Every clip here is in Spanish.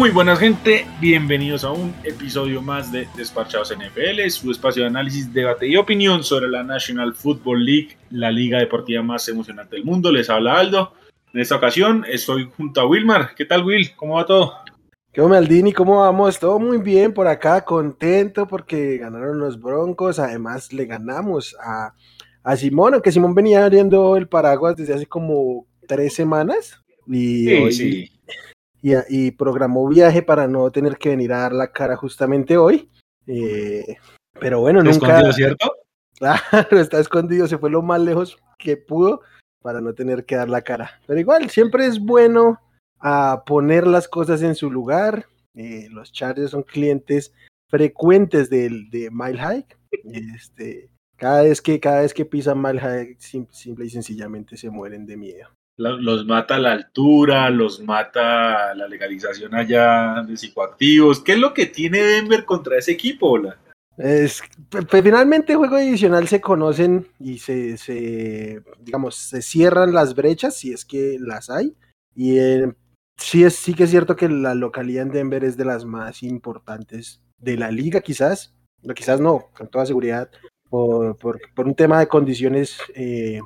Muy buenas gente, bienvenidos a un episodio más de Despachados NFL, su espacio de análisis, debate y opinión sobre la National Football League, la liga deportiva más emocionante del mundo. Les habla Aldo. En esta ocasión estoy junto a Wilmar. ¿Qué tal Will? ¿Cómo va todo? ¿Qué onda, Aldini? ¿Cómo vamos? Todo muy bien por acá, contento porque ganaron los Broncos. Además, le ganamos a, a Simón, aunque Simón venía abriendo el paraguas desde hace como tres semanas. Y Sí, hoy, sí. Y, y programó viaje para no tener que venir a dar la cara justamente hoy. Eh, pero bueno, nunca. Escondido, ¿cierto? Claro, está escondido, se fue lo más lejos que pudo para no tener que dar la cara. Pero igual, siempre es bueno a poner las cosas en su lugar. Eh, los Chargers son clientes frecuentes de Mile High. Este, cada vez que cada vez que pisan Mile High, sim- simple y sencillamente se mueren de miedo. Los mata la altura, los mata la legalización allá de psicoactivos. ¿Qué es lo que tiene Denver contra ese equipo? Es, pe- pe- finalmente juego adicional se conocen y se, se, digamos, se cierran las brechas si es que las hay. Y eh, sí, es, sí que es cierto que la localidad en Denver es de las más importantes de la liga, quizás, o quizás no, con toda seguridad, por, por, por un tema de condiciones eh,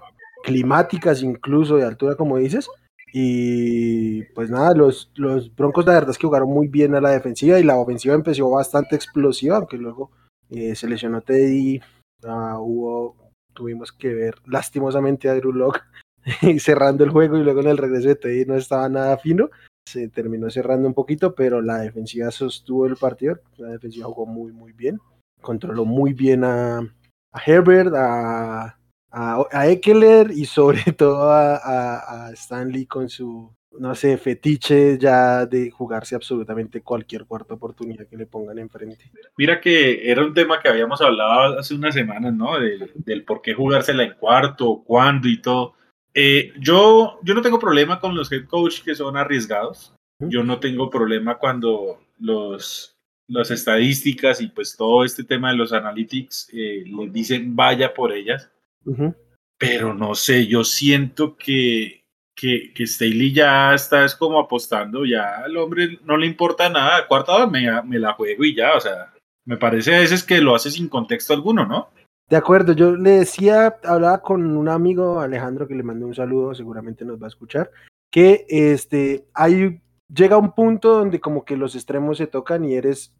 climáticas, incluso de altura, como dices. Y pues nada, los, los Broncos la verdad es que jugaron muy bien a la defensiva y la ofensiva empezó bastante explosiva, aunque luego eh, se lesionó Teddy, ah, hubo, tuvimos que ver lastimosamente a Drew Lock cerrando el juego y luego en el regreso de Teddy no estaba nada fino, se terminó cerrando un poquito, pero la defensiva sostuvo el partido, la defensiva jugó muy muy bien, controló muy bien a, a Herbert, a, a, a Eckler y sobre todo a, a, a Stanley con su no sé, fetiche ya de jugarse absolutamente cualquier cuarta oportunidad que le pongan enfrente. Mira que era un tema que habíamos hablado hace unas semanas, ¿no? Del, del por qué jugársela en cuarto, cuándo y todo. Eh, yo, yo no tengo problema con los head coach que son arriesgados. Yo no tengo problema cuando los, las estadísticas y pues todo este tema de los analytics eh, les dicen vaya por ellas. Pero no sé, yo siento que, que, que Staley ya está es como apostando, ya al hombre no le importa nada, cuarta me, me la juego y ya, o sea, me parece a veces que lo hace sin contexto alguno, ¿no? De acuerdo, yo le decía, hablaba con un amigo, Alejandro, que le mandé un saludo, seguramente nos va a escuchar, que este, hay, llega un punto donde como que los extremos se tocan y eres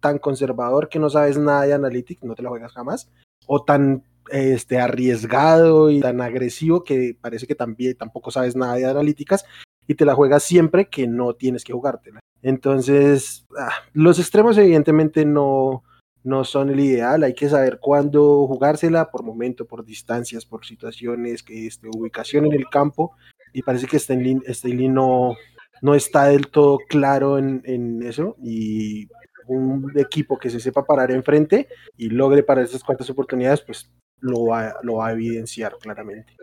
tan conservador que no sabes nada de analytics, no te la juegas jamás, o tan este, arriesgado y tan agresivo que parece que también tampoco sabes nada de analíticas y te la juegas siempre que no tienes que jugártela. Entonces, ah, los extremos evidentemente no, no son el ideal, hay que saber cuándo jugársela, por momento, por distancias, por situaciones, que este, ubicación en el campo, y parece que Stanley, no, no está del todo claro en, en, eso, y un equipo que se sepa parar enfrente y logre parar esas cuantas oportunidades, pues lo va, lo va a evidenciar claramente.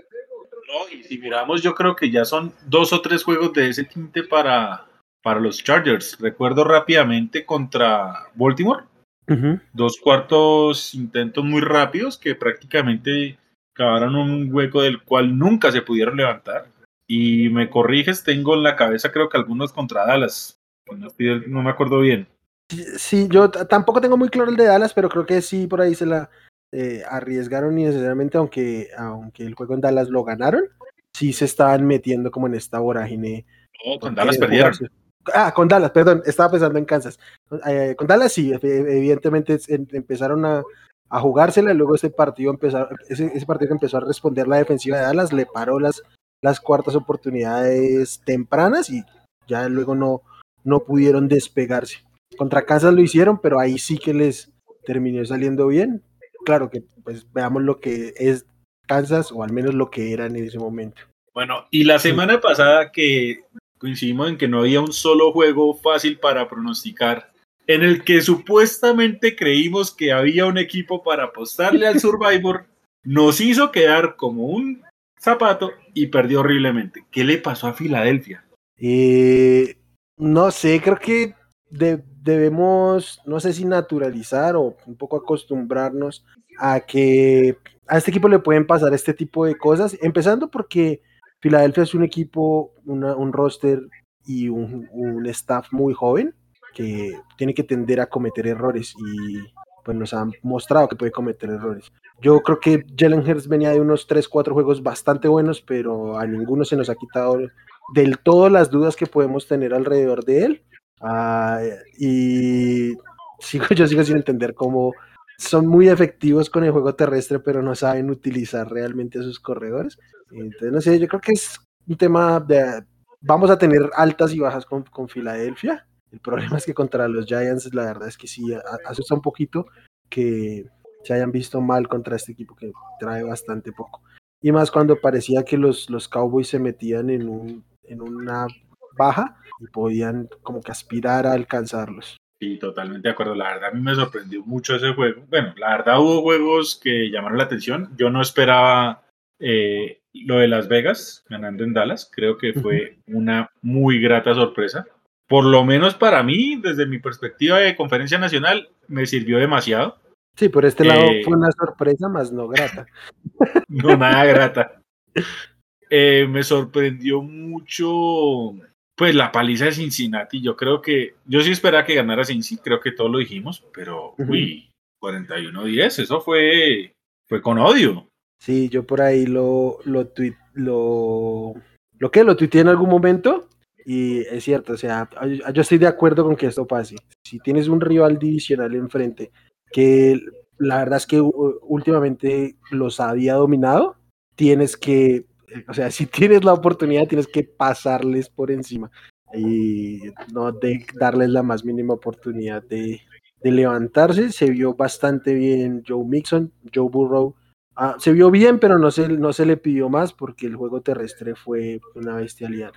No, y si miramos, yo creo que ya son dos o tres juegos de ese tinte para, para los Chargers. Recuerdo rápidamente contra Baltimore, Uh -huh. dos cuartos intentos muy rápidos que prácticamente cavaron un hueco del cual nunca se pudieron levantar. Y me corriges, tengo en la cabeza creo que algunos contra Dallas. No me acuerdo bien. Sí, yo tampoco tengo muy claro el de Dallas, pero creo que sí, por ahí se la eh, arriesgaron innecesariamente, aunque, aunque el juego en Dallas lo ganaron, sí se estaban metiendo como en esta vorágine. No, con Dallas perdieron. Jugarse. Ah, con Dallas, perdón, estaba pensando en Kansas. Eh, con Dallas sí, evidentemente empezaron a, a jugársela, luego ese partido, empezó, ese, ese, partido empezó a responder la defensiva de Dallas, le paró las, las cuartas oportunidades tempranas y ya luego no, no pudieron despegarse. Contra Kansas lo hicieron, pero ahí sí que les terminó saliendo bien. Claro que pues veamos lo que es Kansas o al menos lo que eran en ese momento. Bueno, y la semana sí. pasada que coincidimos en que no había un solo juego fácil para pronosticar, en el que supuestamente creímos que había un equipo para apostarle al Survivor, nos hizo quedar como un zapato y perdió horriblemente. ¿Qué le pasó a Filadelfia? Eh, no sé, creo que de, debemos, no sé si naturalizar o un poco acostumbrarnos a que a este equipo le pueden pasar este tipo de cosas, empezando porque Filadelfia es un equipo, un roster y un, un staff muy joven que tiene que tender a cometer errores y pues nos han mostrado que puede cometer errores. Yo creo que Jalen Hurts venía de unos 3, 4 juegos bastante buenos, pero a ninguno se nos ha quitado del todo las dudas que podemos tener alrededor de él. Ah, y sigo, yo sigo sin entender cómo son muy efectivos con el juego terrestre, pero no saben utilizar realmente a sus corredores. Entonces, no sé, yo creo que es un tema de... Vamos a tener altas y bajas con, con Filadelfia. El problema es que contra los Giants, la verdad es que sí, asusta un poquito que se hayan visto mal contra este equipo que trae bastante poco. Y más cuando parecía que los, los Cowboys se metían en, un, en una baja y podían como que aspirar a alcanzarlos. Sí, totalmente de acuerdo. La verdad a mí me sorprendió mucho ese juego. Bueno, la verdad hubo juegos que llamaron la atención. Yo no esperaba eh, lo de Las Vegas ganando en Dallas. Creo que fue una muy grata sorpresa. Por lo menos para mí, desde mi perspectiva de conferencia nacional, me sirvió demasiado. Sí, por este lado eh, fue una sorpresa más no grata. no, nada grata. Eh, me sorprendió mucho pues la paliza de Cincinnati, yo creo que, yo sí esperaba que ganara Cincinnati, creo que todos lo dijimos, pero, uy, 41-10, eso fue, fue con odio. Sí, yo por ahí lo, lo, tweet, lo, lo que, lo tuiteé en algún momento, y es cierto, o sea, yo estoy de acuerdo con que esto pase. Si tienes un rival divisional enfrente, que la verdad es que últimamente los había dominado, tienes que o sea, si tienes la oportunidad, tienes que pasarles por encima y no de darles la más mínima oportunidad de, levantarse. Se vio bastante bien Joe Mixon, Joe Burrow. Ah, se vio bien, pero no se, no se le pidió más porque el juego terrestre fue una bestialidad.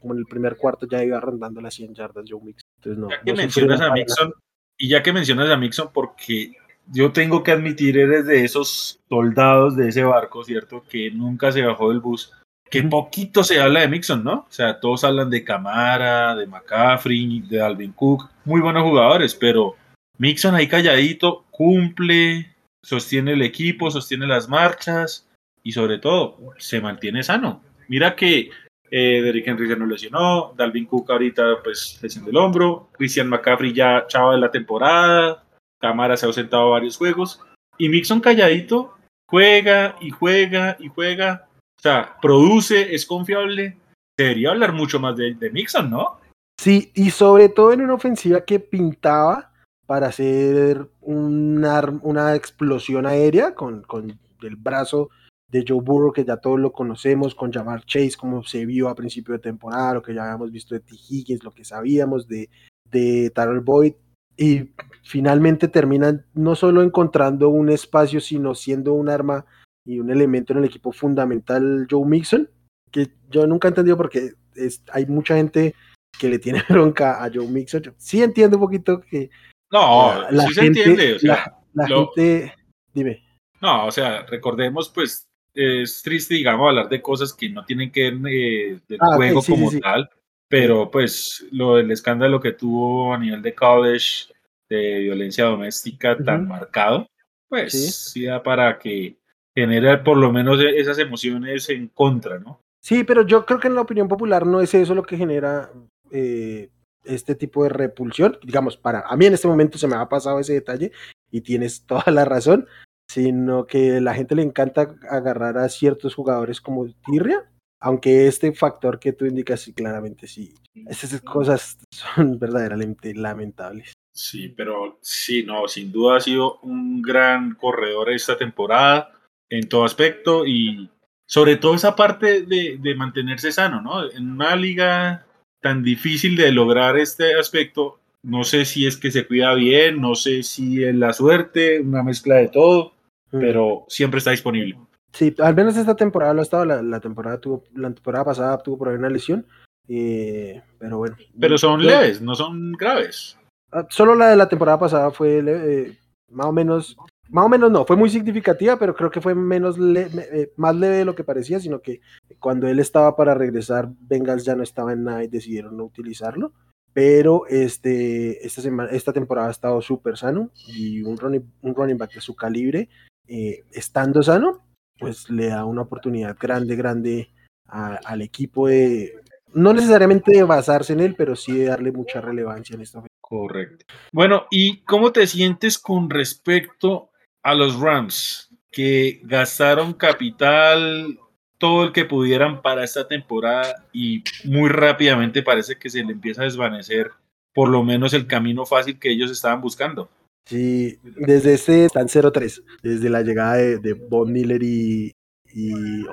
Como en el primer cuarto ya iba rondando las 100 yardas Joe Mixon. Entonces, no, ya que mencionas a Mixon, y ya que mencionas a Mixon, porque yo tengo que admitir, eres de esos soldados de ese barco, ¿cierto? Que nunca se bajó del bus. Que poquito se habla de Mixon, ¿no? O sea, todos hablan de Camara, de McCaffrey, de Alvin Cook, muy buenos jugadores, pero Mixon ahí calladito, cumple, sostiene el equipo, sostiene las marchas y sobre todo se mantiene sano. Mira que eh, Derrick Henry ya no lesionó, Dalvin Cook ahorita pues lesión del hombro, Christian McCaffrey ya chava de la temporada, Cámara se ha ausentado varios juegos. Y Mixon calladito, juega y juega y juega. O sea, produce, es confiable. Debería hablar mucho más de, de Mixon, ¿no? Sí, y sobre todo en una ofensiva que pintaba para hacer una, una explosión aérea con, con, el brazo de Joe Burrow, que ya todos lo conocemos, con Jamar Chase, como se vio a principio de temporada, lo que ya habíamos visto de T. Lo que sabíamos de, de Tarot Boyd, y finalmente terminan no solo encontrando un espacio, sino siendo un arma y un elemento en el equipo fundamental Joe Mixon, que yo nunca he entendido porque es, hay mucha gente que le tiene bronca a Joe Mixon. Sí entiendo un poquito que... No, la, sí se entiende. O sea, la, gente... Dime. No, o sea, recordemos pues es triste, digamos, hablar de cosas que no tienen que ver eh, del ah, juego como tal, pero pues lo del escándalo que tuvo a nivel de college de violencia doméstica tan marcado, pues sí. da para que genere por lo menos e-, esas emociones en contra, ¿no? Sí, pero yo creo que en la opinión popular no es eso lo que genera eh, este tipo de repulsión. Digamos, para a mí en este momento se me ha pasado ese detalle y tienes toda la razón, sino que la gente le encanta agarrar a ciertos jugadores como Tirria aunque este factor que tú indicas, sí, claramente sí, esas cosas son verdaderamente lamentables. Sí, pero sí, no, sin duda ha sido un gran corredor esta temporada en todo aspecto y sobre todo esa parte de, de mantenerse sano, ¿no? En una liga tan difícil de lograr este aspecto, no sé si es que se cuida bien, no sé si es la suerte, una mezcla de todo, mm. pero siempre está disponible. Sí, al menos esta temporada lo ha estado. La, temporada tuvo, la temporada pasada tuvo por ahí una lesión. Eh, pero bueno. Pero son leves, no son graves. Ah, solo la de la temporada pasada fue eh, más o menos. Más o menos no, fue muy significativa, pero creo que fue menos eh, más leve de lo que parecía, sino que cuando él estaba para regresar, Bengals ya no estaba en nada y decidieron no utilizarlo. Pero este, esta, semana, esta temporada ha estado súper sano y un running, un running back de su calibre, estando sano, pues le da una oportunidad grande, grande al equipo de, no necesariamente de basarse en él, pero sí de darle mucha relevancia en esta. Correcto. Bueno, ¿y cómo te sientes con respecto a los Rams que gastaron capital todo el que pudieran para esta temporada y muy rápidamente parece que se le empieza a desvanecer por lo menos el camino fácil que ellos estaban buscando? Sí, desde ese están 0-3, desde la llegada de, de Von Miller y, y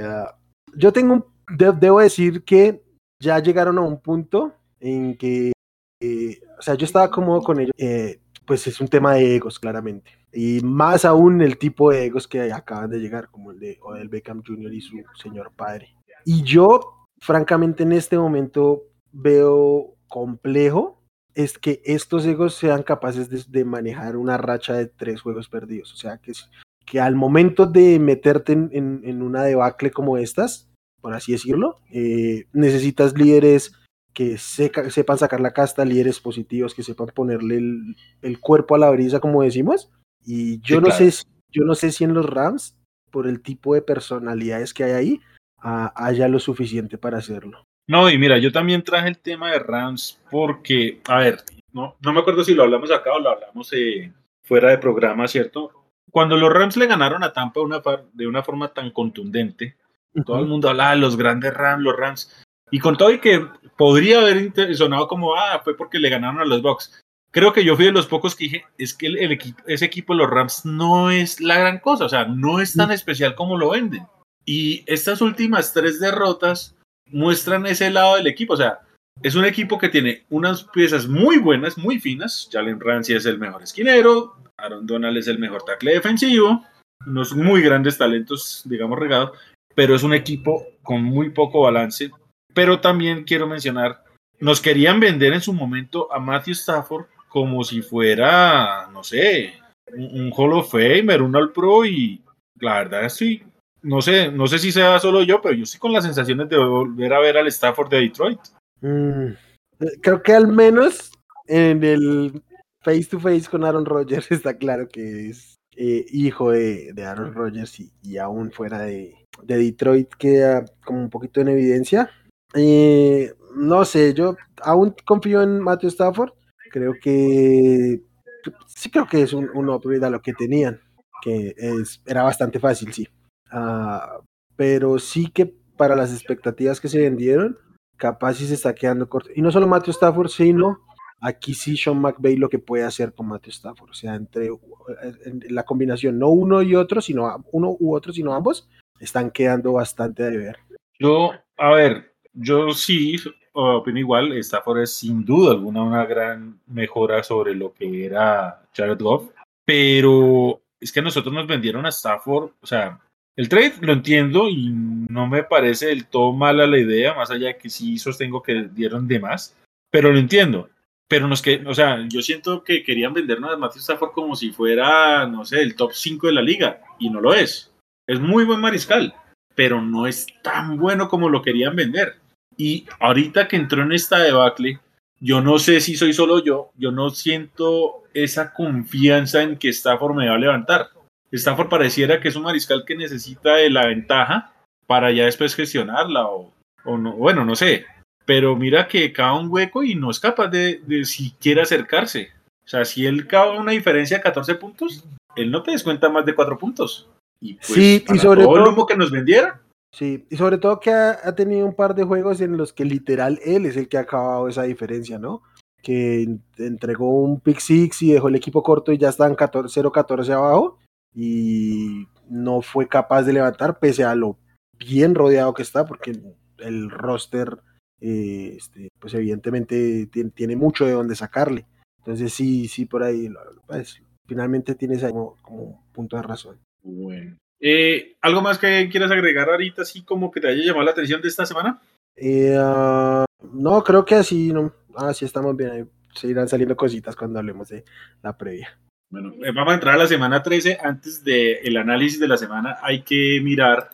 ah, yo tengo un, debo decir que ya llegaron a un punto en que, eh, o sea, yo estaba cómodo con ellos, eh, pues es un tema de egos, claramente. Y más aún el tipo de egos que acaban de llegar, como el de Odell Beckham Jr. y su señor padre. Y yo, francamente, en este momento veo complejo es que estos egos sean capaces de, manejar una racha de tres juegos perdidos. O sea, que, que al momento de meterte en, una debacle como estas, por así decirlo, eh, necesitas líderes que sepan sacar la casta, líderes positivos que sepan ponerle el, cuerpo a la brisa, como decimos. Y yo no sé si, yo no sé si en los Rams, por el tipo de personalidades que hay ahí, haya lo suficiente para hacerlo. No, y mira, yo también traje el tema de Rams porque, a ver, no, no me acuerdo si lo hablamos acá o lo hablamos eh, fuera de programa, ¿cierto? Cuando los Rams le ganaron a Tampa una, de una forma tan contundente, todo el mundo hablaba de los grandes Rams, los Rams, y con todo y que podría haber sonado como, ah, fue porque le ganaron a los Bucks. Creo que yo fui de los pocos que dije, es que el, equipo, ese equipo, los Rams, no es la gran cosa, o sea, no es tan especial como lo venden. Y estas últimas tres derrotas muestran ese lado del equipo. O sea, es un equipo que tiene unas piezas muy buenas, muy finas. Jalen Ramsey es el mejor esquinero, Aaron Donald es el mejor tackle defensivo, unos muy grandes talentos, digamos, regados, pero es un equipo con muy poco balance. Pero también quiero mencionar, nos querían vender en su momento a Matthew Stafford como si fuera, no sé, un, un Hall of Famer, un All Pro y la verdad sí, no sé, no sé si sea solo yo, pero yo sí con las sensaciones de volver a ver al Stafford de Detroit. Mm, creo que al menos en el face to face con Aaron Rodgers está claro que es eh, hijo de, Aaron Rodgers y, aún fuera de, Detroit queda como un poquito en evidencia. Eh, no sé, yo aún confío en Matthew Stafford. Creo que sí creo que es un, un upgrade a lo que tenían, que es, era bastante fácil, sí. Ah, pero sí que para las expectativas que se vendieron, capaz sí se está quedando corto. Y no solo Matthew Stafford, sino aquí sí Sean McVay lo que puede hacer con Matthew Stafford. O sea, entre la combinación, no uno y otro, sino uno u otro, sino ambos, están quedando bastante de ver. Yo, a ver, yo sí opino igual, Stafford es sin duda alguna una gran mejora sobre lo que era Jared Goff, pero es que nosotros nos vendieron a Stafford, o sea, el trade lo entiendo y no me parece del todo mala la idea, más allá de que sí sostengo que dieron de más, pero lo entiendo. Pero nos que, o sea, yo siento que querían vendernos a Matthew Stafford como si fuera, no sé, el top 5 de la liga, y no lo es. Es muy buen mariscal, pero no es tan bueno como lo querían vender. Y ahorita que entró en esta debacle, yo no sé si soy solo yo, yo no siento esa confianza en que Stafford me va a levantar. Stanford pareciera que es un mariscal que necesita de la ventaja para ya después gestionarla o, no, bueno, no sé. Pero mira que cae un hueco y no es capaz de, de siquiera acercarse. O sea, si él cae una diferencia de 14 puntos, él no te descuenta más de 4 puntos. Y pues, sí, y sobre todo, el humo que nos vendiera. Sí, y sobre todo que ha, tenido un par de juegos en los que literal él es el que ha acabado esa diferencia, ¿no? Que entregó un pick six y dejó el equipo corto y ya están 0-14 abajo y no fue capaz de levantar pese a lo bien rodeado que está, porque el roster, eh, este, pues evidentemente tiene, mucho de donde sacarle. Entonces sí, sí, por ahí, pues, finalmente tienes ahí como, un punto de razón. Bueno. Eh, ¿Algo más que quieras agregar ahorita, así como que te haya llamado la atención de esta semana? Eh, ah, no, creo que así, no, así estamos bien. Se irán saliendo cositas cuando hablemos de la previa. Bueno, eh, vamos a entrar a la semana 13. Antes del análisis de la semana hay que mirar,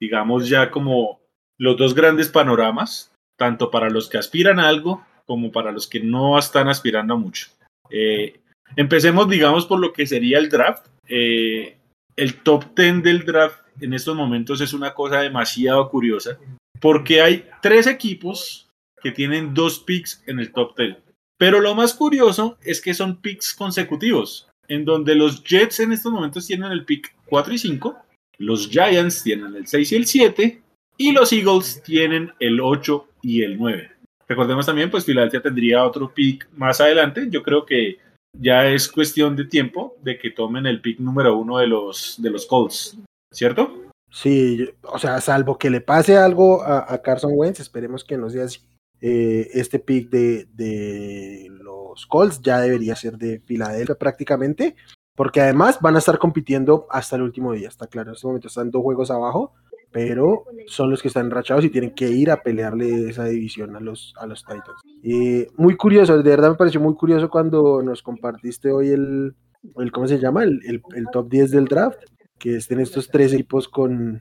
digamos, ya como los dos grandes panoramas, tanto para los que aspiran a algo como para los que no están aspirando a mucho. Eh, empecemos, digamos, por lo que sería el draft. Eh, el top 10 del draft en estos momentos es una cosa demasiado curiosa porque hay tres equipos que tienen dos picks en el top 10. Pero lo más curioso es que son picks consecutivos, en donde los Jets en estos momentos tienen el pick 4 y 5, los Giants tienen el 6 y el 7, y los Eagles tienen el 8 y el 9. Recordemos también, pues Filadelfia tendría otro pick más adelante. Yo creo que ya es cuestión de tiempo de que tomen el pick número uno de los, de los Colts, ¿cierto? Sí, o sea, salvo que le pase algo a, Carson Wentz, esperemos que no sea así. Eh, este pick de, de los Colts ya debería ser de Filadelfia prácticamente, porque además van a estar compitiendo hasta el último día, está claro. En este momento están dos juegos abajo, pero son los que están enrachados y tienen que ir a pelearle esa división a los, a los Titans. Eh, muy curioso, de verdad me pareció muy curioso cuando nos compartiste hoy el, el ¿cómo se llama? El, el, top 10 del draft, que estén estos tres equipos con,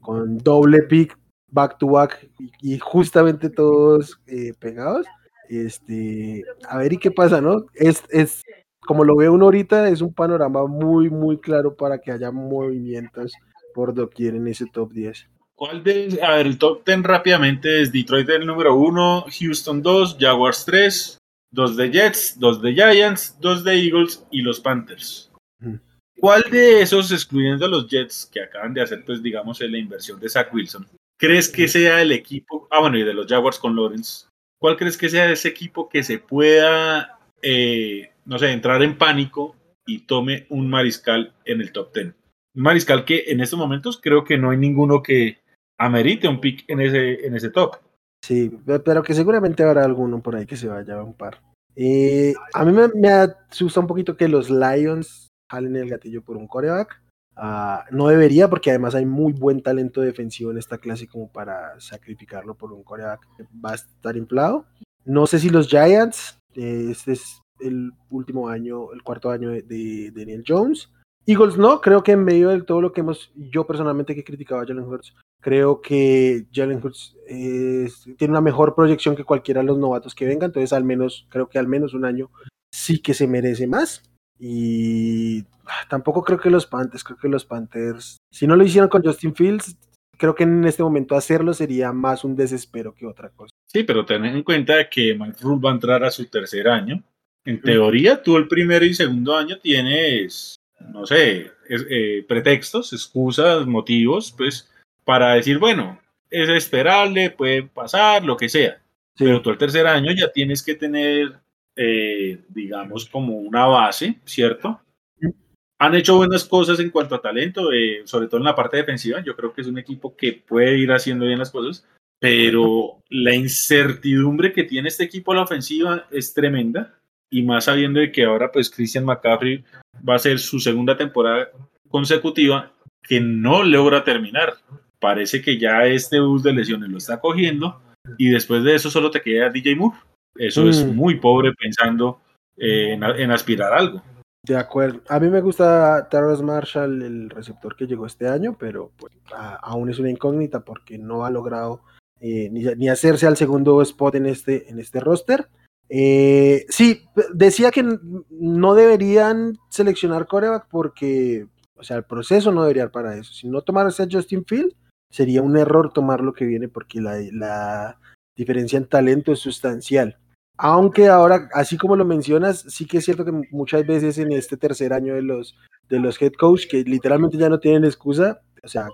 con doble pick, back to back, y, justamente todos eh, pegados. Este, a ver y qué pasa, ¿no? Es, es, como lo ve uno ahorita, es un panorama muy, muy claro para que haya movimientos por doquier en ese top 10. ¿Cuál de, a ver, el top 10 rápidamente es Detroit el número 1, Houston 2, Jaguars 3, 2 de Jets, 2 de Giants, 2 de Eagles y los Panthers. ¿Cuál de esos, excluyendo a los Jets que acaban de hacer, pues digamos, la inversión de Zach Wilson, crees que sea el equipo, ah bueno, y de los Jaguars con Lawrence, ¿cuál crees que sea ese equipo que se pueda, eh, no sé, entrar en pánico y tome un mariscal en el top 10? mariscal que en estos momentos creo que no hay ninguno que amerite un pick en ese, en ese top. Sí, pero que seguramente habrá alguno por ahí que se vaya a un par. Eh, a mí me, me, asusta un poquito que los Lions jalen el gatillo por un coreback. Ah, no debería, porque además hay muy buen talento defensivo en esta clase como para sacrificarlo por un coreback que va a estar inflado. No sé si los Giants, eh, este es el último año, el cuarto año de Daniel Jones. Eagles no, creo que en medio de todo lo que hemos, yo personalmente que he criticado a Jalen Hurts, creo que Jalen Hurts tiene una mejor proyección que cualquiera de los novatos que vengan, entonces al menos, creo que al menos un año sí que se merece más. Y ah, tampoco creo que los Panthers, creo que los Panthers, si no lo hicieron con Justin Fields, creo que en este momento hacerlo sería más un desespero que otra cosa. Sí, pero ten en cuenta que Mike Rule va a entrar a su tercer año. En teoría, tú el primero y segundo año tienes no sé, eh, pretextos, excusas, motivos, pues, para decir, bueno, es esperable, puede pasar, lo que sea. Pero tú el tercer año ya tienes que tener, eh, digamos, como una base, ¿cierto? Han hecho buenas cosas en cuanto a talento, eh, sobre todo en la parte defensiva. Yo creo que es un equipo que puede ir haciendo bien las cosas, pero la incertidumbre que tiene este equipo a la ofensiva es tremenda y más sabiendo de que ahora pues Christian McCaffrey va a ser su segunda temporada consecutiva que no logra terminar. Parece que ya este bus de lesiones lo está cogiendo y después de eso solo te queda DJ Moore. Eso es mm. muy pobre pensando eh, en, aspirar a algo. De acuerdo. A mí me gusta Terrence Marshall, el receptor que llegó este año, pero pues, aún es una incógnita porque no ha logrado eh, ni, ni, hacerse al segundo spot en este, en este roster. Eh, sí, decía que no deberían seleccionar coreback porque, o sea, el proceso no debería para eso. Si no tomarse a Justin Field, sería un error tomar lo que viene porque la, diferencia en talento es sustancial. Aunque ahora, así como lo mencionas, sí que es cierto que muchas veces en este tercer año de los, de los head coach, que literalmente ya no tienen excusa, o sea,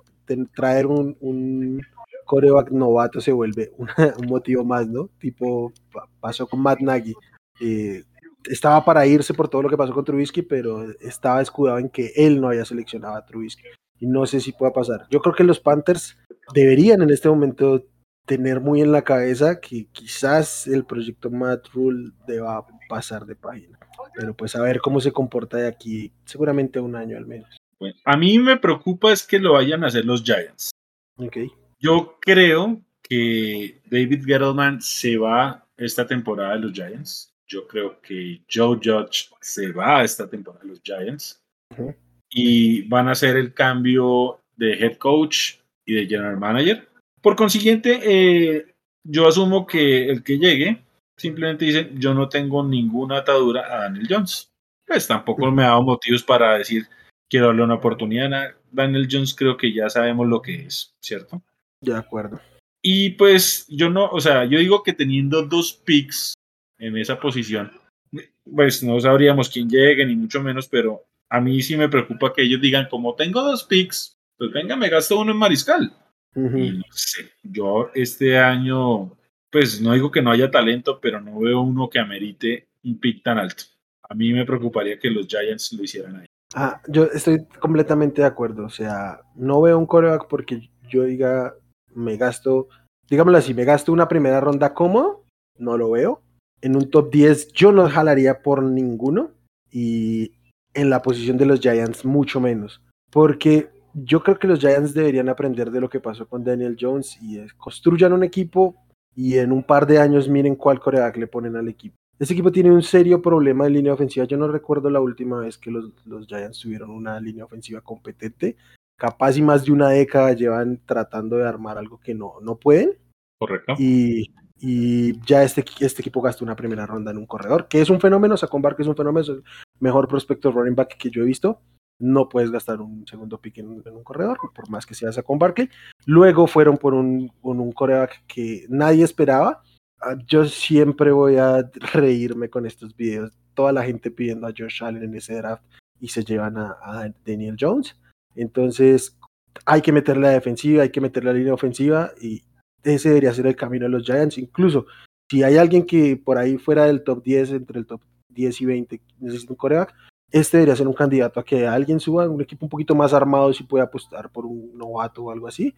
traer un, coreback novato se vuelve un motivo más, ¿no? Tipo, pasó con Matt Nagy. Estaba para irse por todo lo que pasó con Trubisky, pero estaba escudado en que él no había seleccionado a Trubisky. Y no sé si pueda pasar. Yo creo que los Panthers deberían en este momento tener muy en la cabeza que quizás el proyecto Matt Rule deba pasar de página. Pero pues a ver cómo se comporta de aquí, seguramente un año al menos. a mí me preocupa es que lo vayan a hacer los Giants. Okay. Yo creo que David Gettleman se va esta temporada de los Giants. Yo creo que Joe Judge se va esta temporada de los Giants. Y van a hacer el cambio de head coach y de general manager. Por consiguiente, eh, yo asumo que el que llegue simplemente dice, yo no tengo ninguna atadura a Daniel Jones. Pues tampoco me ha dado motivos para decir, quiero darle una oportunidad a Daniel Jones, creo que ya sabemos lo que es, ¿cierto? De acuerdo. Y pues yo no, o sea, yo digo que teniendo dos picks en esa posición, pues no sabríamos quién llegue, ni mucho menos, pero a mí sí me preocupa que ellos digan, como tengo dos picks, pues venga, me gasto uno en mariscal. Y no sé, yo este año, pues no digo que no haya talento, pero no veo uno que amerite un pick tan alto. A mí me preocuparía que los Giants lo hicieran ahí. Ah, yo estoy completamente de acuerdo. O sea, no veo un coreback porque yo diga, me gasto, digámoslo así, me gasto una primera ronda como, no lo veo. En un top 10 yo no jalaría por ninguno y en la posición de los Giants mucho menos. Porque yo creo que los Giants deberían aprender de lo que pasó con Daniel Jones y construyan un equipo y en un par de años miren cuál coreback le ponen al equipo. Este equipo tiene un serio problema de línea ofensiva. Yo no recuerdo la última vez que los, los Giants tuvieron una línea ofensiva competente. Capaz y más de una década llevan tratando de armar algo que no, no pueden. Correcto. Y, y ya este, este equipo gastó una primera ronda en un corredor, que es un fenómeno. Sacón Barkley es un fenómeno, es el mejor prospecto running back que yo he visto no puedes gastar un segundo pick en, un corredor, por más que sea con Barkley. Luego fueron por un, un coreback que nadie esperaba. Ah, yo siempre voy a reírme con estos videos. Toda la gente pidiendo a Josh Allen en ese draft y se llevan a, Daniel Jones. Entonces, hay que meterle la defensiva, hay que meterle la línea ofensiva y ese debería ser el camino de los Giants. Incluso si hay alguien que por ahí fuera del top 10, entre el top 10 y 20, necesita un coreback, este debería ser un candidato a que alguien suba un equipo un poquito más armado si puede apostar por un novato o algo así.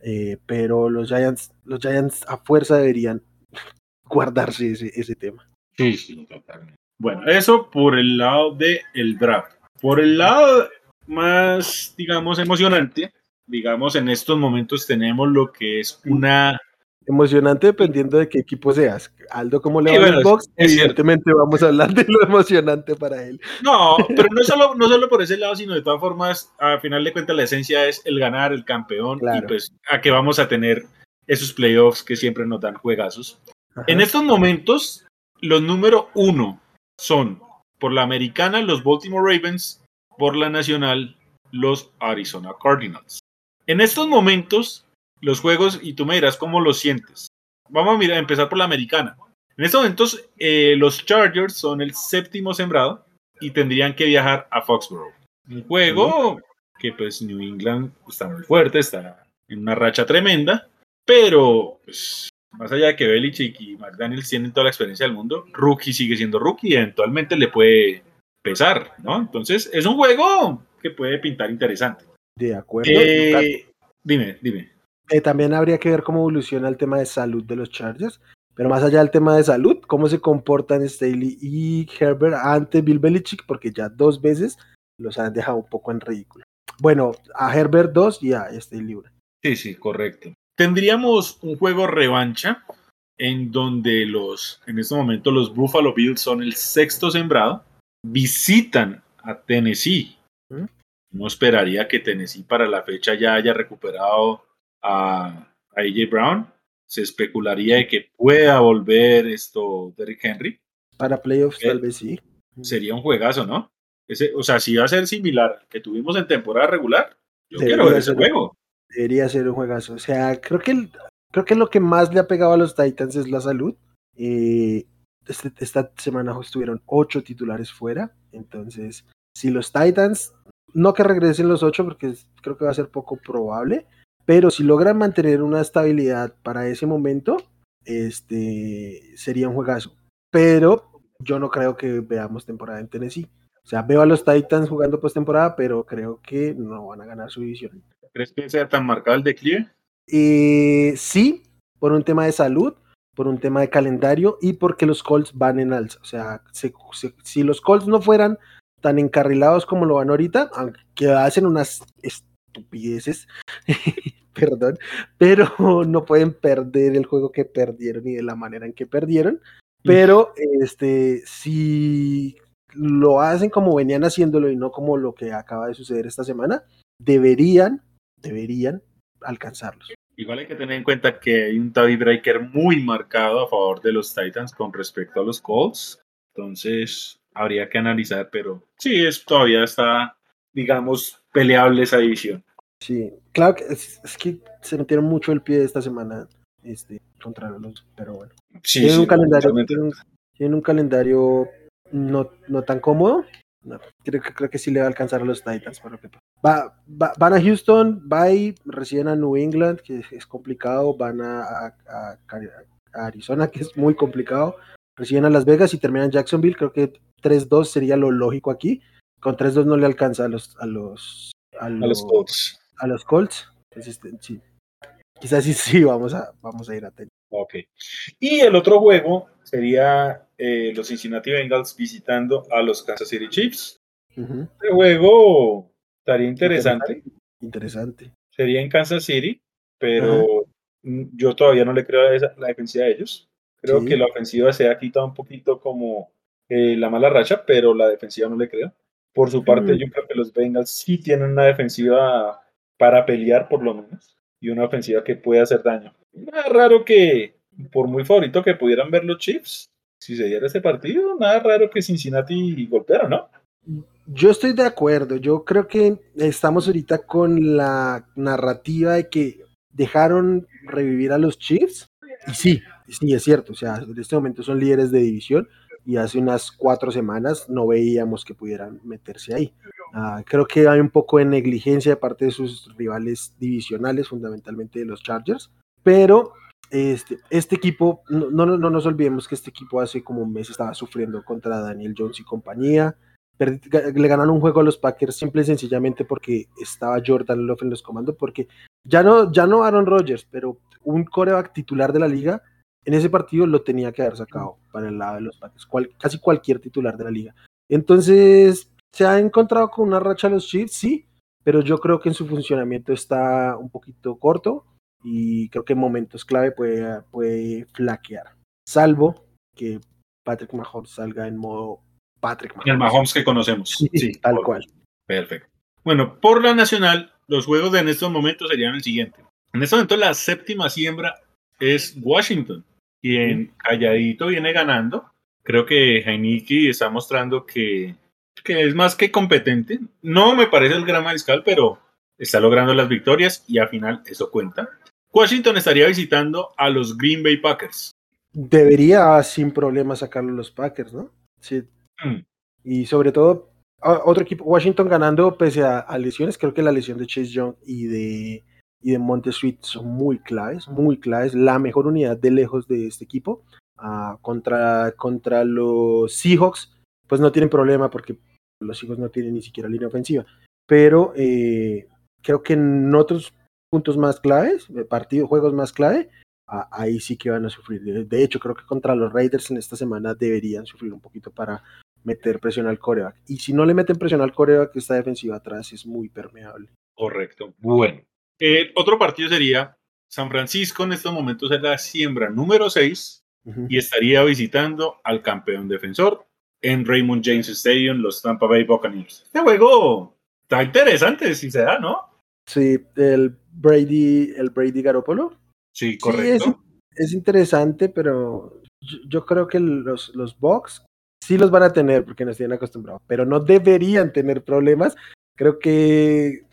Eh, pero los Giants, los Giants a fuerza deberían guardarse ese, tema. Sí, sí, totalmente. Bueno, eso por el lado del el draft. Por el lado más, digamos, emocionante, digamos, en estos momentos tenemos lo que es una emocionante dependiendo de qué equipo seas. Aldo, ¿cómo le va a box? Evidentemente vamos a hablar de lo emocionante para él. No, pero no solo, no solo por ese lado, sino de todas formas, a final de cuentas la esencia es el ganar, el campeón, y pues a que vamos a tener esos playoffs que siempre nos dan juegazos. En estos momentos, los número uno son por la americana los Baltimore Ravens, por la nacional los Arizona Cardinals. En estos momentos, los juegos y tú me dirás cómo lo sientes. Vamos a, mirar, empezar por la americana. En estos momentos, eh, los Chargers son el séptimo sembrado y tendrían que viajar a Foxborough. Un juego que pues New England está muy fuerte, está en una racha tremenda, pero pues, más allá de que Belichick y McDaniels tienen toda la experiencia del mundo, rookie sigue siendo rookie y eventualmente le puede pesar, ¿no? Entonces es un juego que puede pintar interesante. De acuerdo. Eh, dime, dime. Eh, también habría que ver cómo evoluciona el tema de salud de los Chargers. Pero más allá del tema de salud, cómo se comportan Staley y Herbert ante Bill Belichick, porque ya dos veces los han dejado un poco en ridículo. Bueno, a Herbert 2 y a Staley 1. Sí, sí, correcto. Tendríamos un juego revancha en donde los, en este momento los Buffalo Bills son el sexto sembrado, visitan a Tennessee. ¿Mm? No esperaría que Tennessee para la fecha ya haya recuperado a, AJ Brown. Se especularía de que pueda volver esto Derrick Henry. Para playoffs, tal vez sí. Sería un juegazo, ¿no? Ese, o sea, si va a ser similar que tuvimos en temporada regular, yo quiero ver ese juego. Debería ser un juegazo. O sea, creo que, creo que lo que más le ha pegado a los Titans es la salud. Eh, este, esta semana estuvieron ocho titulares fuera. Entonces, si los Titans, no que regresen los ocho, porque creo que va a ser poco probable, pero si logran mantener una estabilidad para ese momento, este sería un juegazo. Pero yo no creo que veamos temporada en Tennessee. O sea, veo a los Titans jugando postemporada, pero creo que no van a ganar su división. ¿Crees que sea tan marcado el declive? Eh, sí, por un tema de salud, por un tema de calendario y porque los Colts van en alza. O sea, si los Colts no fueran tan encarrilados como lo van ahorita, aunque hacen unas estupideces, perdón, pero no pueden perder el juego que perdieron y de la manera en que perdieron. Pero este, si lo hacen como venían haciéndolo y no como lo que acaba de suceder esta semana, deberían, deberían alcanzarlos. Igual hay que tener en cuenta que hay un breaker muy marcado a favor de los Titans con respecto a los Colts. Entonces, habría que analizar, pero sí, es, todavía está, digamos, peleable esa división. Sí, claro que es, que se metieron mucho el pie esta semana este, contra los, pero bueno. Sí, tienen, sí, un calendario, tienen, tienen un calendario no, no tan cómodo. No, creo, que, creo que sí le va a alcanzar a los Titans. Por lo que va, va- van a Houston, bye, reciben a New England, que es complicado, van a, a- a Cari- a Arizona, que es muy complicado, reciben a Las Vegas y terminan en Jacksonville. Creo que 3-2 sería lo lógico aquí. Con 3-2 no le alcanza a los, a los, a A los los, Colts. A los Colts. Entonces, este, sí. Quizás sí, sí, vamos a, vamos a ir a tener. Ok. Y el otro juego sería eh, los Cincinnati Bengals visitando a los Kansas City Chiefs. Ujú. Este juego estaría interesante. Interesante. Sería en Kansas City, pero mm, yo todavía no le creo a esa- la defensiva de ellos. Creo Sí. que la ofensiva se ha quitado un poquito como eh, la mala racha, pero la defensiva no le creo. Por su parte, yo creo que los Bengals sí tienen una defensiva para pelear, por lo menos, y una ofensiva que puede hacer daño. Nada raro que, por muy favorito que pudieran ver los Chiefs, si se diera ese partido, nada raro que Cincinnati golpeara, ¿no? Yo estoy de acuerdo. Yo creo que estamos ahorita con la narrativa de que dejaron revivir a los Chiefs. Y sí, sí, es cierto. O sea, en este momento son líderes de división y hace unas cuatro semanas no veíamos que pudieran meterse ahí. Ah, creo que hay un poco de negligencia de parte de sus rivales divisionales, fundamentalmente de los Chargers. Pero este, este equipo, no, no, no nos olvidemos que este equipo hace como un mes estaba sufriendo contra Daniel Jones y compañía le ganaron un juego a los Packers simple y sencillamente porque estaba Jordan Love en los comandos, porque ya no, ya no Aaron Rodgers, pero un coreback titular de la liga en ese partido lo tenía que haber sacado para el lado de los Packers, cual- casi cualquier titular de la liga. Entonces, se ha encontrado con una racha los Chiefs, sí, pero yo creo que en su funcionamiento está un poquito corto y creo que en momentos clave puede, puede flaquear, salvo que Patrick Mahomes salga en modo Patrick Mahomes. El Mahomes que conocemos. Sí, Sí, tal por- cual. Perfecto. Bueno, por la nacional, los juegos de en estos momentos serían el siguiente. En este momento la séptima siembra es Washington, quien calladito viene ganando. Creo que Heineken está mostrando que, que es más que competente. No me parece el gran mariscal, pero está logrando las victorias y al final eso cuenta. Washington estaría visitando a los Green Bay Packers. Debería sin problema sacarlo los Packers, ¿no? Sí. Mm. Y sobre todo, otro equipo, Washington ganando pese a, a lesiones, creo que la lesión de Chase Young y de, y de Monte Sweet son muy claves, muy claves. La mejor unidad de lejos de este equipo. Ah, contra, contra los Seahawks, pues no tienen problema porque los Seahawks no tienen ni siquiera línea ofensiva. Pero eh, creo que en otros puntos más claves, eh, partidos, juegos más clave, ahí sí que van a sufrir. De hecho, creo que contra los Raiders en esta semana deberían sufrir un poquito para meter presión al coreback. Y si no le meten presión al coreback, esta defensiva atrás es muy permeable. Correcto. Bueno. El otro partido sería San Francisco en estos momentos es la siembra número 6 Ujú. y estaría visitando al campeón defensor en Raymond James Stadium, los Tampa Bay Buccaneers. Este juego está interesante si se da, ¿no? Sí, el Brady, el Brady Garoppolo. Sí, Sí, correcto. es interesante, pero yo, yo creo que los, los Bucks sí los van a tener porque nos tienen acostumbrados, pero no deberían tener problemas. Creo que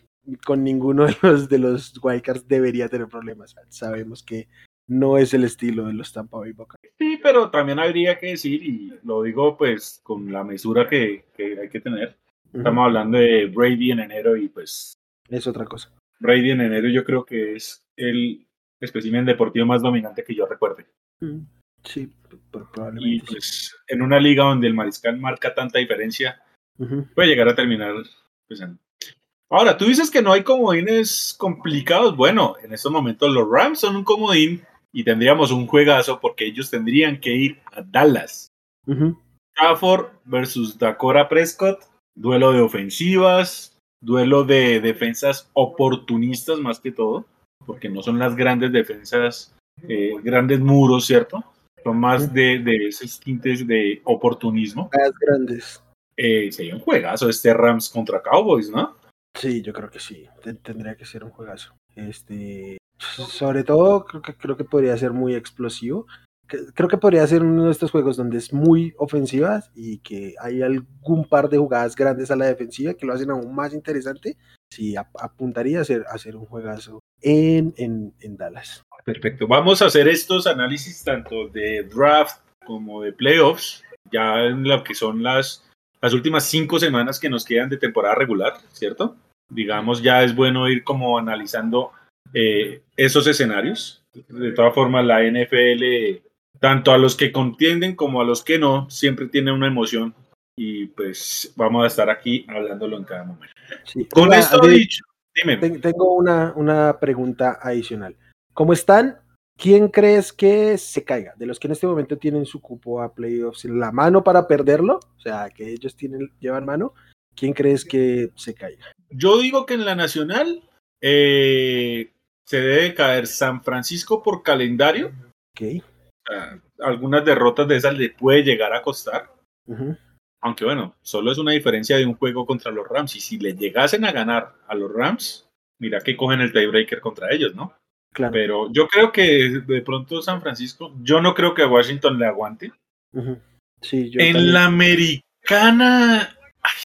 con ninguno de los de los Wildcards debería tener problemas. Sabemos que no es el estilo de los Tampa Bay Buccaneers. Sí, pero también habría que decir, y lo digo pues con la mesura que, que hay que tener, estamos hablando de Brady en enero y pues Es otra cosa. Brady en enero yo creo que es el espécimen deportivo más dominante que yo recuerde. Mm, Sí, p- Y probablemente. sí. pues en una liga donde el mariscal marca tanta diferencia, puede llegar a terminar. pues, en- Ahora, tú dices que no hay comodines complicados. Bueno, en estos momentos los Rams son un comodín y tendríamos un juegazo porque ellos tendrían que ir a Dallas. Stafford versus Dakota Prescott, duelo de ofensivas, duelo de defensas oportunistas más que todo, porque no son las grandes defensas, eh, grandes muros, ¿cierto? Son más de, de esos tintes de oportunismo. Más grandes. Eh, sería un juegazo este Rams contra Cowboys, ¿no? Sí, yo creo que sí. Te- tendría que ser un juegazo. Este, sobre todo, creo que, creo que podría ser muy explosivo. Creo que podría ser uno de estos juegos donde es muy ofensiva y que hay algún par de jugadas grandes a la defensiva que lo hacen aún más interesante. sí apuntaría a hacer, hacer un juegazo en, en, en Dallas. Perfecto. Vamos a hacer estos análisis tanto de draft como de playoffs, ya en lo que son las, las últimas cinco semanas que nos quedan de temporada regular, ¿cierto? Digamos, ya es bueno ir como analizando eh, esos escenarios. De todas formas, la NFL, tanto a los que contienden como a los que no, siempre tiene una emoción y pues vamos a estar aquí hablándolo en cada momento. Con esto dicho, dime. Tengo una, una pregunta adicional. ¿Cómo están? ¿Quién crees que se caiga? De los que en este momento tienen su cupo a playoffs la mano para perderlo, o sea, que ellos tienen, llevan mano, ¿quién crees que se caiga? Yo digo que en la nacional eh, se debe caer San Francisco por calendario. Ok. algunas derrotas de esas le puede llegar a costar. Aunque bueno, solo es una diferencia de un juego contra los Rams. Y si le llegasen a ganar a los Rams, mira que cogen el tiebreaker contra ellos, ¿no? Pero yo creo que de pronto San Francisco, yo no creo que a Washington le aguante. sí, en la americana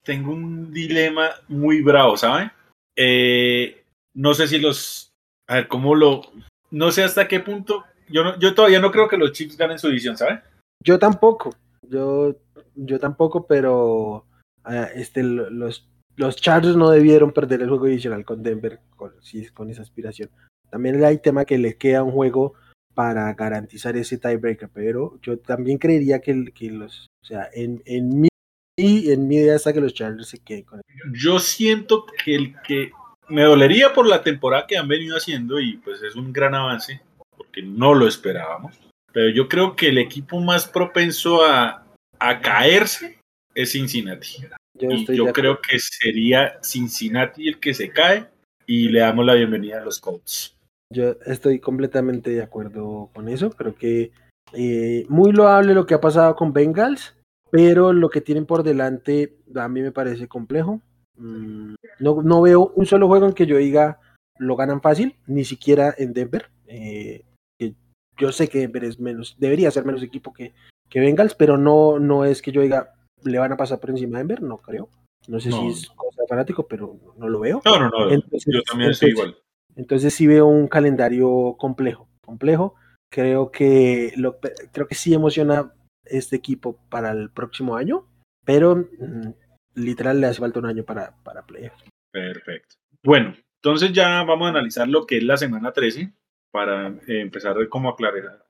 tengo un dilema muy bravo, ¿saben? Eh, no sé si los... A ver, ¿cómo lo...? No sé hasta qué punto... Yo, no, yo todavía no creo que los Chiefs ganen su división, ¿saben? Yo tampoco. Yo, yo tampoco, pero ah, este, los, los Chargers no debieron perder el juego adicional con Denver con, con esa aspiración. También hay tema que le queda un juego para garantizar ese tiebreaker, pero yo también creería que, que los, o sea, en, en mi en mi idea está que los Chargers se queden con él. Yo siento que el que me dolería por la temporada que han venido haciendo y pues es un gran avance porque no lo esperábamos. Pero yo creo que el equipo más propenso a, a caerse es Cincinnati. Yo, y yo creo que sería Cincinnati el que se cae y le damos la bienvenida a los Colts. Yo estoy completamente de acuerdo con eso. Creo que eh, muy loable lo que ha pasado con Bengals, pero lo que tienen por delante a mí me parece complejo. Mm, no, no, veo un solo juego en que yo diga lo ganan fácil, ni siquiera en Denver. Eh, que yo sé que Denver es menos, debería ser menos equipo que, que Bengals, pero no, no es que yo diga le van a pasar por encima de Denver, no creo. No sé si es cosa de fanático, pero no lo veo. No, no, no. yo también estoy igual. Entonces sí veo un calendario complejo, complejo. Creo que, lo, creo que sí emociona este equipo para el próximo año, pero mm, literal le hace falta un año para, para Perfecto. Bueno, entonces ya vamos a analizar lo que es la semana 13 para eh, empezar como a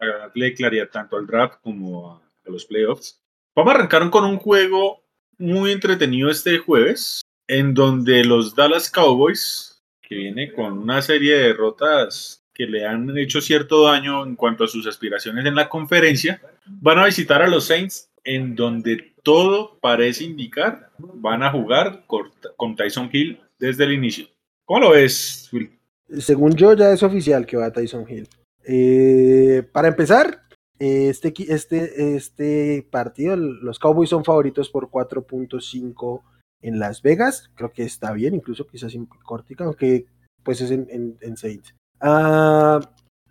darle claridad tanto al draft como a, a los playoffs. Vamos a arrancar con un juego muy entretenido este jueves, en donde los Dallas Cowboys que viene con una serie de derrotas que le han hecho cierto daño en cuanto a sus aspiraciones en la conferencia, van a visitar a los Saints en donde todo parece indicar van a jugar con Tyson Hill desde el inicio. ¿Cómo lo ves, Will? Según yo ya es oficial que va a Tyson Hill. Eh, para empezar, este, este, este partido, los Cowboys son favoritos por 4.5 en Las Vegas, creo que está bien, incluso quizás cortica, aunque pues es en, en, Saints. Uh,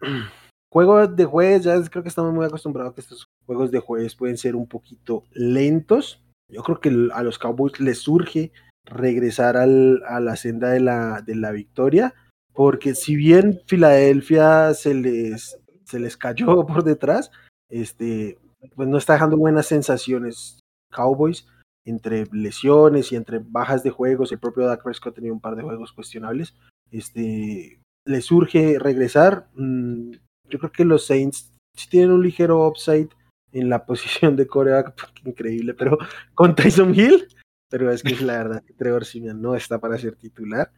juegos de jueves, ya creo que estamos muy acostumbrados a que estos juegos de jueves pueden ser un poquito lentos. Yo creo que a los Cowboys les surge regresar al, a la senda de la, victoria, porque si bien Filadelfia se les, se les cayó por detrás, este, pues no está dejando buenas sensaciones Cowboys entre lesiones y entre bajas de juegos, el propio Dak Prescott ha tenido un par de juegos cuestionables, este, le surge regresar. Mm, yo creo que los Saints sí tienen un ligero upside en la posición de Corea, increíble, pero con Tyson Hill, pero es que es la verdad que Trevor Simeon no está para ser titular.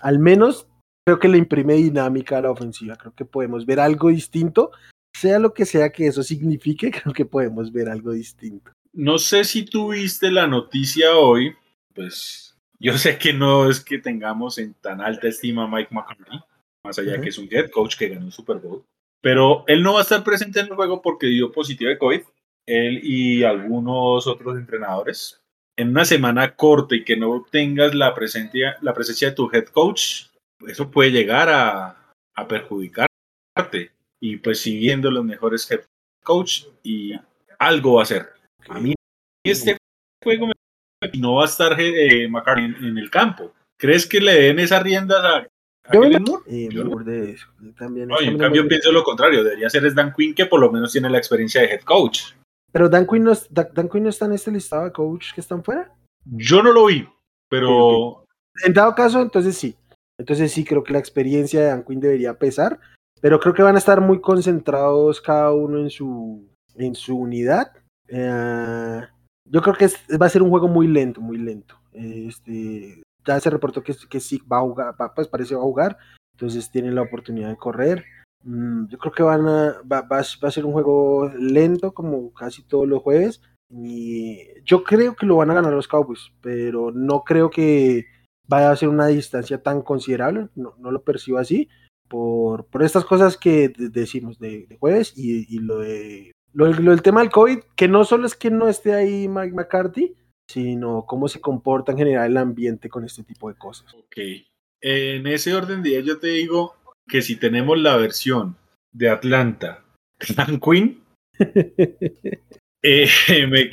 Al menos creo que le imprime dinámica a la ofensiva, creo que podemos ver algo distinto, sea lo que sea que eso signifique, creo que podemos ver algo distinto no sé si tuviste la noticia hoy, pues yo sé que no es que tengamos en tan alta estima a Mike McCarthy, más allá de que es un head coach que ganó un Super Bowl, pero él no va a estar presente en el juego porque dio positivo de COVID, él y algunos otros entrenadores. En una semana corta y que no tengas la presencia, la presencia de tu head coach, eso puede llegar a, a perjudicarte. Y pues siguiendo los mejores head coach y algo va a hacer. A mí este juego no va a estar eh, en, el campo. ¿Crees que le den esas riendas a Yo Moore? Eh, Yo. Moore de eso, también, No, en cambio pienso lo contrario, debería ser es Dan Quinn que por lo menos tiene la experiencia de head coach. Pero Dan Quinn, no, Dan Quinn no está en este listado de coach que están fuera. Yo no lo vi, pero En dado caso, entonces sí. Entonces sí, creo que la experiencia de Dan Quinn debería pesar, pero creo que van a estar muy concentrados cada uno en su, en su unidad. Eh, yo creo que es- va a ser un juego muy lento, muy lento. Este, ya se reportó que, que sí va a jugar, va- pues parece va a jugar, entonces tienen la oportunidad de correr. Mm, yo creo que van a, va, va va a ser un juego lento como casi todos los jueves. Y yo creo que lo van a ganar los Cowboys, pero no creo que vaya a ser una distancia tan considerable, no, no lo percibo así, por, por estas cosas que de- decimos de, de jueves y, y lo, de, lo, lo del tema del COVID, que no solo es que no esté ahí Mike McCarthy, sino cómo se comporta en general el ambiente con este tipo de cosas. Ok. En ese orden de ideas yo te digo que si tenemos la versión de Atlanta, de Dan Quinn, eh, me-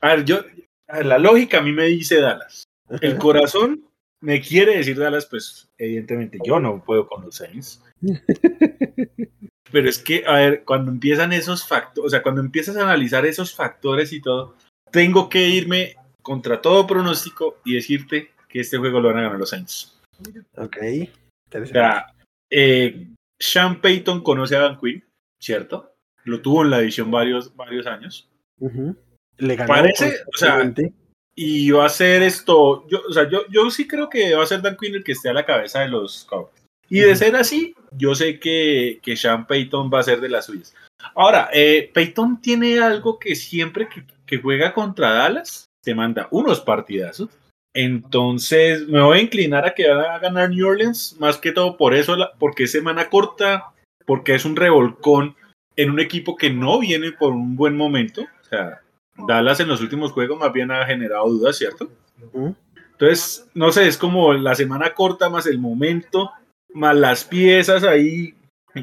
a ver, yo, a ver, la lógica a mí me dice Dallas. El corazón me quiere decir Dallas, pues evidentemente yo no puedo con los Saints. Pero es que, a ver, cuando empiezan esos factores, o sea, cuando empiezas a analizar esos factores y todo, tengo que irme contra todo pronóstico y decirte que este juego lo van a ganar los Saints. ok, O sea, eh, Sean Payton conoce a Dan Quinn, ¿cierto? Lo tuvo en la división varios, varios años. Le ganó Parece, o sea, constantemente. Y va a ser esto, yo, o sea, yo, yo sí creo que va a ser Dan Quinn el que esté a la cabeza de los Cowboys. Y de ser así, yo sé que, que Sean Payton va a ser de las suyas. Ahora, eh, Payton tiene algo que siempre que, que juega contra Dallas, te manda unos partidazos. Entonces, me voy a inclinar a que va a ganar New Orleans, más que todo por eso, porque es semana corta, porque es un revolcón en un equipo que no viene por un buen momento. O sea, Dallas en los últimos juegos más bien ha generado dudas, ¿cierto? Entonces, no sé, es como la semana corta más el momento, más las piezas ahí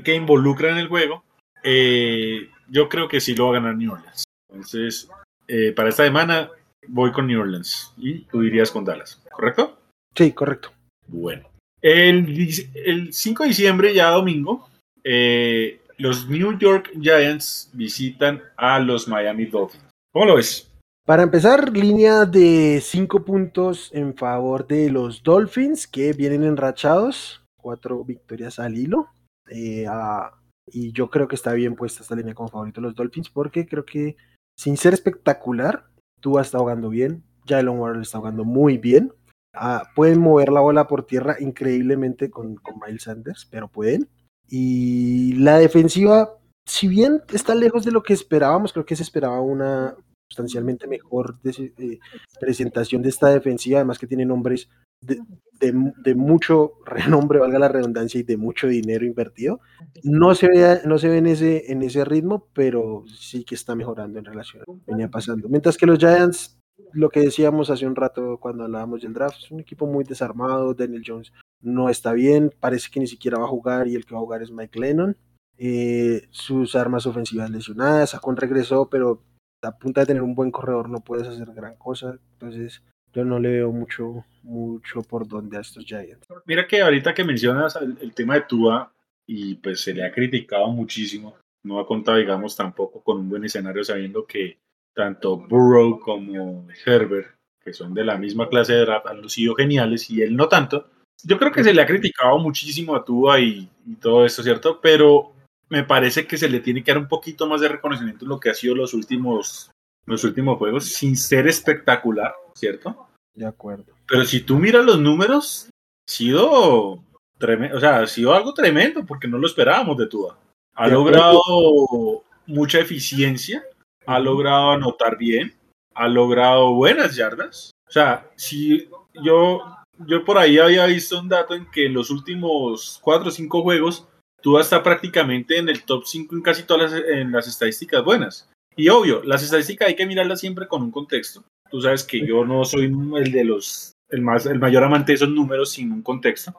que involucran el juego. Eh, yo creo que sí lo va a ganar New Orleans. Entonces, eh, para esta semana voy con New Orleans y tú irías con Dallas, ¿correcto? Sí, correcto. Bueno. El, el 5 de diciembre, ya domingo, eh, los New York Giants visitan a los Miami Dolphins. ¿Cómo lo ves? Para empezar, línea de 5 puntos en favor de los Dolphins que vienen enrachados, cuatro victorias al hilo. Eh, ah, y yo creo que está bien puesta esta línea como favorito de los Dolphins porque creo que sin ser espectacular, Tua está jugando bien, Jalen Warren está jugando muy bien. Ah, pueden mover la bola por tierra increíblemente con, con Miles Sanders, pero pueden. Y la defensiva, si bien está lejos de lo que esperábamos, creo que se esperaba una sustancialmente mejor des- eh, presentación de esta defensiva, además que tiene nombres de, de- de mucho renombre, valga la redundancia, y de mucho dinero invertido. No se ve, no se ve en, ese, en ese ritmo, pero sí que está mejorando en relación a lo que venía pasando. Mientras que los Giants, lo que decíamos hace un rato cuando hablábamos del draft, es un equipo muy desarmado, Daniel Jones no está bien, parece que ni siquiera va a jugar y el que va a jugar es Mike Lennon. Eh, sus armas ofensivas lesionadas, Sacón regresó, pero a punta de tener un buen corredor no puedes hacer gran cosa. Entonces, yo no le veo mucho, mucho por donde a estos Giants. Mira que ahorita que mencionas el, el tema de Tua, y pues se le ha criticado muchísimo, no ha contado, digamos, tampoco con un buen escenario, sabiendo que tanto Burrow como Herbert, que son de la misma clase de draft, han lucido geniales y él no tanto. Yo creo que se le ha criticado muchísimo a Tua y, y todo esto, ¿cierto? Pero me parece que se le tiene que dar un poquito más de reconocimiento en lo que ha sido los últimos, los últimos juegos, sin ser espectacular, ¿cierto? De acuerdo. Pero si tú miras los números, ha sido tremendo, o sea, ha sido algo tremendo porque no lo esperábamos de Tua. Ha De acuerdo. logrado mucha eficiencia, ha logrado anotar bien, ha logrado buenas yardas. O sea, si yo, yo por ahí había visto un dato en que en los últimos cuatro o cinco juegos, Tua está prácticamente en el top 5 en casi todas las, en las estadísticas buenas. Y obvio, las estadísticas hay que mirarlas siempre con un contexto. Tú sabes que yo no soy el de los el más el mayor amante de esos números sin un contexto,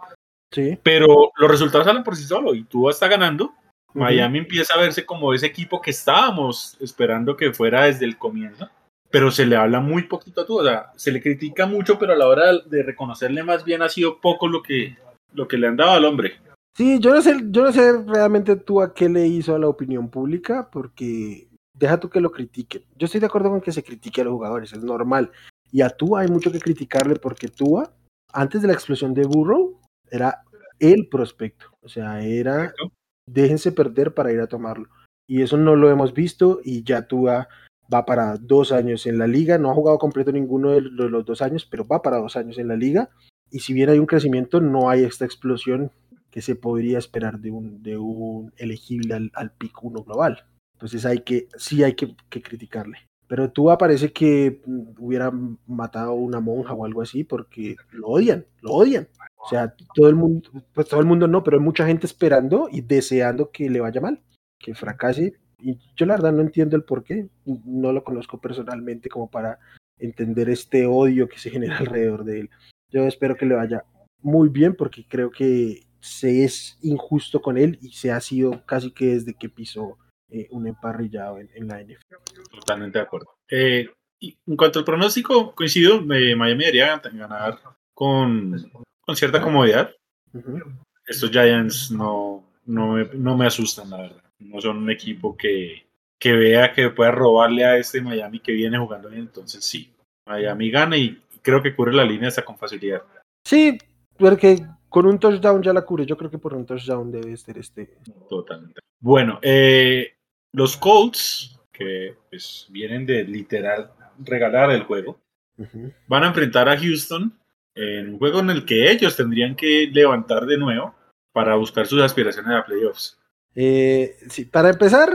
Sí. pero los resultados salen por sí solos y tú está ganando. Miami empieza a verse como ese equipo que estábamos esperando que fuera desde el comienzo. pero se le habla muy poquito a Tua, o sea, se le critica mucho, pero a la hora de reconocerle más bien ha sido poco lo que, lo que le han dado al hombre. Sí, yo no sé, yo no sé realmente tú a qué le hizo a la opinión pública, porque deja tú que lo critiquen. Yo estoy de acuerdo con que se critique a los jugadores, es normal. Y a Tua hay mucho que criticarle porque Tua, antes de la explosión de Burrow, era el prospecto. O sea, era déjense perder para ir a tomarlo. Y eso no lo hemos visto y ya Tua va para dos años en la liga. No ha jugado completo ninguno de los dos años, pero va para dos años en la liga. Y si bien hay un crecimiento, no hay esta explosión que se podría esperar de un, de un elegible al, al pico 1 global. Entonces hay que, sí hay que, criticarle. Pero tú parece que hubiera matado a una monja o algo así porque lo odian, lo odian. O sea, todo el mundo, pues todo el mundo no, pero hay mucha gente esperando y deseando que le vaya mal, que fracase. Y yo la verdad no entiendo el por qué. No lo conozco personalmente como para entender este odio que se genera alrededor de él. Yo espero que le vaya muy bien porque creo que se es injusto con él y se ha sido casi que desde que pisó eh, un emparrillado en, la NFL. Totalmente de acuerdo. Eh, y en cuanto al pronóstico, coincido, Miami debería ganar con, con cierta comodidad. Estos Giants no, no, me, no me asustan, la verdad. No son un equipo que, que vea que pueda robarle a este Miami que viene jugando bien. Entonces sí, Miami gana y creo que cubre la línea hasta con facilidad. Sí, porque con un touchdown ya la cubre. Yo creo que por un touchdown debe ser este. Totalmente. Bueno, eh, los Colts, que pues, vienen de literal regalar el juego, van a enfrentar a Houston en un juego en el que ellos tendrían que levantar de nuevo para buscar sus aspiraciones a playoffs. Eh, sí, para empezar,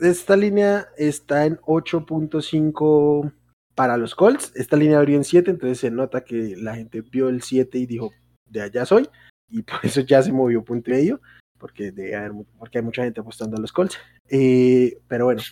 esta línea está en 8.5 para los Colts. Esta línea abrió en 7, entonces se nota que la gente vio el 7 y dijo, de allá soy, y por eso ya se movió punto y medio porque, porque hay mucha gente apostando a los Colts. Eh, pero bueno,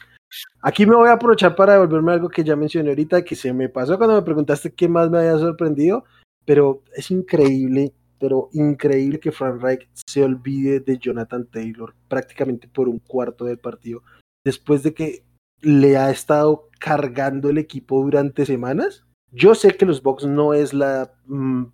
aquí me voy a aprovechar para devolverme algo que ya mencioné ahorita, que se me pasó cuando me preguntaste qué más me había sorprendido, pero es increíble, pero increíble que Frank Reich se olvide de Jonathan Taylor prácticamente por un cuarto del partido, después de que le ha estado cargando el equipo durante semanas. Yo sé que los Bucks no es la, mm,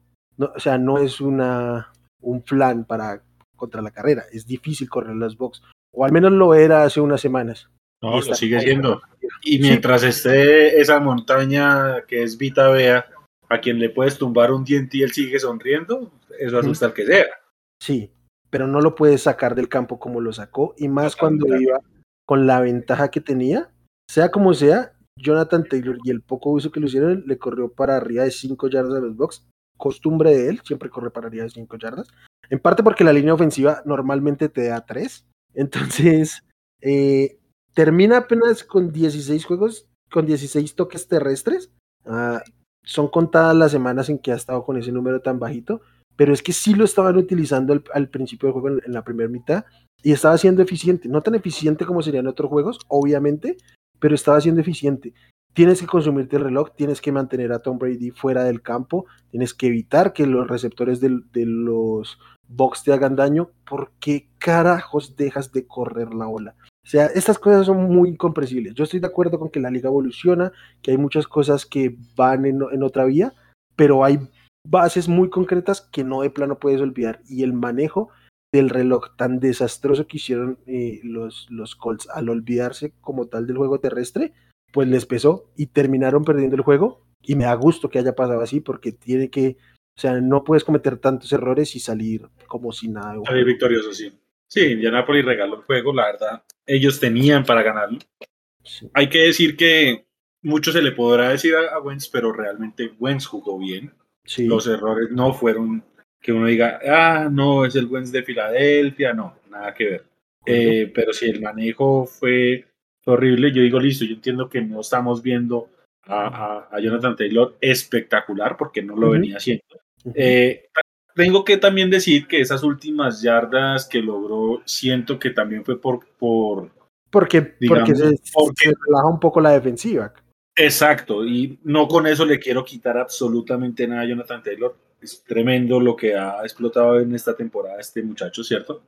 o sea, no es una un plan para contra la carrera. Es difícil correr las box, o al menos lo era hace unas semanas. No, lo sigue siendo. Y mientras esté esa montaña que es Vita Bea, a quien le puedes tumbar un diente y él sigue sonriendo, eso asusta al que sea. Sí, pero no lo puedes sacar del campo como lo sacó, y más cuando iba con la ventaja que tenía, sea como sea, Jonathan Taylor y el poco uso que lo hicieron le corrió para arriba de 5 yardas de los box, costumbre de él, siempre corre para de 5 yardas, en parte porque la línea ofensiva normalmente te da 3. Entonces, eh, termina apenas con 16 juegos, con 16 toques terrestres. Ah, son contadas las semanas en que ha estado con ese número tan bajito, pero es que sí lo estaban utilizando al, principio del juego en, la primera mitad y estaba siendo eficiente. No tan eficiente como serían otros juegos, obviamente, pero estaba siendo eficiente. Tienes que consumirte el reloj, tienes que mantener a Tom Brady fuera del campo, tienes que evitar que los receptores de los box te hagan daño, ¿por qué carajos dejas de correr la ola? O sea, estas cosas son muy incomprensibles. Yo estoy de acuerdo con que la liga evoluciona, que hay muchas cosas que van en, otra vía, pero hay bases muy concretas que no de plano puedes olvidar. Y el manejo del reloj tan desastroso que hicieron eh, los, los Colts al olvidarse como tal del juego terrestre, pues les pesó y terminaron perdiendo el juego. Y me da gusto que haya pasado así porque tiene que o sea, no puedes cometer tantos errores y salir como si nada. Salir victorioso, sí. Sí, Indianapolis regaló el juego, la verdad. Ellos tenían para ganarlo. Hay que decir que mucho se le podrá decir a, Wentz, pero realmente Wentz jugó bien. Los errores no fueron que uno diga, ah, no, es el Wentz de Filadelfia, no, nada que ver. Eh, pero si el manejo fue horrible, yo digo, listo, yo entiendo que no estamos viendo a, Jonathan Taylor espectacular porque no lo venía haciendo. Eh, tengo que también decir que esas últimas yardas que logró, siento que también fue por... por porque, porque, se, relaja un poco la defensiva. Exacto, y no con eso le quiero quitar absolutamente nada a Jonathan Taylor. Es tremendo lo que ha explotado en esta temporada este muchacho, ¿cierto?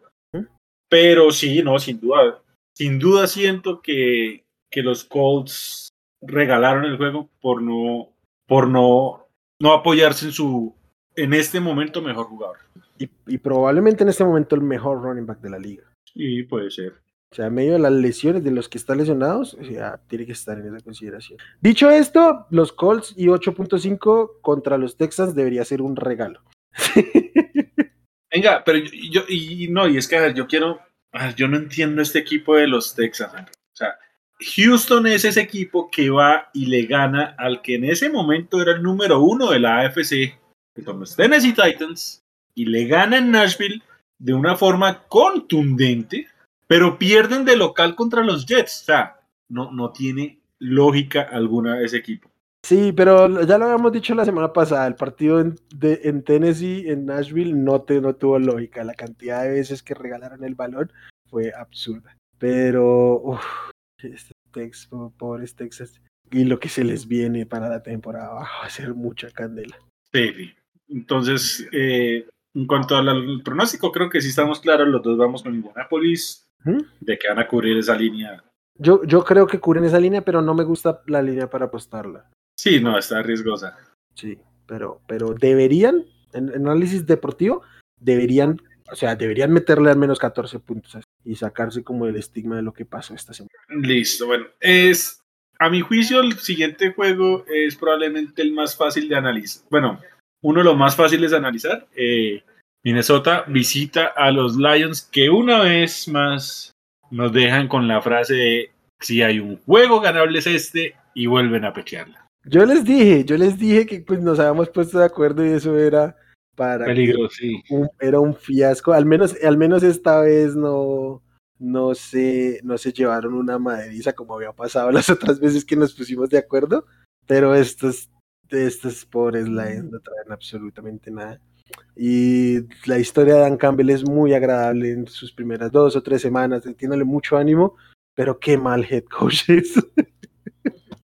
Pero sí, no, sin duda, sin duda siento que, que los Colts regalaron el juego por no, por no, no apoyarse en su, en este momento, mejor jugador. Y, y probablemente en este momento el mejor running back de la liga. Sí, puede ser. O sea, en medio de las lesiones de los que están lesionados, o sea, tiene que estar en esa consideración. Dicho esto, los Colts y 8.5 contra los Texans debería ser un regalo. Venga, pero yo, y no, y es que a ver, yo quiero, yo no entiendo este equipo de los Texans. O sea, Houston es ese equipo que va y le gana al que en ese momento era el número uno de la AFC, que son los Tennessee Titans, y le gana en Nashville de una forma contundente pero pierden de local contra los Jets. O sea, no, no tiene lógica alguna ese equipo. Sí, pero ya lo habíamos dicho la semana pasada, el partido en, de, en Tennessee, en Nashville, no, te, no tuvo lógica. La cantidad de veces que regalaron el balón fue absurda. Pero, uff, este Texas, pobres Texas, y lo que se les viene para la temporada va a ser mucha candela. Sí, entonces, eh, en cuanto al pronóstico, creo que sí estamos claros, los dos vamos con Indianapolis, de que van a cubrir esa línea. Yo, yo creo que cubren esa línea, pero no me gusta la línea para apostarla. Sí, no, está riesgosa. Sí, pero, pero deberían, en, análisis deportivo, deberían, o sea, deberían meterle al menos 14 puntos y sacarse como el estigma de lo que pasó esta semana. Listo, bueno, es, a mi juicio, el siguiente juego es probablemente el más fácil de analizar. Bueno, uno de los más fáciles de analizar. Eh, Minnesota visita a los Lions que una vez más nos dejan con la frase de si hay un juego ganable es este y vuelven a pechearla. Yo les dije, yo les dije que pues nos habíamos puesto de acuerdo y eso era para peligro, sí. era un fiasco, al menos al menos esta vez no no se no se llevaron una maderiza como había pasado las otras veces que nos pusimos de acuerdo, pero estos estos pobres Lions no traen absolutamente nada. Y la historia de Dan Campbell es muy agradable en sus primeras dos o tres semanas, tiene mucho ánimo, pero qué mal head coach es.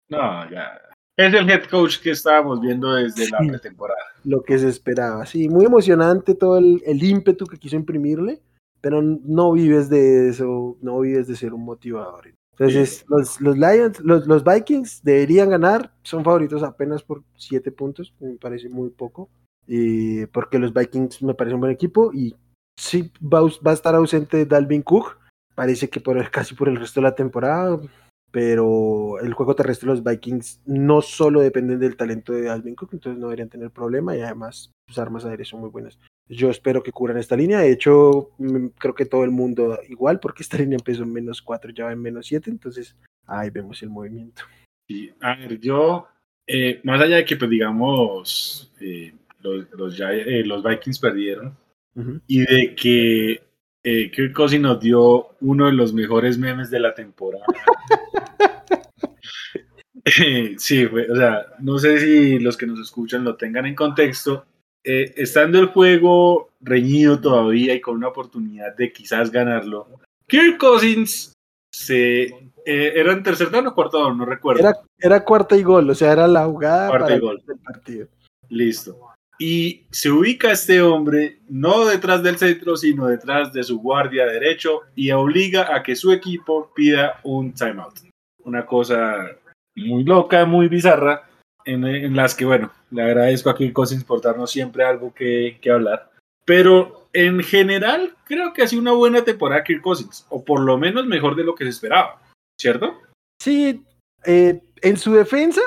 No, ya. Es el head coach que estábamos viendo desde la pretemporada. Lo que se esperaba, sí, muy emocionante todo el, el, ímpetu que quiso imprimirle, pero no vives de eso, no vives de ser un motivador. Entonces, los, los, Lions, los, los Vikings deberían ganar, son favoritos apenas por siete puntos, me parece muy poco porque los Vikings me parece un buen equipo y sí va, va a estar ausente Dalvin Cook, parece que por, casi por el resto de la temporada, pero el juego terrestre de los Vikings no solo dependen del talento de Dalvin Cook, entonces no deberían tener problema y además sus armas aéreas son muy buenas. Yo espero que cubran esta línea. De hecho, mm, creo que todo el mundo igual, porque esta línea empezó en menos 4, ya va en menos 7. Entonces, ahí vemos el movimiento. y a ver, yo, eh, más allá de que, pues, digamos, eh, los, los, eh, los Vikings perdieron y de que eh, Kirk Cousins nos dio uno de los mejores memes de la temporada. sí, o sea, no sé si los que nos escuchan lo tengan en contexto. Eh, estando el juego reñido todavía y con una oportunidad de quizás ganarlo, Kirk Cousins se eh, era en tercer down o cuarto down, no recuerdo. Era, era cuarta y gol, o sea, era la jugada para el partido. Listo. Y se ubica este hombre no detrás del centro, sino detrás de su guardia derecho y obliga a que su equipo pida un timeout. Una cosa muy loca, muy bizarra, en, las que, bueno, le agradezco a Kirk Cousins por darnos siempre algo que, hablar. Pero en general, creo que ha sido una buena temporada Kirk Cousins, o por lo menos mejor de lo que se esperaba, ¿cierto? Sí, eh, en su defensa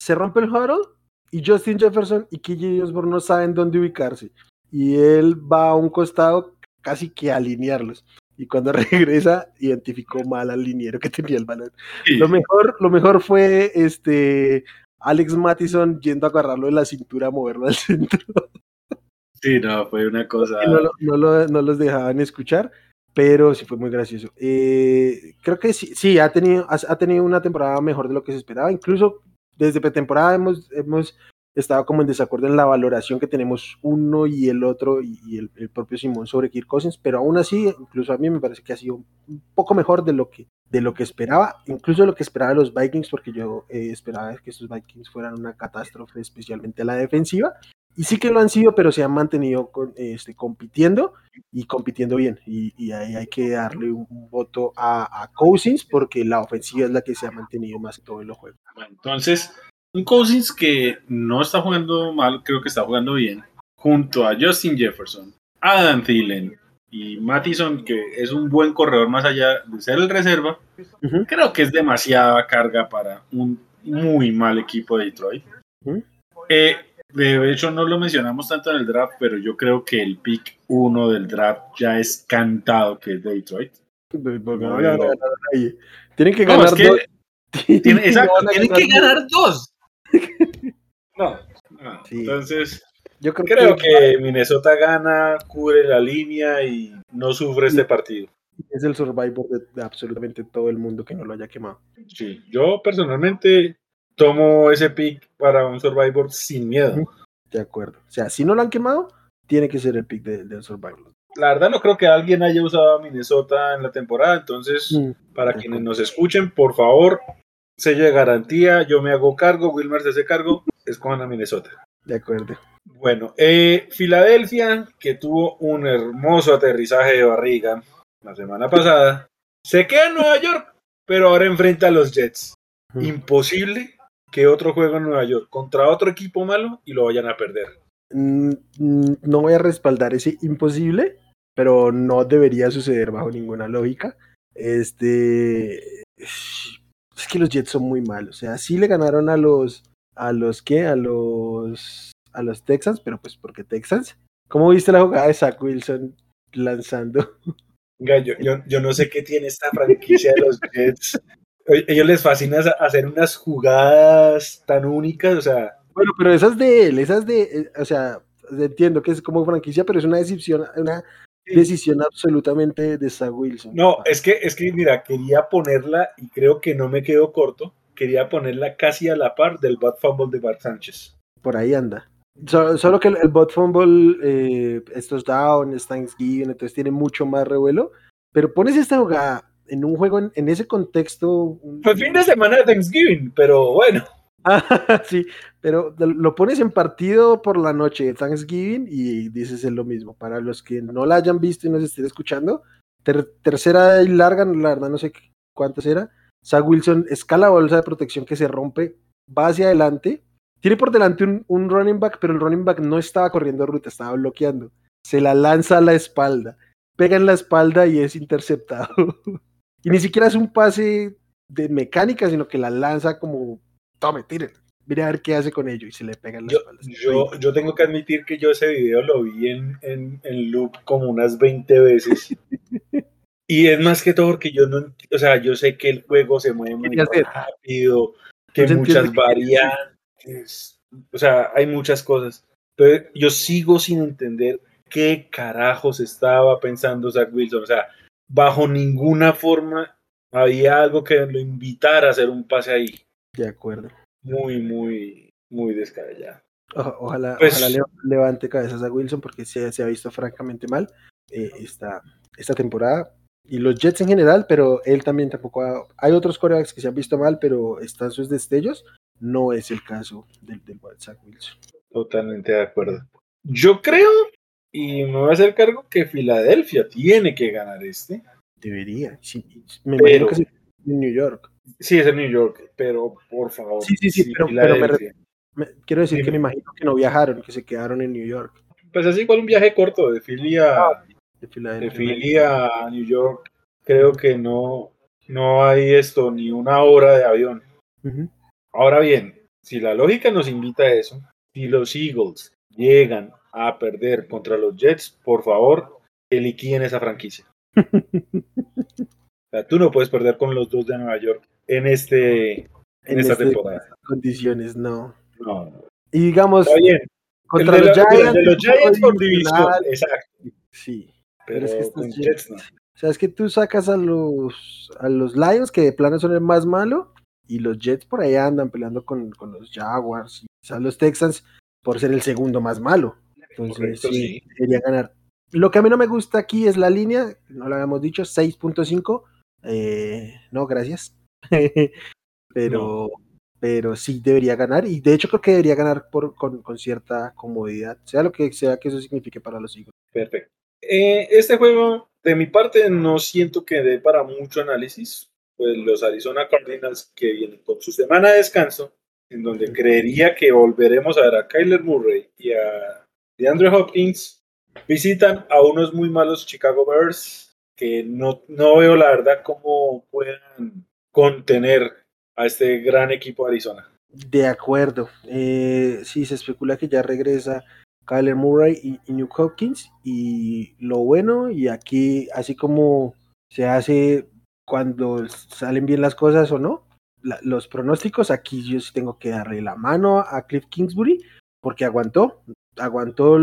se rompe el huddle y Justin Jefferson y KJ Osborne no saben dónde ubicarse. Y él va a un costado casi que alinearlos. Y cuando regresa, identificó mal al liniero que tenía el balón. Lo, mejor, lo mejor fue este Alex Mattison yendo a agarrarlo de la cintura a moverlo al centro. Sí, no, fue una cosa. No, no, los dejaban escuchar, pero sí fue muy gracioso. Eh, creo que sí, sí ha, tenido, ha, tenido una temporada mejor de lo que se esperaba. Incluso desde pretemporada hemos, hemos estado como en desacuerdo en la valoración que tenemos uno y el otro y, el, propio Simón sobre Kirk Cousins, pero aún así, incluso a mí me parece que ha sido un poco mejor de lo que, de lo que esperaba, incluso de lo que esperaba de los Vikings, porque yo eh, esperaba que estos Vikings fueran una catástrofe, especialmente a la defensiva, Y sí que lo han sido, pero se han mantenido con, este, compitiendo y compitiendo bien. Y, ahí hay que darle un, voto a, a, Cousins porque la ofensiva es la que se ha mantenido más en todo el juego. entonces, un Cousins que no está jugando mal, creo que está jugando bien, junto a Justin Jefferson, Adam Thielen y Mattison, que es un buen corredor más allá de ser el reserva, creo que es demasiada carga para un muy mal equipo de Detroit. eh, de hecho, no lo mencionamos tanto en el draft, pero yo creo que el pick 1 del draft ya es cantado que es Detroit. Tienen que ganar dos. exacto, tienen que ganar dos. No, entonces yo creo, que... Minnesota gana, cubre la línea y no sufre este partido. Es el survivor de, absolutamente todo el mundo que no lo haya quemado. Sí, yo personalmente tomo ese pick para un Survivor sin miedo. De acuerdo. O sea, si no lo han quemado, tiene que ser el pick del Survivor. La verdad no creo que alguien haya usado a Minnesota en la temporada, entonces mm, para quienes nos escuchen, por favor, sello de garantía, yo me hago cargo, Wilmer se hace cargo, escojan a Minnesota. De acuerdo. Bueno, eh, Filadelfia, que tuvo un hermoso aterrizaje de barriga la semana pasada, se queda en Nueva York, pero ahora enfrenta a los Jets. Imposible que otro juego en Nueva York contra otro equipo malo y lo vayan a perder. Mm, mm, no voy a respaldar ese imposible, pero no debería suceder bajo ninguna lógica. Este es que los Jets son muy malos. O sea, sí le ganaron a los a los que a los a los Texans, pero pues porque Texans. ¿Cómo viste la jugada de Zach Wilson lanzando? Yo, yo, yo no sé qué tiene esta franquicia de los Jets ellos les fascina hacer unas jugadas tan únicas, o sea. Bueno, pero esas de él, esas de, eh, o sea, entiendo que es como franquicia, pero es una decisión, una decisión absolutamente de Zach Wilson. No, es que, es que, mira, quería ponerla, y creo que no me quedo corto, quería ponerla casi a la par del bot fumble de Bart Sánchez. Por ahí anda. Solo, que el, bot fumble, eh, estos downs, Thanksgiving, entonces tiene mucho más revuelo, pero pones esta jugada en un juego en, ese contexto. Fue fin de semana de Thanksgiving, pero bueno. sí, pero lo pones en partido por la noche de Thanksgiving y dices es lo mismo. Para los que no la hayan visto y no se estén escuchando, tercera y larga, la verdad no sé cuántas era. Zach Wilson escala bolsa de protección que se rompe, va hacia adelante, tiene por delante un, un running back, pero el running back no estaba corriendo ruta, estaba bloqueando. Se la lanza a la espalda, pega en la espalda y es interceptado. Y ni siquiera es un pase de mecánica, sino que la lanza como, tome, tire, mire a ver qué hace con ello y se le pega en la espalda. Yo, yo tengo que admitir que yo ese video lo vi en, en, loop como unas 20 veces. y es más que todo porque yo no, o sea, yo sé que el juego se mueve muy rápido, que hay muchas variantes, o sea, hay muchas cosas. Pero yo sigo sin entender qué carajos estaba pensando Zach Wilson. O sea, bajo ninguna forma había algo que lo invitara a hacer un pase ahí. De acuerdo. Muy, muy, muy descabellado. ojalá, pues ojalá levante cabezas a Wilson porque se, se ha visto francamente mal eh, esta, esta temporada. Y los Jets en general, pero él también tampoco Hay otros corebacks que se han visto mal, pero están sus destellos. No es el caso del, del Zach Wilson. Totalmente de acuerdo. Yo creo y me voy a hacer cargo que Filadelfia tiene que ganar este. Debería, sí. Me imagino que es en New York. Sí, es en New York, pero por favor. Sí, sí, sí, pero, quiero decir que me imagino que no viajaron, que se quedaron en New York. Pues así igual un viaje corto de Philly a, ah, de, a New York. Creo que no, no hay esto, ni una hora de avión. Ahora bien, si la lógica nos invita a eso, si los Eagles llegan a perder contra los Jets, por favor, que liquiden esa franquicia. o sea, tú no puedes perder con los dos de Nueva York en este en, esta este temporada. Condiciones, no. No. Y digamos, contra los, Giants, de los Giants por división, exacto. Sí. Pero, es que con Jets, no. O sea, es que tú sacas a los a los Lions, que de plano son el más malo, y los Jets por ahí andan peleando con, con los Jaguars, y, o sea, los Texans por ser el segundo más malo. Entonces, sí, quería ganar. Lo que a mí no me gusta aquí es la línea, no lo habíamos dicho, 6.5. Eh, no, gracias. pero, pero sí debería ganar y de hecho creo que debería ganar por, con, con cierta comodidad, sea lo que sea que eso signifique para los Eagles. Perfecto. Eh, este juego, de mi parte, no siento que dé para mucho análisis. Pues los Arizona Cardinals que vienen con su semana de descanso, en donde creería que volveremos a ver a Kyler Murray y a DeAndre Hopkins, visitan a unos muy malos Chicago Bears que no, no veo la verdad cómo puedan contener a este gran equipo de Arizona. De acuerdo. Eh, sí, se especula que ya regresa Kyler Murray y, New Hopkins. Y lo bueno, y aquí, así como se hace cuando salen bien las cosas o no, los pronósticos, aquí yo sí tengo que darle la mano a Cliff Kingsbury, porque aguantó, aguantó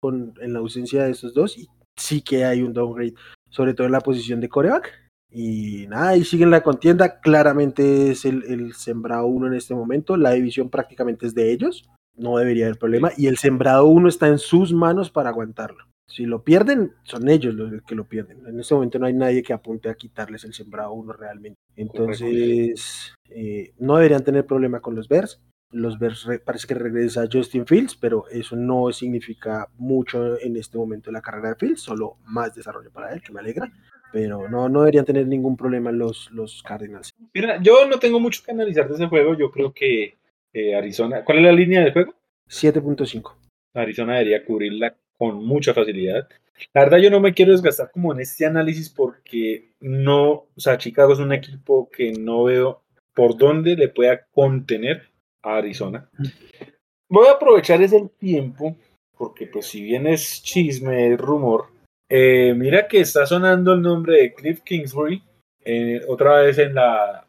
con, en la ausencia de esos dos, y sí que hay un downgrade, sobre todo en la posición de coreback. Y nada, y siguen la contienda. Claramente es el, el sembrado uno en este momento. La división prácticamente es de ellos no debería haber problema. Y el sembrado uno está en sus manos para aguantarlo. Si lo pierden, son ellos los que lo pierden. En este momento no hay nadie que apunte a quitarles el sembrado uno realmente. Entonces, eh, no deberían tener problema con los Bears. Los Bears parece que regresa Justin Fields, pero eso no significa mucho en este momento en la carrera de Fields, solo más desarrollo para él, que me alegra. Pero no, no deberían tener ningún problema los, los Cardinals. Mira, yo no tengo mucho que analizar de ese juego. Yo creo que eh, Arizona, ¿cuál es la línea del juego? 7.5. Arizona debería cubrirla con mucha facilidad. La verdad yo no me quiero desgastar como en este análisis porque no, o sea, Chicago es un equipo que no veo por dónde le pueda contener a Arizona. Voy a aprovechar ese tiempo porque pues si bien es chisme, es rumor, eh, mira que está sonando el nombre de Cliff Kingsbury eh, otra vez en la,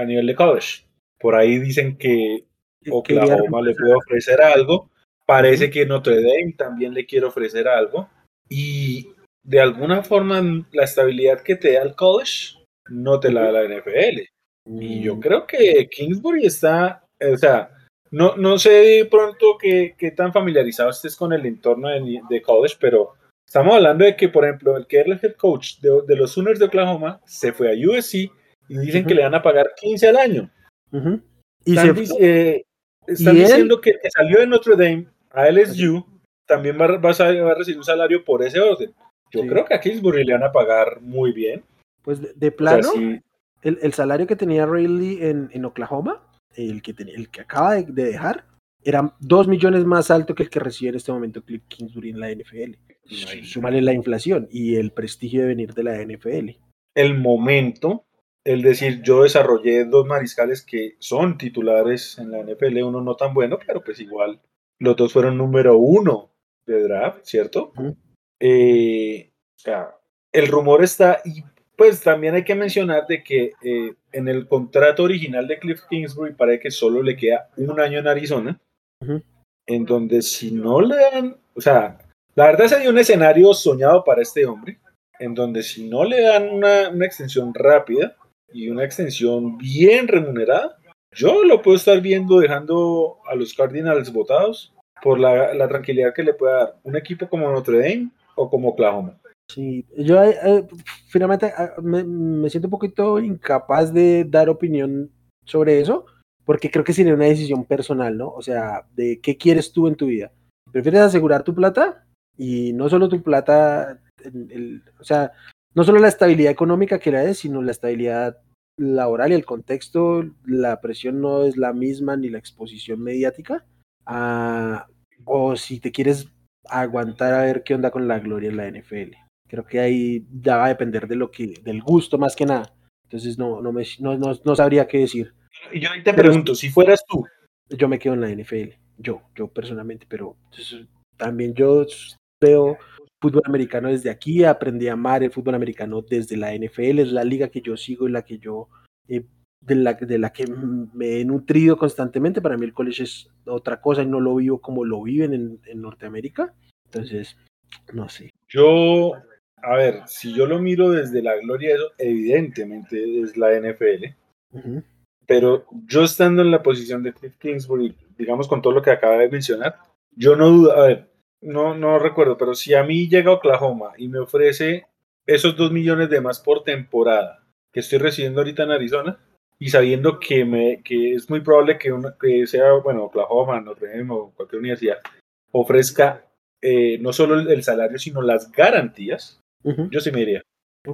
a nivel de college. Por ahí dicen que Oklahoma le puede ofrecer algo. Parece que Notre Dame también le quiere ofrecer algo. Y de alguna forma la estabilidad que te da el college no te la da la NFL. Y yo mm. creo que Kingsbury está, o sea, no, no sé de pronto qué, tan familiarizado estés con el entorno de, college, pero estamos hablando de que, por ejemplo, el que era el head coach de, los Sooners de Oklahoma se fue a USC y dicen que le van a pagar 15 al año. Y se, eh, están diciendo que, salió de Notre Dame a LSU, también va, a, recibir un salario por ese orden. Yo creo que a Kingsbury le van a pagar muy bien. Pues de, plano, el, salario que tenía Rayleigh en, Oklahoma, el que, el que acaba de, dejar, era dos millones más alto que el que recibe en este momento Cliff Kingsbury en la NFL. Súmale la inflación y el prestigio de venir de la NFL. El momento el decir, yo desarrollé dos mariscales que son titulares en la NFL, uno no tan bueno, pero pues igual los dos fueron número uno de draft, ¿cierto? Eh, o sea, el rumor está, y pues también hay que mencionar de que eh, en el contrato original de Cliff Kingsbury parece que solo le queda un año en Arizona, en donde si no le dan, o sea, la verdad sería un escenario soñado para este hombre, en donde si no le dan una, una extensión rápida, y una extensión bien remunerada, yo lo puedo estar viendo dejando a los Cardinals votados por la, la tranquilidad que le puede dar un equipo como Notre Dame o como Oklahoma. Sí, yo eh, eh, finalmente ah, me, me, siento un poquito incapaz de dar opinión sobre eso, porque creo que sería una decisión personal, ¿no? O sea, de qué quieres tú en tu vida. ¿Prefieres asegurar tu plata? Y no solo tu plata, o sea, no solo la estabilidad económica que la es, sino la estabilidad laboral y el contexto, la presión no es la misma ni la exposición mediática. Ah, o si te quieres aguantar a ver qué onda con la gloria en la NFL. Creo que ahí ya va a depender de lo que, del gusto más que nada. Entonces no, no, me, no, no, sabría qué decir. Y yo ahí te pregunto, si fueras tú. Yo me quedo en la NFL, yo, yo personalmente, pero también yo veo fútbol americano desde aquí, aprendí a amar el fútbol americano desde la NFL, es la liga que yo sigo y la que yo, eh, de, la, de la que me he nutrido constantemente. Para mí el college es otra cosa y no lo vivo como lo viven en, Norteamérica. Entonces, no sé. Yo, a ver, si yo lo miro desde la gloria, eso evidentemente es la NFL. Pero yo estando en la posición de Cliff Kingsbury, digamos con todo lo que acaba de mencionar, yo no dudo, a ver, no, no recuerdo, pero si a mí llega Oklahoma y me ofrece esos dos millones de más por temporada que estoy recibiendo ahorita en Arizona, y sabiendo que, me, que es muy probable que, una, que sea, bueno, Oklahoma, Notre Dame o cualquier universidad ofrezca eh, no solo el, salario, sino las garantías, yo sí me iría.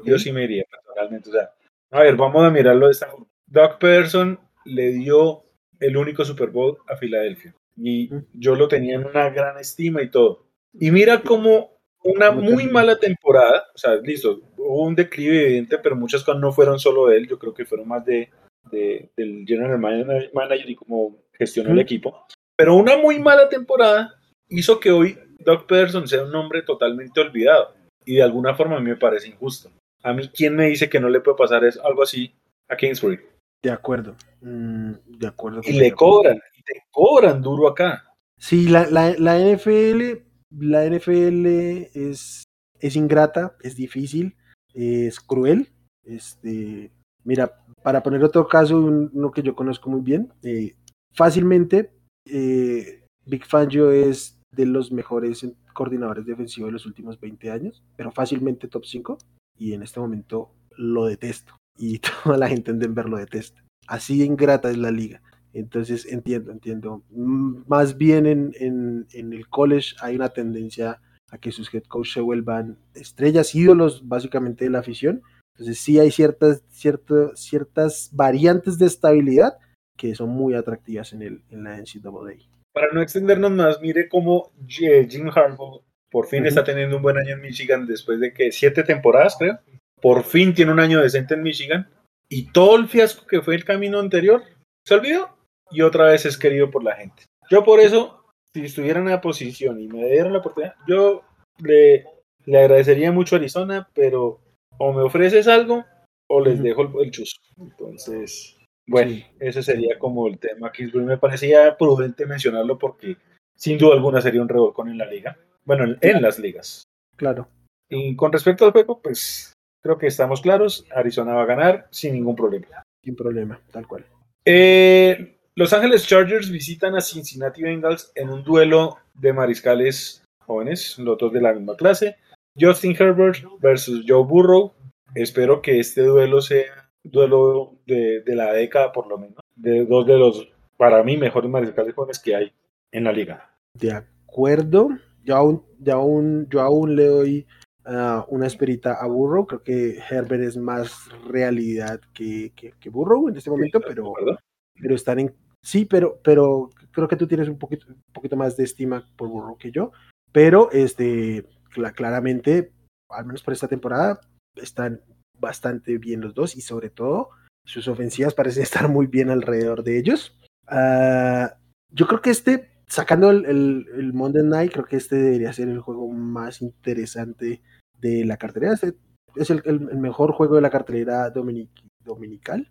Yo sí me iría, personalmente. O sea, a ver, vamos a mirarlo de esta forma. Doug Peterson le dio el único Super Bowl a Filadelfia y yo lo tenía en una gran estima y todo. Y mira cómo una muy mala temporada, o sea, listo, hubo un declive evidente, pero muchas cosas no fueron solo de él, yo creo que fueron más de, del general manager y cómo gestionó el equipo. Pero una muy mala temporada hizo que hoy Doug Peterson sea un hombre totalmente olvidado. Y de alguna forma a mí me parece injusto. A mí, ¿quién me dice que no le puede pasar algo así a Kingsbury? De acuerdo. Mm, de acuerdo. Y le cobran, y te cobran duro acá. Sí, la, la, la NFL, la NFL es, es ingrata, es difícil, es cruel. Este, mira, para poner otro caso, uno que yo conozco muy bien, eh, fácilmente eh, Big Fangio es de los mejores coordinadores defensivos de los últimos 20 años, pero fácilmente top 5 y en este momento lo detesto y toda la gente en Denver lo detesta. Así ingrata es la liga. Entonces entiendo, entiendo. Más bien en, en, el college hay una tendencia a que sus head coach se vuelvan estrellas, ídolos básicamente de la afición, entonces sí hay ciertas, ciertas, ciertas variantes de estabilidad que son muy atractivas en, el, en la NCAA. Para no extendernos más, mire cómo Jim Harbaugh por fin está teniendo un buen año en Michigan después de que siete temporadas, creo. Por fin tiene un año decente en Michigan y todo el fiasco que fue el camino anterior se olvidó y otra vez es querido por la gente. Yo por eso, si estuviera en la posición y me dieran la oportunidad, yo le, le agradecería mucho a Arizona, pero o me ofreces algo o les dejo el, el Entonces, bueno, ese sería como el tema que me parecía prudente mencionarlo porque sin duda alguna sería un revolcón en la liga. Bueno, en, las ligas. Claro. Y con respecto al juego, pues creo que estamos claros. Arizona va a ganar sin ningún problema. Sin problema, tal cual. Eh, Los Ángeles Chargers visitan a Cincinnati Bengals en un duelo de mariscales jóvenes, los dos de la misma clase. Justin Herbert versus Joe Burrow. Espero que este duelo sea duelo de, la década, por lo menos. De dos de los, para mí, mejores mariscales jóvenes que hay en la liga. De acuerdo. Yo aún, aún, yo aún le doy ah, una esperita a Burrow. Creo que Herbert es más realidad que, que, Burrow en este momento, pero, pero están en. Sí, pero, pero creo que tú tienes un poquito, un poquito más de estima por Burrow que yo. Pero este, claramente, al menos por esta temporada, están bastante bien los dos y sobre todo sus ofensivas parecen estar muy bien alrededor de ellos. Ah, yo creo que este, sacando el, el, Monday Night, creo que este debería ser el juego más interesante de la cartelera. Este es el, el, mejor juego de la cartelera dominical.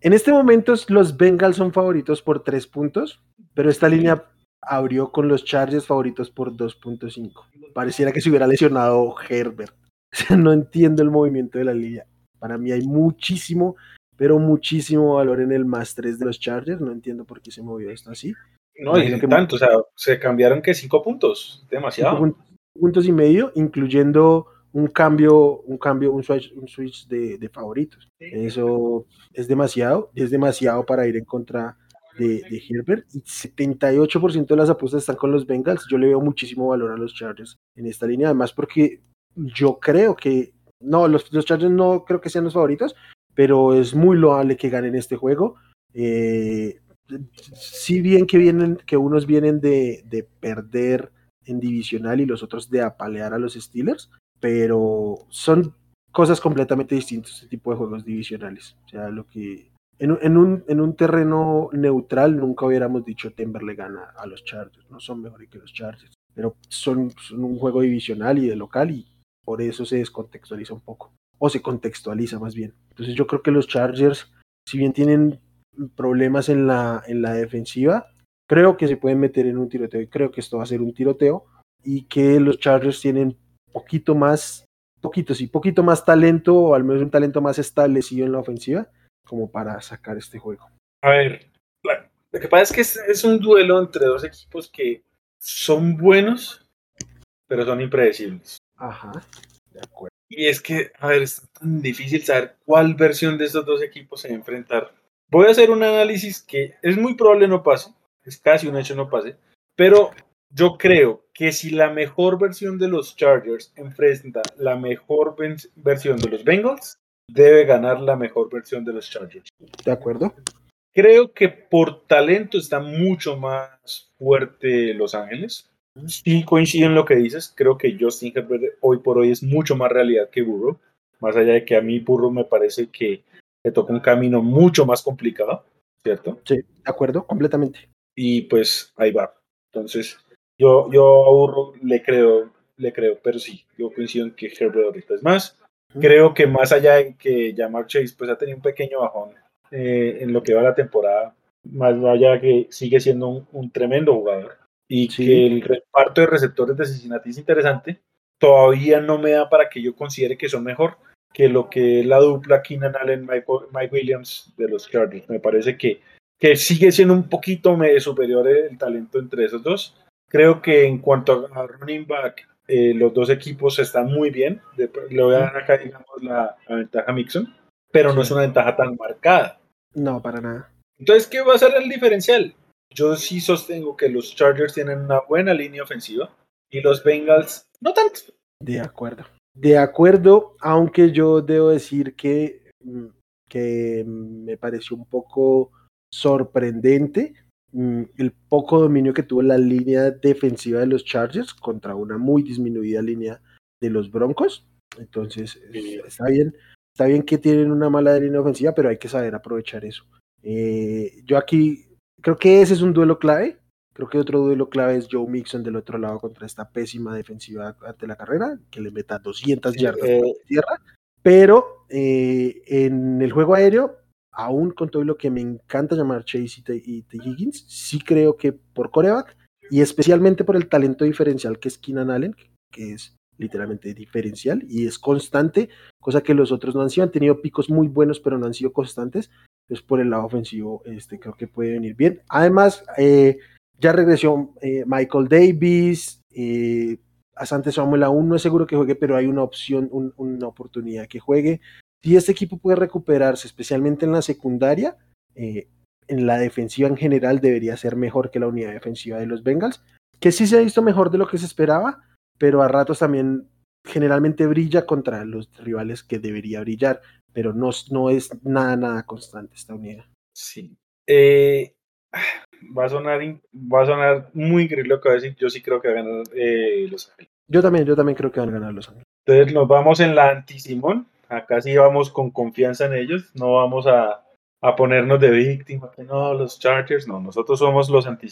En este momento los Bengals son favoritos por tres puntos, pero esta línea abrió con los Chargers favoritos por 2.5. Pareciera que se hubiera lesionado Herbert. no entiendo el movimiento de la línea. Para mí hay muchísimo, pero muchísimo valor en el más 3 de los Chargers. No entiendo por qué se movió esto así. No, y que tanto, o sea, se cambiaron que 5 puntos, demasiado. Cinco puntos y medio, incluyendo un cambio, un cambio, un switch, un switch de, de favoritos. Eso es demasiado, es demasiado para ir en contra de, de Herbert y 78% de las apuestas están con los Bengals. Yo le veo muchísimo valor a los Chargers en esta línea, además porque yo creo que, no, los, los Chargers no creo que sean los favoritos, pero es muy loable que ganen este juego. Eh, si bien que vienen, que unos vienen de, de, perder en divisional y los otros de apalear a los Steelers, pero son cosas completamente distintas este tipo de juegos divisionales. O sea, lo que en, un, en un terreno neutral nunca hubiéramos dicho Denver le gana a los Chargers, no son mejores que los Chargers, pero son, un juego divisional y de local y por eso se descontextualiza un poco, o se contextualiza más bien. Entonces yo creo que los Chargers, si bien tienen problemas en la, en la defensiva, creo que se pueden meter en un tiroteo y creo que esto va a ser un tiroteo y que los Chargers tienen poquito más, poquito sí, poquito más talento o al menos un talento más establecido en la ofensiva como para sacar este juego. A ver, lo que pasa es que es, un duelo entre dos equipos que son buenos, pero son impredecibles. Ajá, de acuerdo. Y es que, a ver, es tan difícil saber cuál versión de estos dos equipos se va a enfrentar voy a hacer un análisis que es muy probable no pase, es casi un hecho no pase, pero yo creo que si la mejor versión de los Chargers enfrenta la mejor versión de los Bengals, debe ganar la mejor versión de los Chargers. De acuerdo. Creo que por talento está mucho más fuerte Los Ángeles. Sí coincido en lo que dices. Creo que Justin Herbert hoy por hoy es mucho más realidad que Burrow. Más allá de que a mí Burrow me parece que le toca un camino mucho más complicado, ¿cierto? Sí, de acuerdo, completamente. Y pues ahí va. Entonces, yo, yo a Burrow le creo, le creo, pero sí, yo coincido en que Herbert ahorita es más. Creo que más allá de que Jamar Chase pues ha tenido un pequeño bajón eh, en lo que va la temporada, más allá que sigue siendo un, tremendo jugador y que el reparto de receptores de Cincinnati es interesante, todavía no me da para que yo considere que son mejor que lo que es la dupla Keenan Allen Mike, Mike Williams de los Chargers. Me parece que, que sigue siendo un poquito superior el talento entre esos dos. Creo que en cuanto a running back, eh, los dos equipos están muy bien. le voy a dar acá, digamos, la, ventaja a Mixon, pero no es una ventaja tan marcada. No, para nada. Entonces, ¿qué va a ser el diferencial? Yo sí sostengo que los Chargers tienen una buena línea ofensiva y los Bengals no tanto. De acuerdo. De acuerdo, aunque yo debo decir que, mm, que me pareció un poco sorprendente Mm, el poco dominio que tuvo la línea defensiva de los Chargers contra una muy disminuida línea de los Broncos. Entonces, está bien, está bien que tienen una mala línea ofensiva, pero hay que saber aprovechar eso. Eh, yo aquí creo que ese es un duelo clave. Creo que otro duelo clave es Joe Mixon del otro lado contra esta pésima defensiva ante la carrera, que le meta 200 yardas eh, tierra. Pero eh, en el juego aéreo, aún con todo lo que me encanta llamar Chase y T. Higgins, sí creo que por coreback y especialmente por el talento diferencial que es Keenan Allen, que es literalmente diferencial y es constante, cosa que los otros no han sido, han tenido picos muy buenos pero no han sido constantes, pues por el lado ofensivo este, creo que puede venir bien. Además, eh, ya regresó eh, Michael Davis, eh, Asante Samuel aún no es seguro que juegue, pero hay una opción, una oportunidad que juegue. Si este equipo puede recuperarse, especialmente en la secundaria, eh, en la defensiva en general debería ser mejor que la unidad defensiva de los Bengals, que sí se ha visto mejor de lo que se esperaba, pero a ratos también generalmente brilla contra los rivales que debería brillar, pero no, no es nada, nada constante esta unidad. Sí. Eh, va, a sonar, va a sonar muy increíble lo que va a decir. Yo sí creo que van a ganar eh, Los Ángeles. Yo también, yo también creo que van a ganar Los Ángeles. Entonces nos vamos en la anti-Simón. Acá sí vamos con confianza en ellos, no vamos a, ponernos de víctima, que no, los Chargers, no, nosotros somos los anti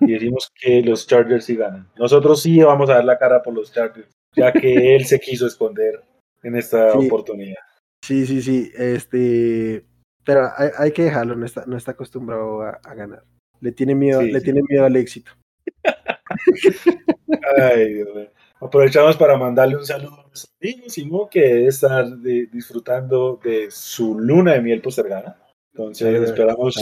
y decimos que los Chargers sí ganan. Nosotros sí vamos a dar la cara por los Chargers, ya que él se quiso esconder en esta oportunidad. Sí, sí, sí, este, pero hay, que dejarlo, no está, no está acostumbrado a, ganar. Le tiene miedo, le tiene miedo al éxito. Ay, Dios mío. Aprovechamos para mandarle un saludo a nuestro amigo Simón, que debe estar disfrutando de su luna de miel postergada. Entonces, esperamos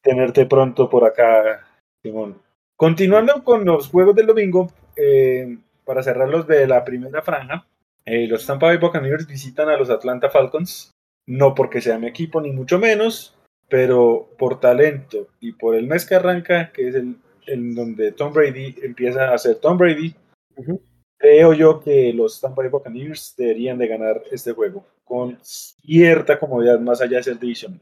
tenerte pronto por acá, Simón. Continuando con los juegos del domingo, eh, para cerrarlos de la primera franja, eh, los Tampa Bay Buccaneers visitan a los Atlanta Falcons, no porque sea mi equipo, ni mucho menos, pero por talento y por el mes que arranca, que es el en donde Tom Brady empieza a ser Tom Brady, creo yo que los Tampa Bay Buccaneers deberían de ganar este juego con cierta comodidad más allá de ser división.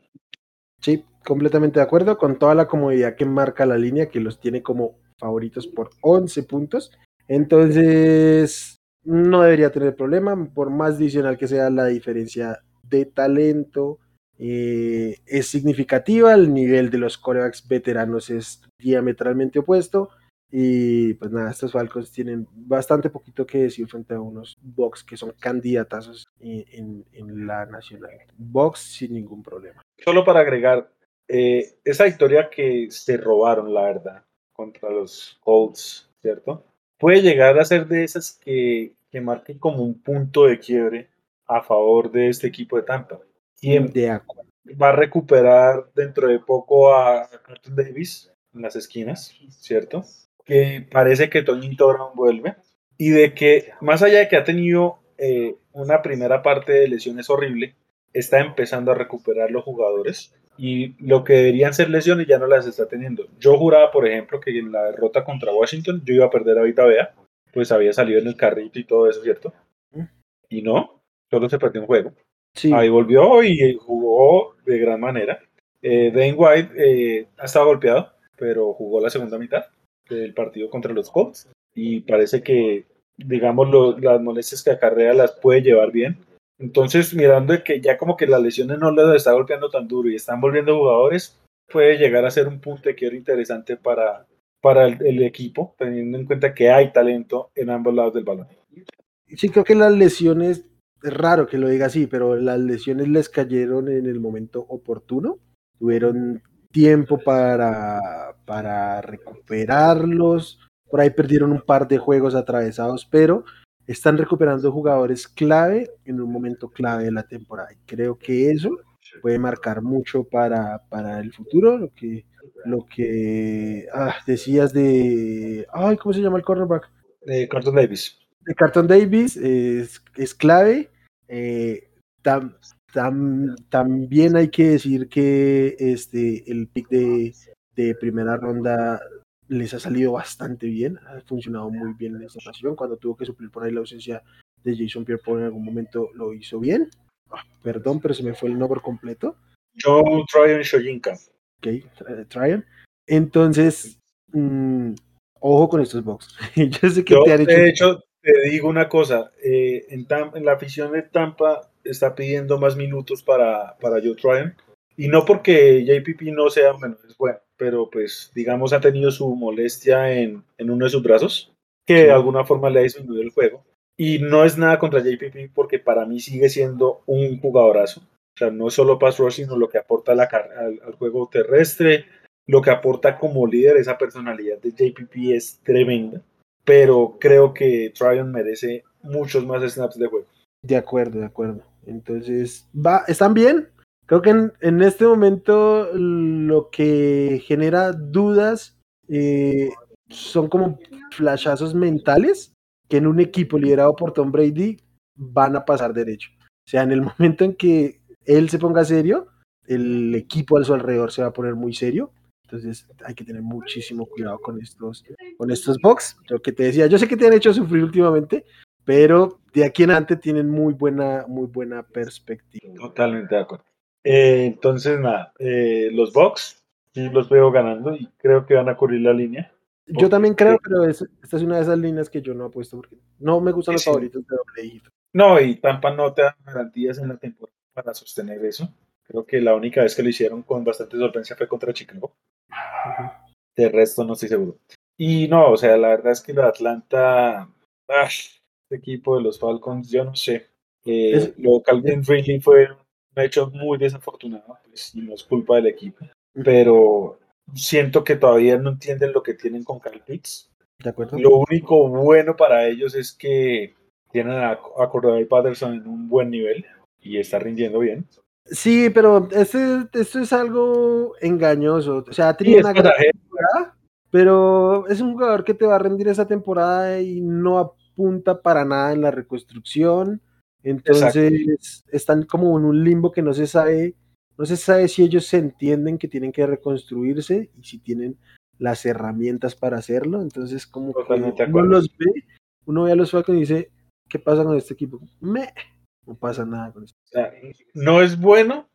Sí, completamente de acuerdo con toda la comodidad que marca la línea, que los tiene como favoritos por 11 puntos. Entonces, no debería tener problema, por más adicional que sea la diferencia de talento, eh, es significativa, el nivel de los corebacks veteranos es diametralmente opuesto. Y pues nada, estos Falcons tienen bastante poquito que decir frente a unos Bucks que son candidatazos en, la nacional. Bucks sin ningún problema. Solo para agregar, eh, esa victoria que se robaron, la verdad, contra los Colts, ¿cierto? Puede llegar a ser de esas que, que marquen como un punto de quiebre a favor de este equipo de Tampa. ¿Quién va a recuperar dentro de poco a Carlton Davis en las esquinas, ¿cierto? que parece que Toñito Brown vuelve y de que más allá de que ha tenido eh, una primera parte de lesiones horrible, está empezando a recuperar los jugadores y lo que deberían ser lesiones ya no las está teniendo. Yo juraba, por ejemplo, que en la derrota contra Washington yo iba a perder a Vita Bea, pues había salido en el carrito y todo eso, ¿cierto? Y no, solo se perdió un juego. Ahí volvió y jugó de gran manera. Eh, Dane White eh, ha estado golpeado, pero jugó la segunda mitad del partido contra los Colts y parece que, digamos, las molestias que acarrea las puede llevar bien. Entonces, mirando que ya como que las lesiones no les está golpeando tan duro y están volviendo jugadores, puede llegar a ser un punto de quiero interesante para, para el, equipo, teniendo en cuenta que hay talento en ambos lados del balón. Sí, creo que las lesiones, es raro que lo diga así, pero las lesiones les cayeron en el momento oportuno. Tuvieron tiempo para, para recuperarlos. Por ahí perdieron un par de juegos atravesados, pero están recuperando jugadores clave en un momento clave de la temporada. Y creo que eso puede marcar mucho para, para el futuro. Lo que, lo que ah, decías de. Ay, ¿cómo se llama el cornerback? De Carton Davis. De Carton Davis es, es clave. Eh, también hay que decir que este, el pick de, de primera ronda les ha salido bastante bien, ha funcionado muy bien en esta ocasión. Cuando tuvo que suplir por ahí la ausencia de Jason Pierre en algún momento lo hizo bien. Ah, perdón, pero se me fue el nombre completo. Joe Tryon Shoyinka. Ok, uh, Tryon. Entonces, mm, ojo con estos box. Yo sé que te han hecho... De hecho, te digo una cosa. Eh, en, en, la afición de Tampa está pidiendo más minutos para, para Joe Tryon. Y no porque JPP no sea, bueno, es bueno, pero pues digamos ha tenido su molestia en, en uno de sus brazos, que de alguna forma le ha disminuido el juego. Y no es nada contra JPP porque para mí sigue siendo un jugadorazo. O sea, no es solo pass rush, sino lo que aporta la, al, al juego terrestre, lo que aporta como líder, esa personalidad de JPP es tremenda. Pero creo que Tryon merece muchos más snaps de juego. De acuerdo, de acuerdo. Entonces, va, están bien, Creo que en, este momento lo que genera dudas eh, son como flashazos mentales que en un equipo liderado por Tom Brady van a pasar derecho. O sea, en el momento en que él se ponga serio, el equipo a su alrededor se va a poner muy serio. Entonces hay que tener muchísimo cuidado con estos, con estos box. Lo que te decía, yo sé que te han hecho sufrir últimamente, pero de aquí en adelante tienen muy buena, muy buena perspectiva. Totalmente de acuerdo. Eh, entonces, nada, eh, los Bucks sí los veo ganando y creo que van a cubrir la línea. Yo también creo, pero esta es una de esas líneas que yo no apuesto porque no me gustan los favoritos de doble No, y Tampa no te da garantías en la temporada para sostener eso. Creo que la única vez que lo hicieron con bastante solvencia fue contra Chicago. De resto no estoy seguro. Y no, o sea, la verdad es que la Atlanta, ah, este equipo de los Falcons, yo no sé. Eh, lo Calvin Ridley fue ha hecho muy desafortunado, pues, y no es culpa del equipo, pero siento que todavía no entienden lo que tienen con Kyle Pitts. ¿De acuerdo? Lo único bueno para ellos es que tienen a, a Patterson en un buen nivel y está rindiendo bien. Sí, pero este, esto es algo engañoso. O sea, tiene una gran temporada, pero es un jugador que te va a rendir esa temporada y no apunta para nada en la reconstrucción. Entonces están como en un limbo que no se sabe, no se sabe si ellos se entienden que tienen que reconstruirse y si tienen las herramientas para hacerlo. Entonces, como que uno los ve, uno ve a los Falcons y dice, ¿qué pasa con este equipo? Me, no pasa nada con esto. no es bueno,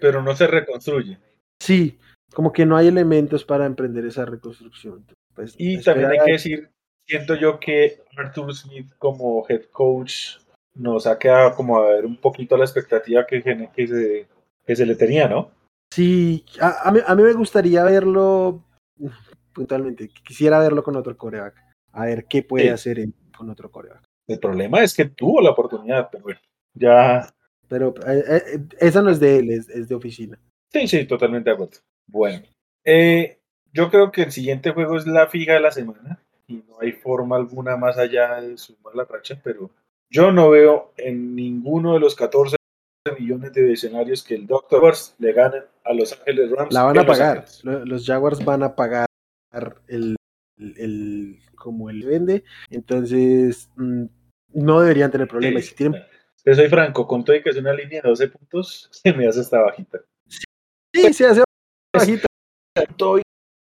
pero no se reconstruye. Sí, como que no hay elementos para emprender esa reconstrucción. Pues, y también hay que decir, siento yo que Arthur Smith como head coach nos ha quedado como a ver un poquito la expectativa que, que, se, que se le tenía, ¿no? Sí, a, mí, a mí me gustaría verlo puntualmente, quisiera verlo con otro coreback, a ver qué puede hacer con otro coreback. El problema es que tuvo la oportunidad, pero bueno, ya... Pero eh, eh, esa no es de él, es, de oficina. Sí, sí, totalmente de acuerdo. Bueno, eh, yo creo que el siguiente juego es la fija de la semana y no hay forma alguna más allá de sumar la racha, pero yo no veo en ninguno de los 14 millones de escenarios que el Dr. Wars le ganen a Los Ángeles Rams. La van a pagar. Los, Jaguars van a pagar el, como él vende. Entonces, mm, no deberían tener problemas. Si soy franco, con todo y que es una línea de 12 puntos, se me hace esta bajita. Sí, se hace bajito. Todo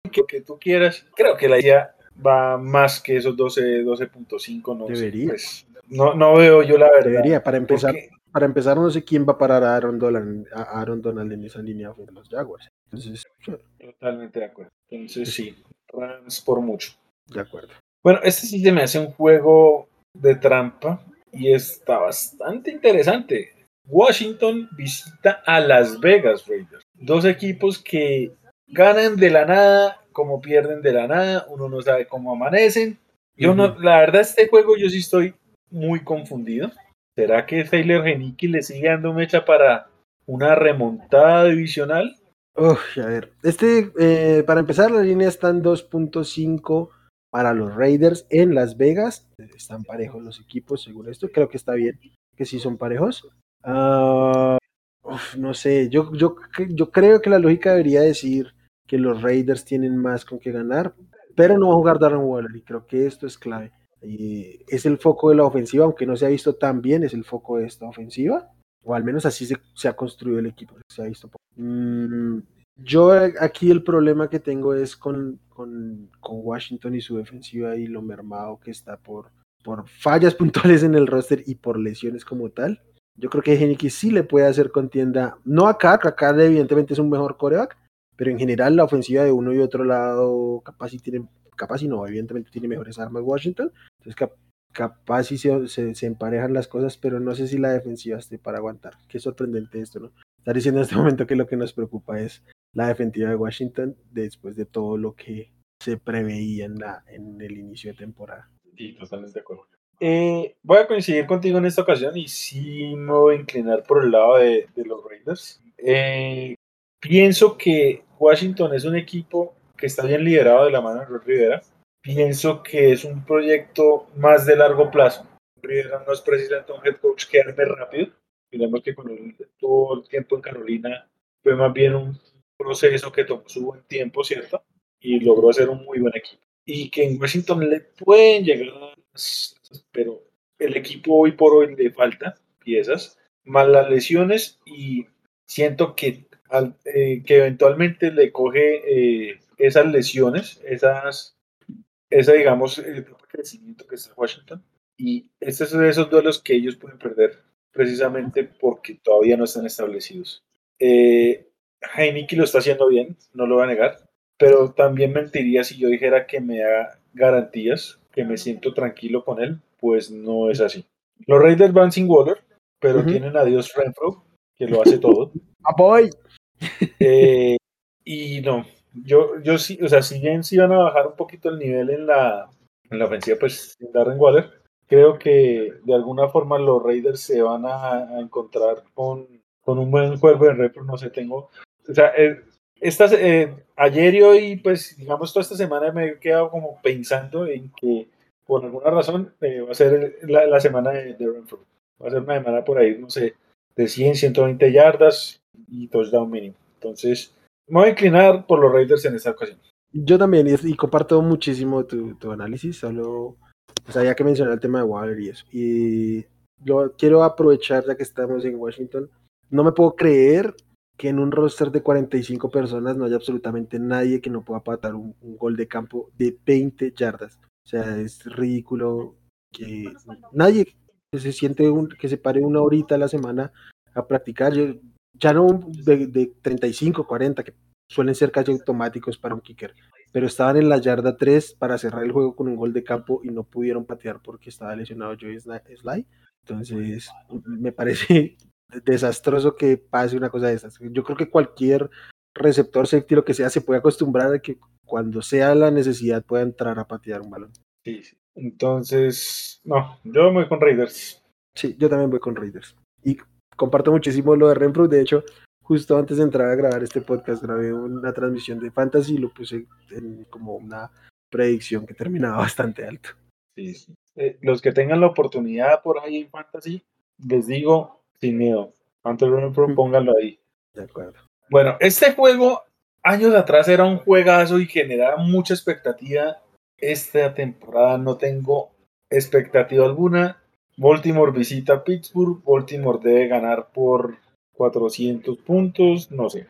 que, que tú quieras. Creo que la idea va más que esos 12, 12.5. No Debería. Pues, no, no veo yo la verdad. Debería, para empezar, Porque- para empezar, no sé quién va a parar a Aaron Donald, a Aaron Donald en esa línea de los Jaguars. Entonces, Totalmente de acuerdo. Entonces sí, Rams por mucho. de acuerdo. Bueno, este sí se me hace un juego de trampa y está bastante interesante. Washington visita a Las Vegas Raiders. Dos equipos que ganan de la nada, como pierden de la nada, uno no sabe cómo amanecen. Yo no, la verdad, este juego yo sí estoy muy confundido. ¿Será que Taylor Genicki le sigue dando mecha para una remontada divisional? Uf, a ver, este, eh, para empezar, la línea está en 2.5 para los Raiders en Las Vegas. Están parejos los equipos, según esto. Creo que está bien, que sí son parejos. Ah, uf, no sé, yo, yo, yo creo que la lógica debería decir que los Raiders tienen más con que ganar, pero no va a jugar Darren Waller y creo que esto es clave. Y es el foco de la ofensiva, aunque no se ha visto tan bien, es el foco de esta ofensiva, o al menos así se, se ha construido el equipo, se ha visto. Mm, yo eh, aquí el problema que tengo es con, con, con Washington y su defensiva y lo mermado que está por, por fallas puntuales en el roster y por lesiones como tal. Yo creo que Heineken sí le puede hacer contienda, no acá, que acá evidentemente es un mejor coreback, pero en general la ofensiva de uno y otro lado capaz y tiene, capaz y no, evidentemente tiene mejores armas Washington, entonces cap- capaz sí se, se, se emparejan las cosas, pero no sé si la defensiva esté para aguantar. Qué sorprendente esto, ¿no? Estar diciendo en este momento que lo que nos preocupa es la defensiva de Washington después de todo lo que se preveía en, la, en el inicio de temporada. Sí, totalmente de acuerdo. Eh, voy a coincidir contigo en esta ocasión y sí me voy a inclinar por el lado de, de los Raiders. Eh, pienso que Washington es un equipo que está bien liderado de la mano de Ron Rivera. Pienso que es un proyecto más de largo plazo. Rivera no es precisamente un head coach que arme rápido. Miremos que con el, todo el tiempo en Carolina fue más bien un proceso que tomó su buen tiempo, ¿cierto? Y logró hacer un muy buen equipo y que en Washington le pueden llegar, pero el equipo hoy por hoy le falta piezas, más las lesiones y siento que, al- eh, que eventualmente le coge eh, esas lesiones, esas, esa digamos, eh, etapa de crecimiento que está Washington y este es de esos duelos que ellos pueden perder precisamente porque todavía no están establecidos. Eh, Heineke lo está haciendo bien, no lo voy a negar, pero también mentiría si yo dijera que me da garantías, que me siento tranquilo con él, pues no es así. Los Raiders van sin Waller, pero Ujú. tienen a Dios Renfro, que lo hace todo. ¡Apoy! Eh, y no, yo, yo sí, o sea, si bien sí van a bajar un poquito el nivel en la, en la ofensiva, pues sin Darren Waller, creo que de alguna forma los Raiders se van a, a encontrar con, con un buen juego de repro, no sé, tengo, o sea, eh, estas, eh, ayer y hoy, pues digamos toda esta semana me he quedado como pensando en que por alguna razón eh, va a ser la, la semana de, de Renfro, va a ser una semana por ahí, no sé, de 100, 120 yardas y touchdown mínimo. Entonces, me voy a inclinar por los Raiders en esta ocasión. Yo también, y, y comparto muchísimo tu, tu análisis, solo, o sea, ya que mencioné el tema de Waller y eso, y lo quiero aprovechar ya que estamos en Washington, no me puedo creer que en un roster de 45 personas no haya absolutamente nadie que no pueda patar un, un gol de campo de 20 yardas. O sea, es ridículo que nadie que se siente un, que se pare una horita a la semana a practicar, yo, ya no de, de 35, 40, que suelen ser casi automáticos para un kicker, pero estaban en la yarda 3 para cerrar el juego con un gol de campo y no pudieron patear porque estaba lesionado Joey Sly. Entonces, me parece desastroso que pase una cosa de esas. Yo creo que cualquier receptor safety, lo que sea, se puede acostumbrar a que cuando sea la necesidad pueda entrar a patear un balón. Sí. Entonces, no, yo voy con Raiders. Sí, yo también voy con Raiders. Y comparto muchísimo lo de Renfro. De hecho, justo antes de entrar a grabar este podcast, grabé una transmisión de Fantasy y lo puse en como una predicción que terminaba bastante alto. Sí, sí. Eh, los que tengan la oportunidad por ahí en Fantasy, les digo, sin miedo. Antes Renfro, pónganlo ahí. De acuerdo. Bueno, este juego años atrás era un juegazo y generaba mucha expectativa. Esta temporada no tengo expectativa alguna. Baltimore visita Pittsburgh. Baltimore debe ganar por 400 puntos. No sé.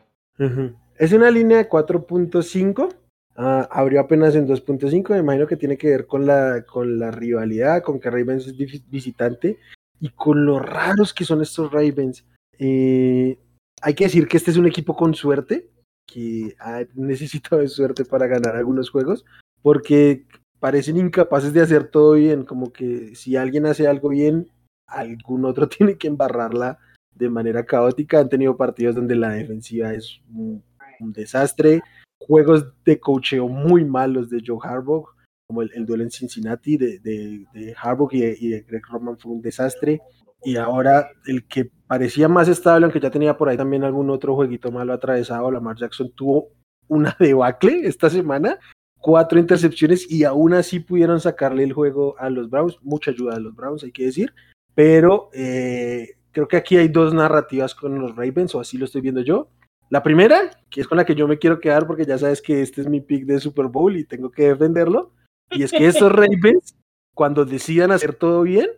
Es una línea de 4.5. Ah, abrió apenas en 2.5. Me imagino que tiene que ver con la, con la rivalidad, con que Ravens es visitante y con lo raros que son estos Ravens. Eh, hay que decir que este es un equipo con suerte, que ha necesitado de suerte para ganar algunos juegos, porque parecen incapaces de hacer todo bien, como que si alguien hace algo bien, algún otro tiene que embarrarla de manera caótica. Han tenido partidos donde la defensiva es un, desastre, juegos de cocheo muy malos de Joe Harbaugh, como el, duelo en Cincinnati de, de, Harbaugh y de, Greg Roman fue un desastre. Y ahora el que parecía más estable, aunque ya tenía por ahí también algún otro jueguito malo atravesado, Lamar Jackson tuvo una debacle esta semana, cuatro intercepciones y aún así pudieron sacarle el juego a los Browns, mucha ayuda de los Browns hay que decir, pero eh, creo que aquí hay dos narrativas con los Ravens, o así lo estoy viendo yo. La primera, que es con la que yo me quiero quedar porque ya sabes que este es mi pick de Super Bowl y tengo que defenderlo, y es que estos Ravens, cuando decidan hacer todo bien,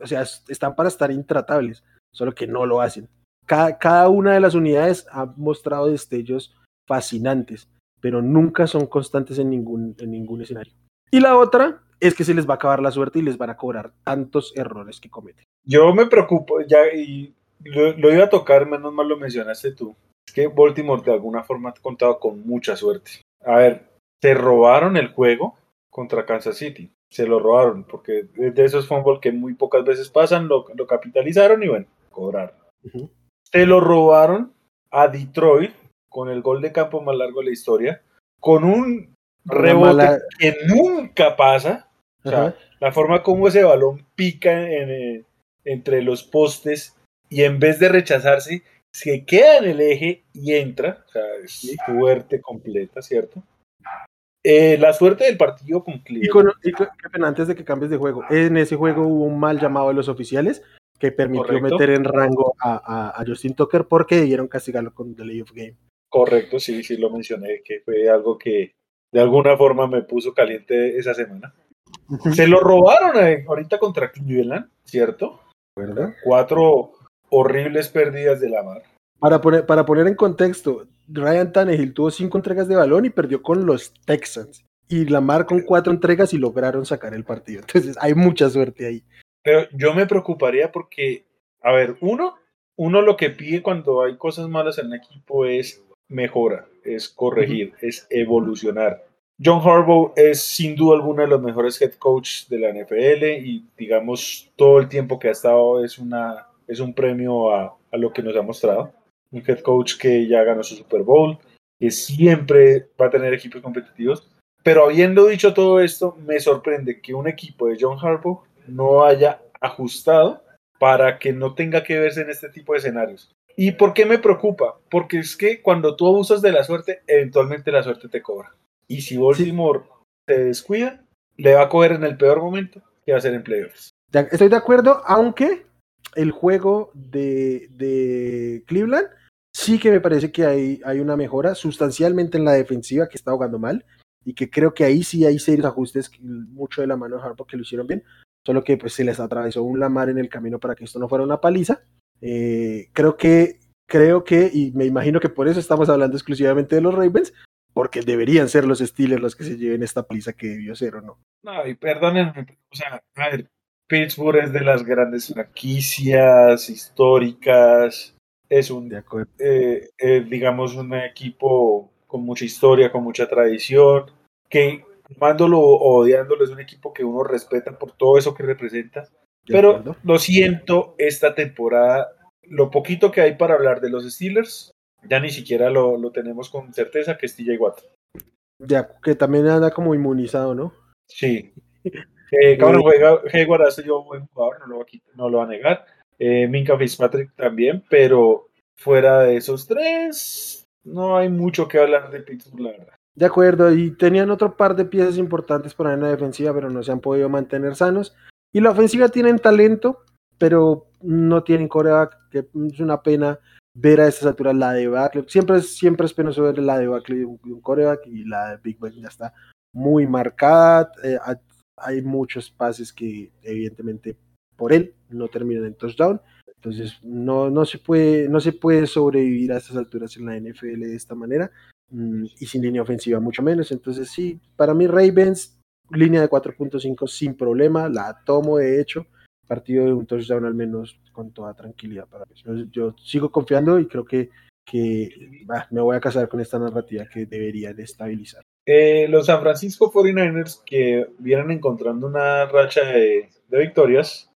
o sea, están para estar intratables, solo que no lo hacen. Cada, cada una de las unidades ha mostrado destellos fascinantes, pero nunca son constantes en ningún, en ningún escenario. Y la otra es que se les va a acabar la suerte y les van a cobrar tantos errores que cometen. Yo me preocupo, ya, y lo, iba a tocar, menos mal lo mencionaste tú. Es que Baltimore de alguna forma ha contado con mucha suerte. A ver, te robaron el juego contra Kansas City. Se lo robaron, porque de esos fútbol que muy pocas veces pasan, lo, capitalizaron y bueno, cobraron. Te lo robaron a Detroit con el gol de campo más largo de la historia, con un rebote que nunca pasa. O sea, la forma como ese balón pica eh, entre los postes y en vez de rechazarse, se queda en el eje y entra. O sea, es suerte completa, ¿cierto? Eh, la suerte del partido con Cleveland. Y, antes de que cambies de juego, en ese juego hubo un mal llamado de los oficiales que permitió meter en rango a, Justin Tucker porque debieron castigarlo con delay of game. Correcto, sí, sí lo mencioné, que fue algo que de alguna forma me puso caliente esa semana. Se lo robaron ahorita contra Cleveland, ¿cierto? ¿Verdad? Cuatro horribles pérdidas de la mar. Para poner, para poner en contexto, Ryan Tannehill tuvo cinco entregas de balón y perdió con los Texans. Y Lamar con cuatro entregas y lograron sacar el partido. Entonces hay mucha suerte ahí. Pero yo me preocuparía porque, a ver, uno, uno lo que pide cuando hay cosas malas en el equipo es mejora, es corregir, es evolucionar. John Harbaugh es sin duda alguna de los mejores head coach de la NFL y digamos todo el tiempo que ha estado es, una, es un premio a, a lo que nos ha mostrado un head coach que ya ganó su Super Bowl, que siempre va a tener equipos competitivos. Pero habiendo dicho todo esto, me sorprende que un equipo de John Harbaugh no haya ajustado para que no tenga que verse en este tipo de escenarios. ¿Y por qué me preocupa? Porque es que cuando tú abusas de la suerte, eventualmente la suerte te cobra. Y si Baltimore te descuida, le va a coger en el peor momento que va a ser en playoffs. Estoy de acuerdo, aunque el juego de, de Cleveland sí que me parece que hay, hay una mejora sustancialmente en la defensiva que está jugando mal y que creo que ahí sí hay serios ajustes, mucho de la mano de Harbaugh que lo hicieron bien, solo que pues se les atravesó un Lamar en el camino para que esto no fuera una paliza. Eh, creo que, creo que, y me imagino que por eso estamos hablando exclusivamente de los Ravens, porque deberían ser los Steelers los que se lleven esta paliza que debió ser o no. No, y perdónenme, o sea, a ver, Pittsburgh es de las grandes franquicias históricas, es un, eh, eh, digamos, un equipo con mucha historia, con mucha tradición, que amándolo o odiándolo es un equipo que uno respeta por todo eso que representa. Pero lo siento, esta temporada, lo poquito que hay para hablar de los Steelers, ya ni siquiera lo, lo tenemos con certeza que es TJ Watt. Ya, que también anda como inmunizado, ¿no? Sí. Eh, cabrón, Hayward ha sido un buen jugador, no lo, no lo va a negar eh, Minka Fitzpatrick también, pero fuera de esos tres, no hay mucho que hablar de Pittsburgh, la verdad. De acuerdo, y tenían otro par de piezas importantes para la defensiva, pero no se han podido mantener sanos. Y la ofensiva tienen talento, pero no tienen coreback, que es una pena ver a estas alturas la debacle. Siempre, siempre es penoso ver la debacle de un, coreback y la de Big Ben ya está muy marcada. Eh, hay muchos pases que evidentemente por él, no terminan en touchdown. Entonces, no, no, se puede, no se puede sobrevivir a estas alturas en la NFL de esta manera mm, y sin línea ofensiva mucho menos. Entonces, sí, para mí Ravens, línea de 4.5 sin problema, la tomo de hecho, partido de un touchdown al menos con toda tranquilidad para mí. Yo, sigo confiando y creo que, que me voy a casar con esta narrativa que debería de estabilizar. Eh, los San Francisco 49ers que vienen encontrando una racha de, de victorias,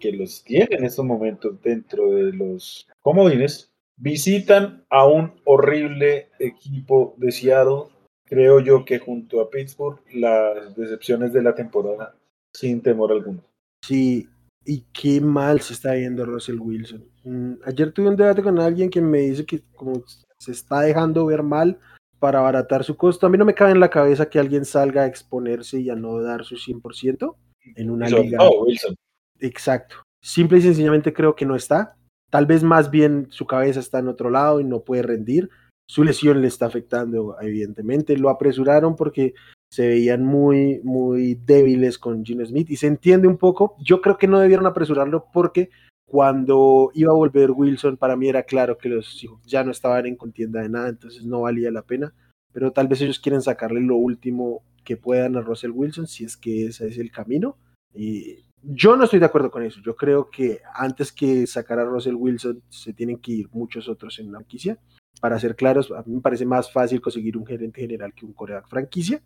que los tiene en estos momentos dentro de los comodines, visitan a un horrible equipo de Seattle. Creo yo que junto a Pittsburgh, las decepciones de la temporada, sin temor alguno. Sí, y qué mal se está viendo Russell Wilson. Mm, ayer tuve un debate con alguien que me dice que como se está dejando ver mal para abaratar su costo. A mí no me cabe en la cabeza que alguien salga a exponerse y a no dar su 100% en una liga. Wilson. Exacto. Simple y sencillamente creo que no está. Tal vez más bien su cabeza está en otro lado y no puede rendir. Su lesión le está afectando, evidentemente. Lo apresuraron porque se veían muy, muy débiles con Gino Smith y se entiende un poco. Yo creo que no debieron apresurarlo porque cuando iba a volver Wilson, para mí era claro que los ya no estaban en contienda de nada, entonces no valía la pena. Pero tal vez ellos quieren sacarle lo último que puedan a Russell Wilson, si es que ese es el camino. Y yo no estoy de acuerdo con eso. Yo creo que antes que sacar a Russell Wilson, se tienen que ir muchos otros en la franquicia. Para ser claros, a mí me parece más fácil conseguir un gerente general que un coreback franquicia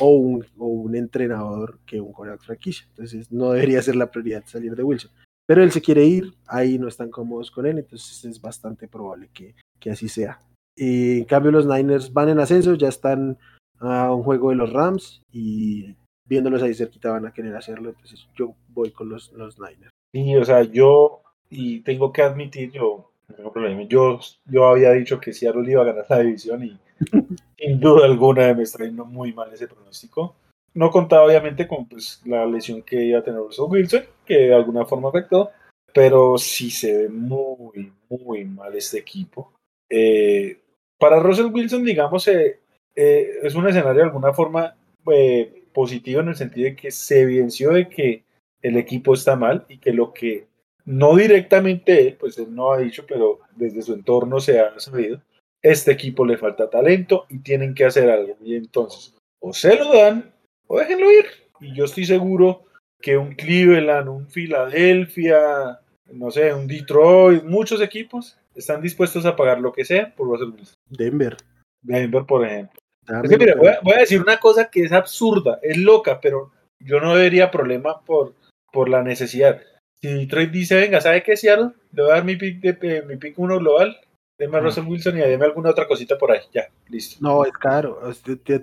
o un, o un entrenador que un coreback franquicia. Entonces, no debería ser la prioridad salir de Wilson. Pero él se quiere ir, ahí no están cómodos con él, entonces es bastante probable que, que así sea. Y, en cambio, los Niners van en ascenso, ya están a un juego de los Rams y viéndolos ahí cerquita van a querer hacerlo, entonces yo voy con los, los Niners. Sí, o sea, yo, y tengo que admitir, yo no tengo problema, yo, yo había dicho que Seattle iba a ganar la división y sin duda alguna me está yendo muy mal ese pronóstico. No contaba obviamente con pues, la lesión que iba a tener Russell Wilson, que de alguna forma afectó, pero sí se ve muy, muy mal este equipo. Eh, para Russell Wilson, digamos, eh, eh, es un escenario de alguna forma positivo en el sentido de que se evidenció de que el equipo está mal y que lo que no directamente él, pues él no ha dicho, pero desde su entorno se ha sabido, este equipo le falta talento y tienen que hacer algo. Y entonces, o se lo dan o déjenlo ir. Y yo estoy seguro que un Cleveland, un Philadelphia, no sé, un Detroit, muchos equipos están dispuestos a pagar lo que sea por Russell Wilson. Denver. Denver, por ejemplo. Es que, mira, voy, a, decir una cosa que es absurda, es loca, pero yo no vería problema por, por la necesidad. Si Detroit dice, venga, ¿sabe qué, Seattle? Le voy a dar mi pick, de, mi pick uno global, deme a Russell Wilson y deme alguna otra cosita por ahí, ya, listo. No, es caro,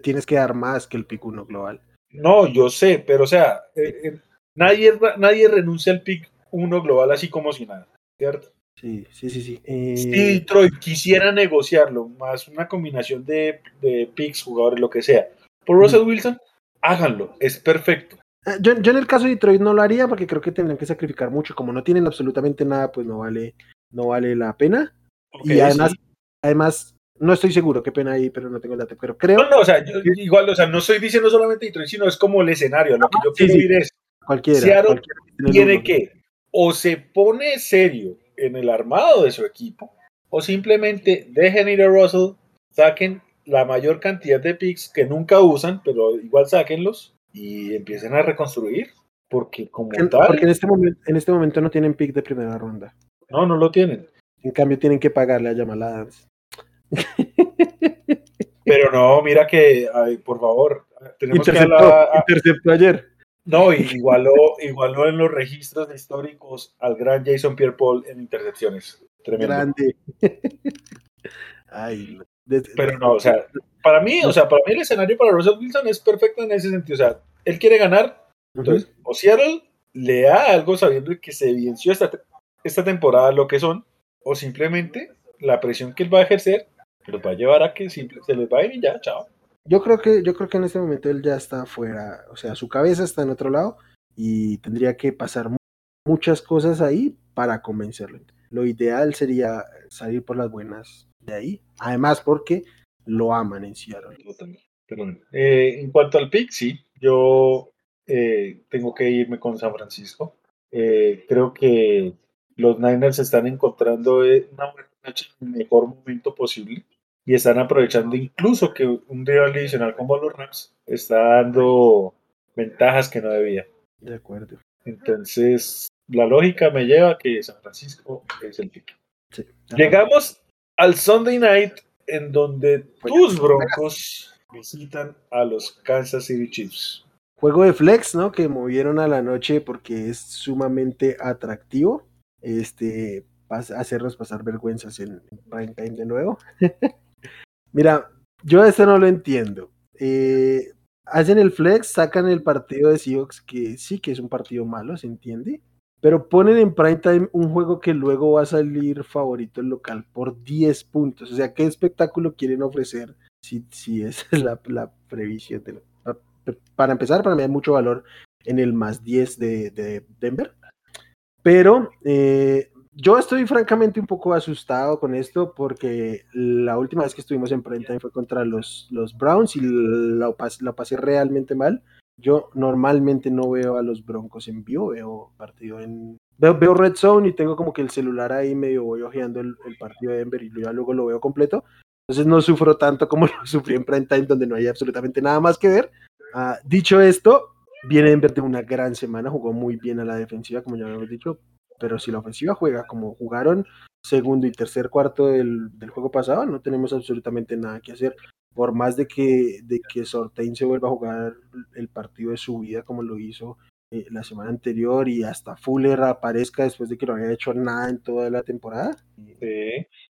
tienes que dar más que el pick uno global. No, yo sé, pero o sea, eh, eh, nadie, nadie renuncia al pick uno global así como si nada, ¿cierto? Sí, sí, sí, sí. Si eh, Detroit quisiera negociarlo, más una combinación de, de picks, jugadores, lo que sea, por Russell Wilson, háganlo, es perfecto. Ah, yo, en el caso de Detroit no lo haría porque creo que tendrían que sacrificar mucho. Como no tienen absolutamente nada, pues no vale, no vale la pena. y además, además, no estoy seguro, qué pena ahí, pero no tengo el dato. Pero creo. No, no, o sea, igual, o sea, no estoy diciendo solamente Detroit, sino es como el escenario. Lo que yo quiero decir es: cualquiera, tiene que o se pone serio en el armado de su equipo, o simplemente dejen ir a Russell, saquen la mayor cantidad de picks que nunca usan, pero igual sáquenlos y empiecen a reconstruir. Porque como tal. Porque en este, momento, en este momento no tienen pick de primera ronda. No, no lo tienen. En cambio, tienen que pagarle a Yamal Pero no, mira que, por favor, tenemos interceptó, ayer. No, igualó, igualó en los registros históricos al gran Jason Pierre Paul en intercepciones. Tremendo. Grande. Ay, pero no, o sea, para mí, o sea, para mí el escenario para Russell Wilson es perfecto en ese sentido. O sea, él quiere ganar, entonces, o Seattle le da algo sabiendo que se evidenció esta, esta temporada lo que son, o simplemente la presión que él va a ejercer los va a llevar a que simple, se les va a ir y ya, chao. Yo creo que, yo creo que en este momento él ya está fuera, o sea, su cabeza está en otro lado y tendría que pasar muchas cosas ahí para convencerlo. Lo ideal sería salir por las buenas de ahí, además porque lo aman en Seattle. Eh, en cuanto al pick, sí, yo eh, tengo que irme con San Francisco. Eh, creo que los Niners están encontrando una buena noche en el mejor momento posible y están aprovechando incluso que un rival adicional como los Rams está dando ventajas que no debía. De acuerdo. Entonces, la lógica me lleva a que San Francisco es el pick. Llegamos al Sunday night en donde tus Broncos visitan a los Kansas City Chiefs. Juego de flex, ¿no? Que movieron a la noche porque es sumamente atractivo. Este, hacerlos pasar vergüenzas en, prime time de nuevo. Mira, yo esto no lo entiendo. Eh, hacen el flex, sacan el partido de Seahawks, que sí que es un partido malo, se entiende. Pero ponen en prime time un juego que luego va a salir favorito el local por 10 puntos. O sea, ¿qué espectáculo quieren ofrecer si, si es la, la previsión para empezar, para mí hay mucho valor en el más 10 de, Denver. Pero eh, yo estoy francamente un poco asustado con esto porque la última vez que estuvimos en prime fue contra los, Browns y la, pasé realmente mal. Yo normalmente no veo a los Broncos en vivo, veo partido en... Veo, Red Zone y tengo como que el celular ahí medio voy ojeando el, partido de Denver y luego lo veo completo. Entonces no sufro tanto como lo sufrí en prime time donde no hay absolutamente nada más que ver. Ah, dicho esto, viene Denver de una gran semana, jugó muy bien a la defensiva, como ya habíamos dicho, pero si la ofensiva juega como jugaron segundo y tercer cuarto del, juego pasado, no tenemos absolutamente nada que hacer. Por más de que, de que Sortain se vuelva a jugar el partido de su vida como lo hizo eh, la semana anterior y hasta Fuller aparezca después de que no había hecho nada en toda la temporada.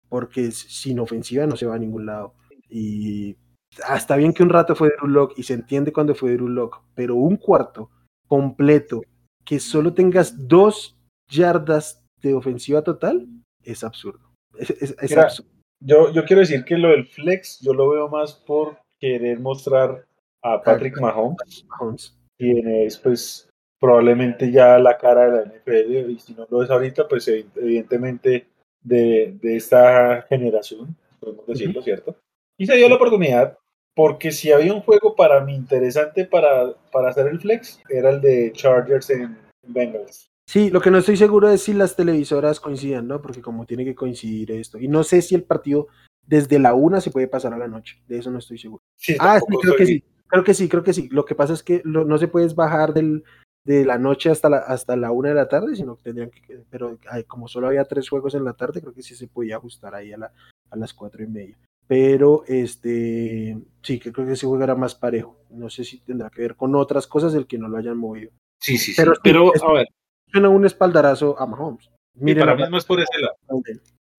Porque sin ofensiva no se va a ningún lado. Y hasta bien que un rato fue Drew Lock y se entiende cuando fue Drew Lock, pero un cuarto completo que solo tengas dos yardas de ofensiva total es absurdo. Es, absurdo. Yo, yo quiero decir que lo del flex yo lo veo más por querer mostrar a Patrick Mahomes, Mahomes. quien es pues probablemente ya la cara de la NFL y si no lo es ahorita pues evidentemente de, de esta generación, podemos decirlo, ¿cierto? Y se dio la oportunidad porque si había un juego para mí interesante para, para hacer el flex, era el de Chargers en Bengals. Sí, lo que no estoy seguro es si las televisoras coincidan, ¿no? Porque como tiene que coincidir esto. Y no sé si el partido desde la una se puede pasar a la noche. De eso no estoy seguro. ah, sí, creo que sí. Creo que sí, creo que sí. Lo que pasa es que no se puede bajar del, de la noche hasta la, hasta la una de la tarde, sino que tendrían que, pero como solo había tres juegos en la tarde, creo que sí se podía ajustar ahí a, la, a las cuatro y media pero este sí, que creo que ese juego era más parejo. No sé si tendrá que ver con otras cosas el que no lo hayan movido. Sí, sí, pero, sí. pero a ver. Suena un espaldarazo a Mahomes. Miren para mí es más por ese lado.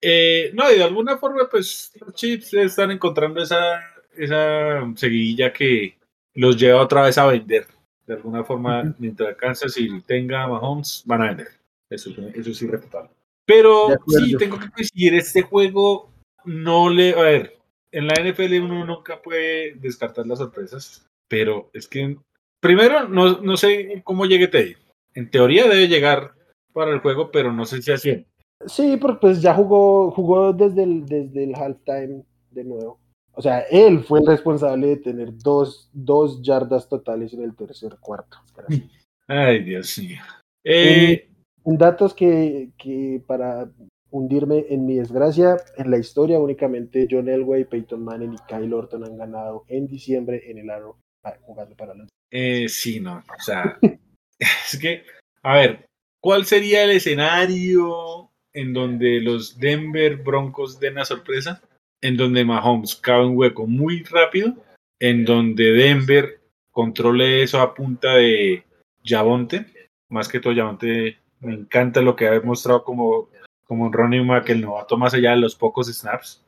Eh, no, de alguna forma, pues los chips están encontrando esa, esa seguidilla que los lleva otra vez a vender. De alguna forma, mientras Kansas y tenga Mahomes, van a vender. Eso, eso es irrefutable. Pero sí, tengo que decir, este juego no le. A ver, en la NFL uno nunca puede descartar las sorpresas, pero es que primero no, no sé cómo llegue Teddy. En teoría debe llegar para el juego, pero no sé si así. Sí, porque pues ya jugó, jugó desde el, desde el halftime de nuevo. O sea, él fue el responsable de tener dos, dos yardas totales en el tercer cuarto. Ay, Dios mío. Eh, datos que, que para hundirme en mi desgracia. En la historia únicamente John Elway, Peyton Manning y Kyle Orton han ganado en diciembre en el aro jugando para los... Eh, sí, no, o sea, es que, a ver, ¿cuál sería el escenario en donde los Denver Broncos den la sorpresa? En donde Mahomes cabe un hueco muy rápido, en donde Denver controle eso a punta de Javonte, más que todo Javonte me encanta lo que ha demostrado como como Ronnie Mack, el novato más allá de los pocos snaps.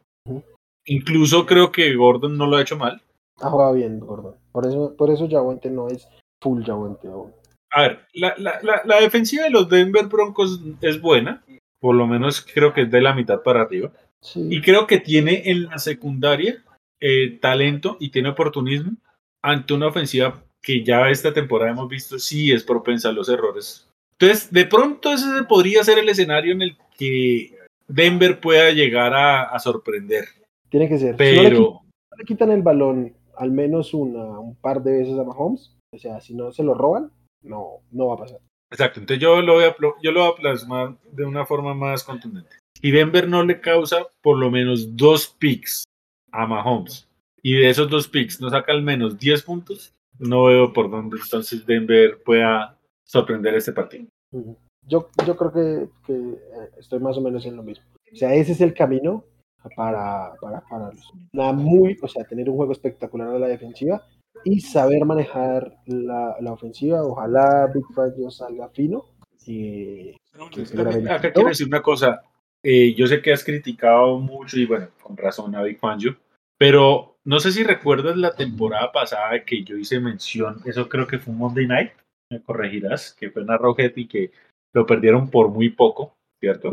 Incluso creo que Gordon no lo ha hecho mal. Ha jugado bien Gordon. Por eso, por eso no es full Yaguante aún. A ver, la, la, la, defensiva de los Denver Broncos es buena. Por lo menos creo que es de la mitad para arriba. Y creo que tiene en la secundaria eh, talento y tiene oportunismo ante una ofensiva que ya esta temporada hemos visto sí es propensa a los errores. Entonces, de pronto ese podría ser el escenario en el que Denver pueda llegar a, sorprender. Tiene que ser. Pero. Si le, quitan, el balón al menos una, un par de veces a Mahomes, o sea, si no se lo roban, no, no va a pasar. Exacto, entonces yo lo, voy a, yo lo voy a plasmar de una forma más contundente. Y Denver no le causa por lo menos dos picks a Mahomes, y de esos dos picks no saca al menos 10 puntos, no veo por dónde entonces Denver pueda sorprender este partido. Yo, yo creo que, que eh, estoy más o menos en lo mismo. O sea, ese es el camino para, para, para muy, o sea, tener un juego espectacular a la defensiva y saber manejar la, la ofensiva. Ojalá Big Fangio salga fino. Y, acá quiero decir una cosa. Eh, yo sé que has criticado mucho y bueno, con razón a Big Fangio, pero no sé si recuerdas la temporada pasada que yo hice mención, eso creo que fue un Monday Night, me corregirás, que fue una Rocket y que lo perdieron por muy poco, ¿cierto?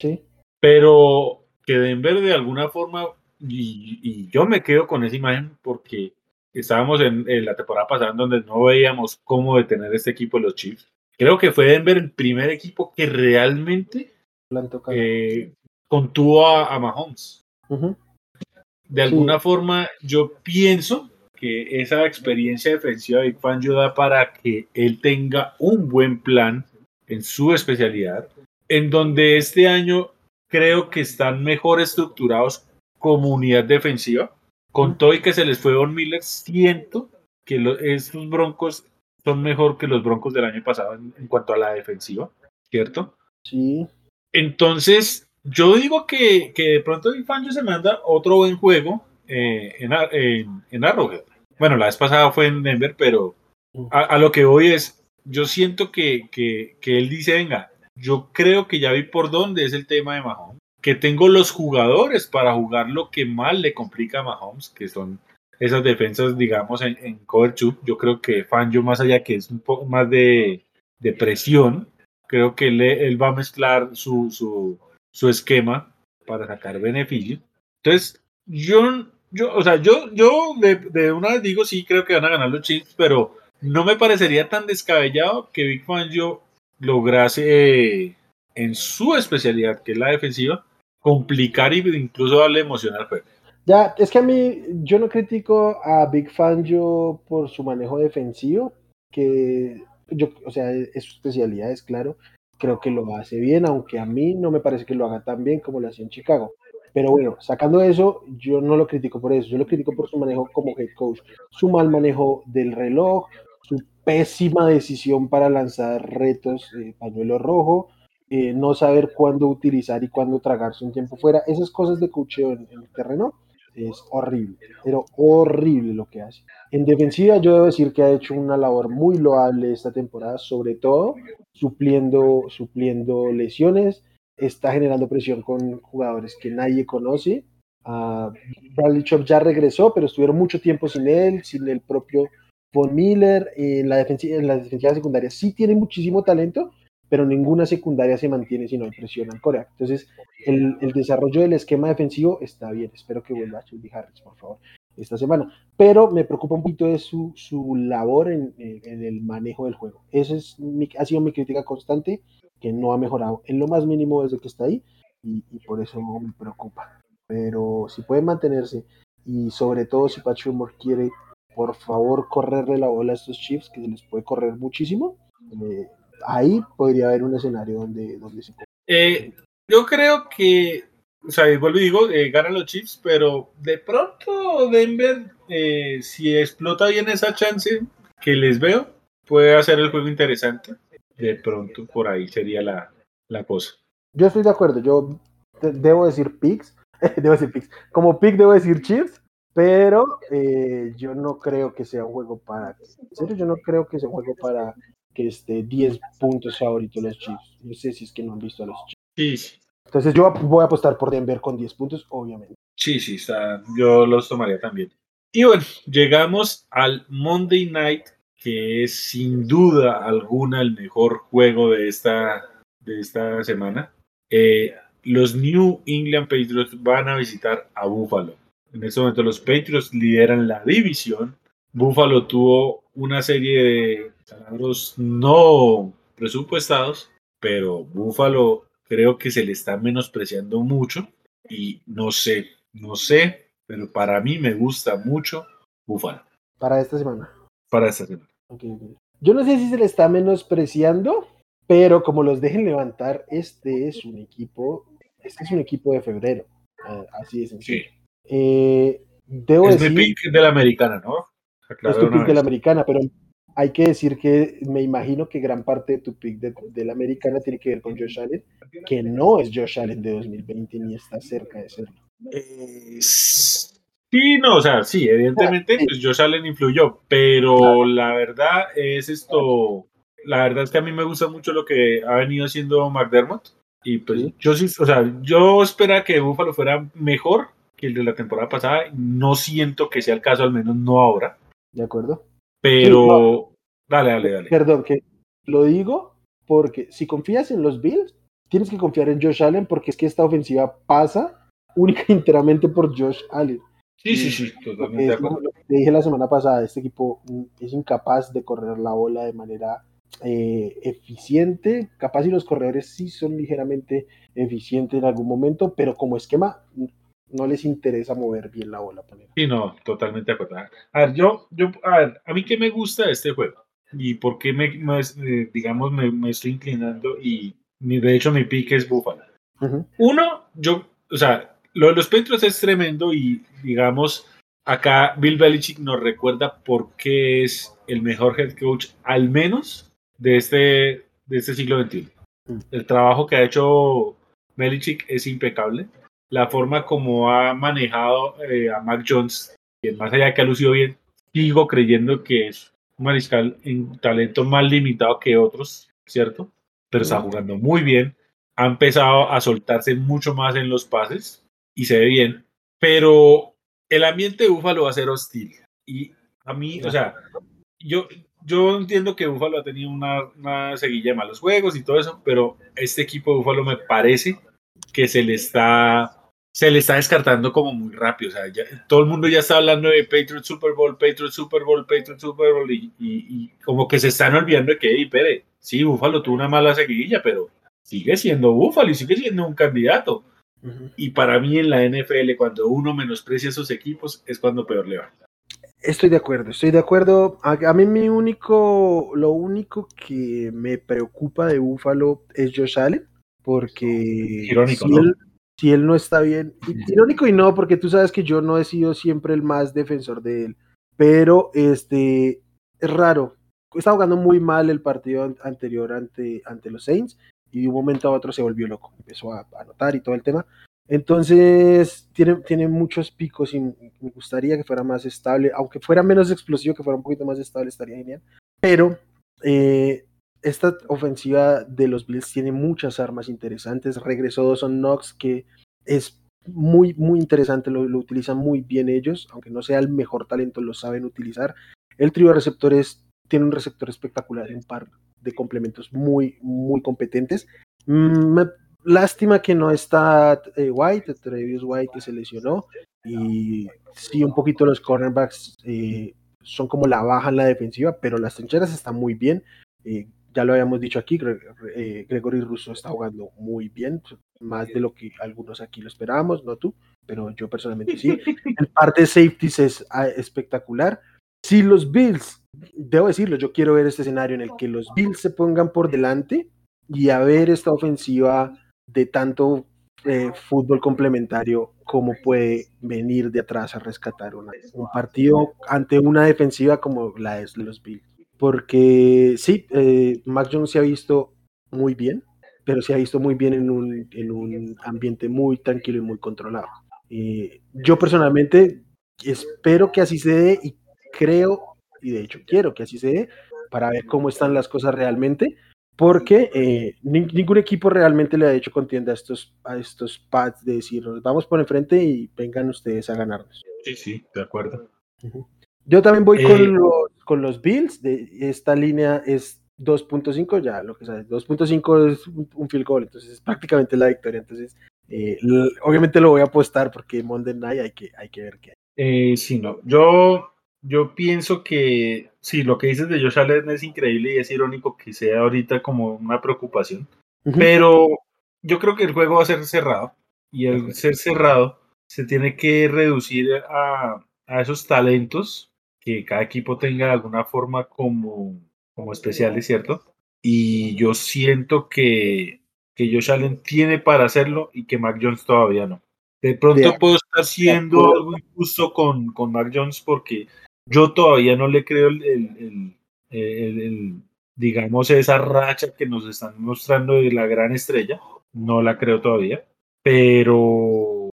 Sí. Pero que Denver de alguna forma, y, yo me quedo con esa imagen porque estábamos en, la temporada pasada en donde no veíamos cómo detener este equipo de los Chiefs. Creo que fue Denver el primer equipo que realmente eh, contuvo a, Mahomes. De alguna forma, yo pienso que esa experiencia defensiva de Big Fan ayuda para que él tenga un buen plan en su especialidad, en donde este año creo que están mejor estructurados como unidad defensiva. Con todo y que se les fue Don Miller, siento que estos Broncos son mejor que los Broncos del año pasado en, cuanto a la defensiva, ¿cierto? Sí. Entonces, yo digo que, que de pronto Fangio se manda otro buen juego eh, en, en, en, Arrowhead. Bueno, la vez pasada fue en Denver, pero a, lo que voy es, yo siento que, que, que, él dice, venga, yo creo que ya vi por dónde es el tema de Mahomes, que tengo los jugadores para jugar lo que más le complica a Mahomes, que son esas defensas, digamos, en, cover two. Yo creo que Fangio, más allá que es un poco más de, presión, creo que él, va a mezclar su, esquema para sacar beneficio. Entonces, yo, yo o sea, yo, yo de, una vez digo, sí, creo que van a ganar los Chiefs, pero no me parecería tan descabellado que Big Fangio lograse en su especialidad, que es la defensiva, complicar e incluso darle emoción al. Ya, es que a mí, yo no critico a Big Fangio por su manejo defensivo, que yo, o sea, es su especialidad, es claro, creo que lo hace bien, aunque a mí no me parece que lo haga tan bien como lo hacía en Chicago. Pero bueno, sacando eso, yo no lo critico por eso, yo lo critico por su manejo como head coach, su mal manejo del reloj, su pésima decisión para lanzar retos eh, pañuelo rojo, eh, no saber cuándo utilizar y cuándo tragarse un tiempo fuera, esas cosas de coacheo en, el terreno es horrible, pero horrible lo que hace. En defensiva yo debo decir que ha hecho una labor muy loable esta temporada, sobre todo supliendo, supliendo lesiones, está generando presión con jugadores que nadie conoce. Uh, Bradley Chop ya regresó, pero estuvieron mucho tiempo sin él, sin el propio Von Miller. En la, defensiva, en la defensiva secundaria sí tiene muchísimo talento, pero ninguna secundaria se mantiene si no hay presión al Corea. Entonces, el, el, desarrollo del esquema defensivo está bien. Espero que vuelva Shelby Harris, por favor esta semana. Pero me preocupa un poquito de su, su labor en, en, el manejo del juego. Esa es mi, ha sido mi crítica constante, que no ha mejorado en lo más mínimo desde que está ahí, y, y por eso me preocupa. Pero si puede mantenerse, y sobre todo si Patrick Moore quiere, por favor, correrle la bola a estos Chiefs, que se les puede correr muchísimo, eh, ahí podría haber un escenario donde, donde se... Eh, yo creo que o sea, vuelvo y digo, eh, ganan los Chiefs, pero de pronto Denver, eh, si explota bien esa chance que les veo, puede hacer el juego interesante. De pronto por ahí sería la, la cosa. Yo estoy de acuerdo, yo debo decir picks, debo decir picks, como pick debo decir Chiefs, pero eh, yo no creo que sea un juego para, en serio, yo no creo que sea un juego para que esté 10 puntos favoritos los Chiefs. No sé si es que no han visto a los Chiefs. Sí, entonces yo voy a apostar por Denver con 10 puntos, obviamente. Sí, sí, está, yo los tomaría también. Y bueno, llegamos al Monday Night, que es sin duda alguna el mejor juego de esta, de esta semana. Eh, los New England Patriots van a visitar a Buffalo. En este momento los Patriots lideran la división. Buffalo tuvo una serie de salarios no presupuestados, pero Buffalo creo que se le está menospreciando mucho y no sé, no sé, pero para mí me gusta mucho Búfalo. Para esta semana. Para esta semana. yo no sé si se le está menospreciando, pero como los dejen levantar, este es un equipo, este es un equipo de febrero. Ah, así es. Sí. Eh, debo es decir, pick de la americana, ¿no? Es tu pick de la americana, pero hay que decir que me imagino que gran parte de tu pick de, de, la americana tiene que ver con Josh Allen, que no es Josh Allen de 2020 ni está cerca de serlo. Eh, sí, no, o sea, sí, evidentemente, pues Josh Allen influyó, pero claro. la verdad es esto, la verdad es que a mí me gusta mucho lo que ha venido haciendo McDermott, y pues sí. yo sí, o sea, yo espera que Buffalo fuera mejor que el de la temporada pasada, no siento que sea el caso, al menos no ahora. De acuerdo. Pero, sí, no. dale, dale, dale. Perdón, que lo digo porque si confías en los Bills, tienes que confiar en Josh Allen porque es que esta ofensiva pasa única y enteramente por Josh Allen. Sí, sí, sí, totalmente de acuerdo. Lo que te dije la semana pasada, este equipo es incapaz de correr la bola de manera eh, eficiente, capaz y los corredores sí son ligeramente eficientes en algún momento, pero como esquema no les interesa mover bien la bola. Panera. Sí, no, totalmente acuerdo. A ver, yo, yo, a ver, a mí qué me gusta este juego y por qué me, me digamos, me, me, estoy inclinando y mi, de hecho mi pick es. Uh -huh. Uno, yo, o sea, lo de los Patriots es tremendo y digamos, acá Bill Belichick nos recuerda por qué es el mejor head coach, al menos de este, de este siglo XXI. Uh -huh. El trabajo que ha hecho Belichick es impecable la forma como ha manejado eh, a Mac Jones, que más allá de que ha lucido bien, sigo creyendo que es un mariscal en talento más limitado que otros, ¿cierto? Pero está jugando muy bien, ha empezado a soltarse mucho más en los pases y se ve bien, pero el ambiente de Búfalo va a ser hostil. Y a mí, o sea, yo, yo entiendo que Búfalo ha tenido una, una seguilla de malos juegos y todo eso, pero este equipo de Búfalo me parece que se le está se le está descartando como muy rápido. O sea, ya, todo el mundo ya está hablando de Patriot Super Bowl, Patriot Super Bowl, Patriot Super Bowl, y, y, y como que se están olvidando de que, hey, pere, sí, Búfalo tuvo una mala seguidilla, pero sigue siendo Búfalo y sigue siendo un candidato. Uh -huh. Y para mí en la NFL, cuando uno menosprecia a esos equipos, es cuando peor le va. Estoy de acuerdo, estoy de acuerdo. A, a, mí mi único, lo único que me preocupa de Búfalo es Josh Allen, porque Irónico, si, ¿no? él, si él no está bien, irónico y no, porque tú sabes que yo no he sido siempre el más defensor de él, pero este es raro. Está jugando muy mal el partido anterior ante, ante los Saints y de un momento a otro se volvió loco, empezó a, anotar y todo el tema. Entonces tiene, tiene muchos picos y me gustaría que fuera más estable, aunque fuera menos explosivo, que fuera un poquito más estable, estaría genial. Pero eh, esta ofensiva de los Bills tiene muchas armas interesantes. Regresó Dawson Knox, que es muy, muy interesante, lo, lo, utilizan muy bien ellos, aunque no sea el mejor talento, lo saben utilizar. El trío de receptores tiene un receptor espectacular, un par de complementos muy, muy competentes. Mm, lástima que no está eh, White, Travis White que se lesionó, y sí, un poquito los cornerbacks eh, son como la baja en la defensiva, pero las trincheras están muy bien. Eh, ya lo habíamos dicho aquí, eh, Gregory Russo está jugando muy bien, más de lo que algunos aquí lo esperábamos, no tú, pero yo personalmente sí. El parte de safeties es ah, espectacular. Si los Bills, debo decirlo, yo quiero ver este escenario en el que los Bills se pongan por delante y a ver esta ofensiva de tanto eh, fútbol complementario como puede venir de atrás a rescatar una, un partido ante una defensiva como la es de los Bills porque sí, eh, Mac Jones se ha visto muy bien, pero se ha visto muy bien en un, en un ambiente muy tranquilo y muy controlado. Eh, yo personalmente espero que así se dé y creo, y de hecho quiero que así se dé, para ver cómo están las cosas realmente, porque eh, ningún equipo realmente le ha hecho contienda a estos, a estos pads de decir, vamos por enfrente y vengan ustedes a ganarnos. Sí, sí, de acuerdo. Uh -huh. Yo también voy eh, con, los, con, los, Bills. De, esta línea es 2.5, ya lo que sabes. 2.5 es un, un, field goal, entonces es prácticamente la victoria. Entonces, eh, obviamente lo voy a apostar porque Monday Night hay que, hay que ver qué hay. Eh, sí, no. Yo, yo pienso que sí, lo que dices de Josh Allen es increíble y es irónico que sea ahorita como una preocupación. Uh -huh. Pero yo creo que el juego va a ser cerrado y al ser cerrado se tiene que reducir a, a esos talentos que cada equipo tenga de alguna forma como como especiales, ¿cierto? Y yo siento que, que Josh Allen tiene para hacerlo y que Mac Jones todavía no. De pronto puedo estar siendo algo injusto con, con Mac Jones porque yo todavía no le creo el, el, digamos, esa racha que nos están mostrando de la gran estrella. No la creo todavía. Pero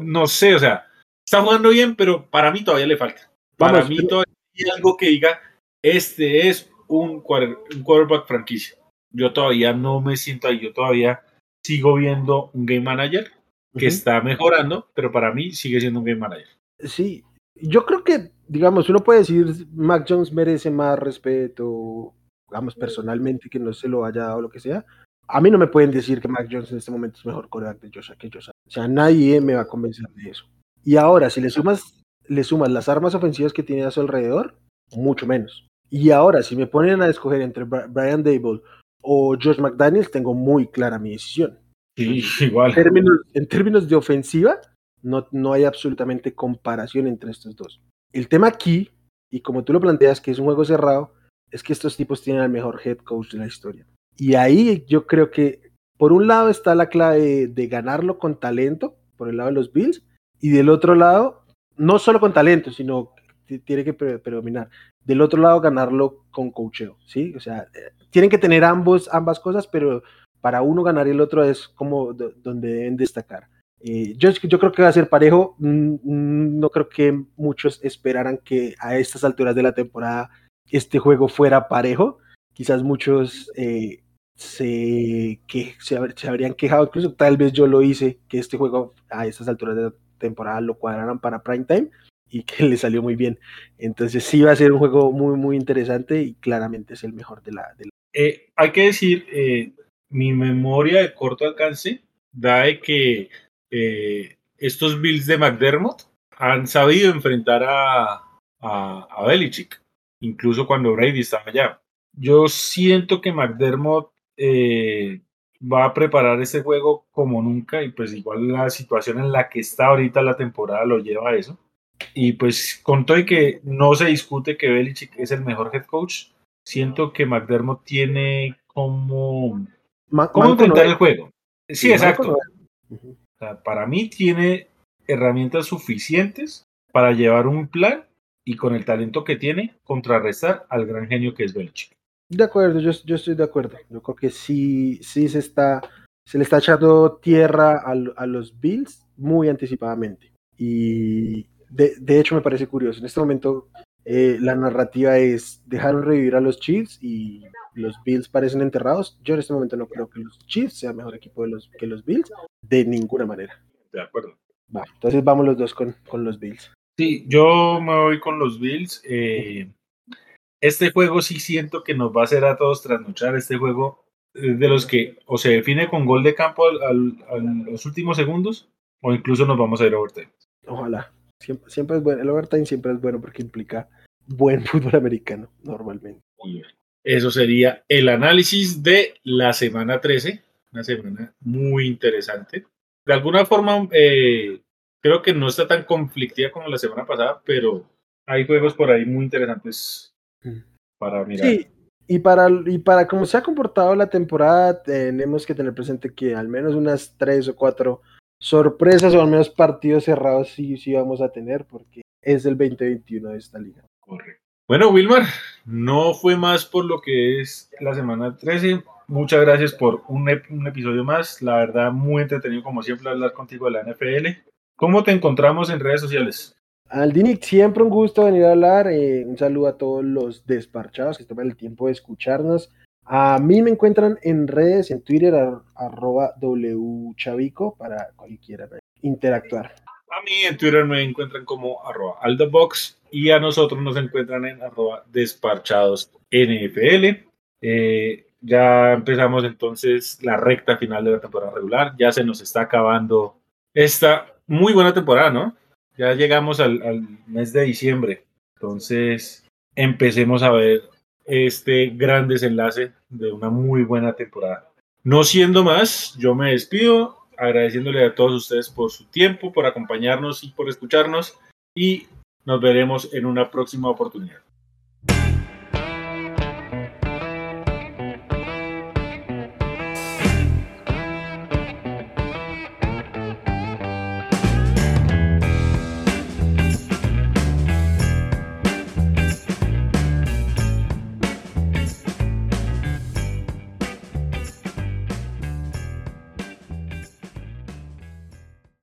no sé, o sea, está jugando bien, pero para mí todavía le falta. Para mí todavía hay algo que diga, este es un, quarterback franquicia. Yo todavía no me siento ahí, yo todavía sigo viendo un game manager que está mejorando, pero para mí sigue siendo un game manager. Sí, yo creo que, digamos, uno puede decir, Mac Jones merece más respeto, digamos, personalmente, que no se lo haya dado lo que sea. A mí no me pueden decir que Mac Jones en este momento es mejor coreback de Josh que Josh. O sea, nadie me va a convencer de eso. Y ahora, si le sumas, le sumas las armas ofensivas que tiene a su alrededor, mucho menos. Y ahora, si me ponen a escoger entre Brian Dable o Josh McDaniels, tengo muy clara mi decisión. Sí, igual. En términos, de ofensiva, no, no hay absolutamente comparación entre estos dos. El tema aquí, y como tú lo planteas, que es un juego cerrado, es que estos tipos tienen al mejor head coach de la historia. Y ahí yo creo que, por un lado, está la clave de, ganarlo con talento, por el lado de los Bills, y del otro lado, no solo con talento, sino que tiene que predominar. Del otro lado, ganarlo con coacheo, ¿sí? O sea, eh, tienen que tener ambos, ambas cosas, pero para uno ganar y el otro es como donde deben destacar. Eh, yo, creo que va a ser parejo. Mm, mm, no creo que muchos esperaran que a estas alturas de la temporada este juego fuera parejo. Quizás muchos eh, se, que, se, habrían quejado, incluso tal vez yo lo hice, que este juego a estas alturas de temporada lo cuadraran para prime time y que le salió muy bien. Entonces sí va a ser un juego muy, muy interesante y claramente es el mejor de la... De eh, hay que decir, mi memoria de corto alcance da de que eh, estos Bills de McDermott han sabido enfrentar a, a, a, Belichick, incluso cuando Brady estaba allá. Yo siento que McDermott eh, va a preparar este juego como nunca y pues igual la situación en la que está ahorita la temporada lo lleva a eso. Y pues con todo y que no se discute que Belichick es el mejor head coach, siento que McDermott tiene como ¿Cómo enfrentar el juego? Sí, exacto. para mí tiene herramientas suficientes para llevar un plan y con el talento que tiene contrarrestar al gran genio que es Belichick. De acuerdo, yo, estoy de acuerdo. Yo creo que sí, sí se está, se le está echando tierra a, los Bills muy anticipadamente. Y de, de, hecho me parece curioso. En este momento eh, la narrativa es dejaron revivir a los Chiefs y los Bills parecen enterrados. Yo en este momento no creo que los Chiefs sean mejor equipo de los, que los Bills, de ninguna manera. De acuerdo. Va, entonces vamos los dos con, con los Bills. Sí, yo me voy con los Bills. Eh, este juego sí siento que nos va a hacer a todos trasnochar. Este juego de los que o se define con gol de campo a los últimos segundos o incluso nos vamos a ir a overtime. Ojalá. Siempre, siempre es bueno. El overtime siempre es bueno porque implica buen fútbol americano normalmente. Muy bien. Eso sería el análisis de la semana 13, una semana muy interesante. De alguna forma, eh, creo que no está tan conflictiva como la semana pasada, pero hay juegos por ahí muy interesantes. Para mirar. Sí, y para, y para cómo se ha comportado la temporada, tenemos que tener presente que al menos unas tres o cuatro sorpresas o al menos partidos cerrados sí, sí vamos a tener, porque es el 2021 de esta liga. Correcto. Bueno, Wilmar, no fue más por lo que es la semana 13. Muchas gracias por un, episodio más. La verdad, muy entretenido como siempre hablar contigo de la NFL. ¿Cómo te encontramos en redes sociales? Aldinic, siempre un gusto venir a hablar. Eh, un saludo a todos los desparchados que toman el tiempo de escucharnos. A mí me encuentran en redes, en Twitter, arroba wchavico para cualquiera interactuar. A mí en Twitter me encuentran como arroba aldabox y a nosotros nos encuentran en arroba desparchados NFL. Eh, ya empezamos entonces la recta final de la temporada regular. Ya se nos está acabando esta muy buena temporada, ¿no? Ya llegamos al, mes de diciembre. Entonces empecemos a ver este gran desenlace de una muy buena temporada. No siendo más, yo me despido agradeciéndole a todos ustedes por su tiempo, por acompañarnos y por escucharnos y nos veremos en una próxima oportunidad.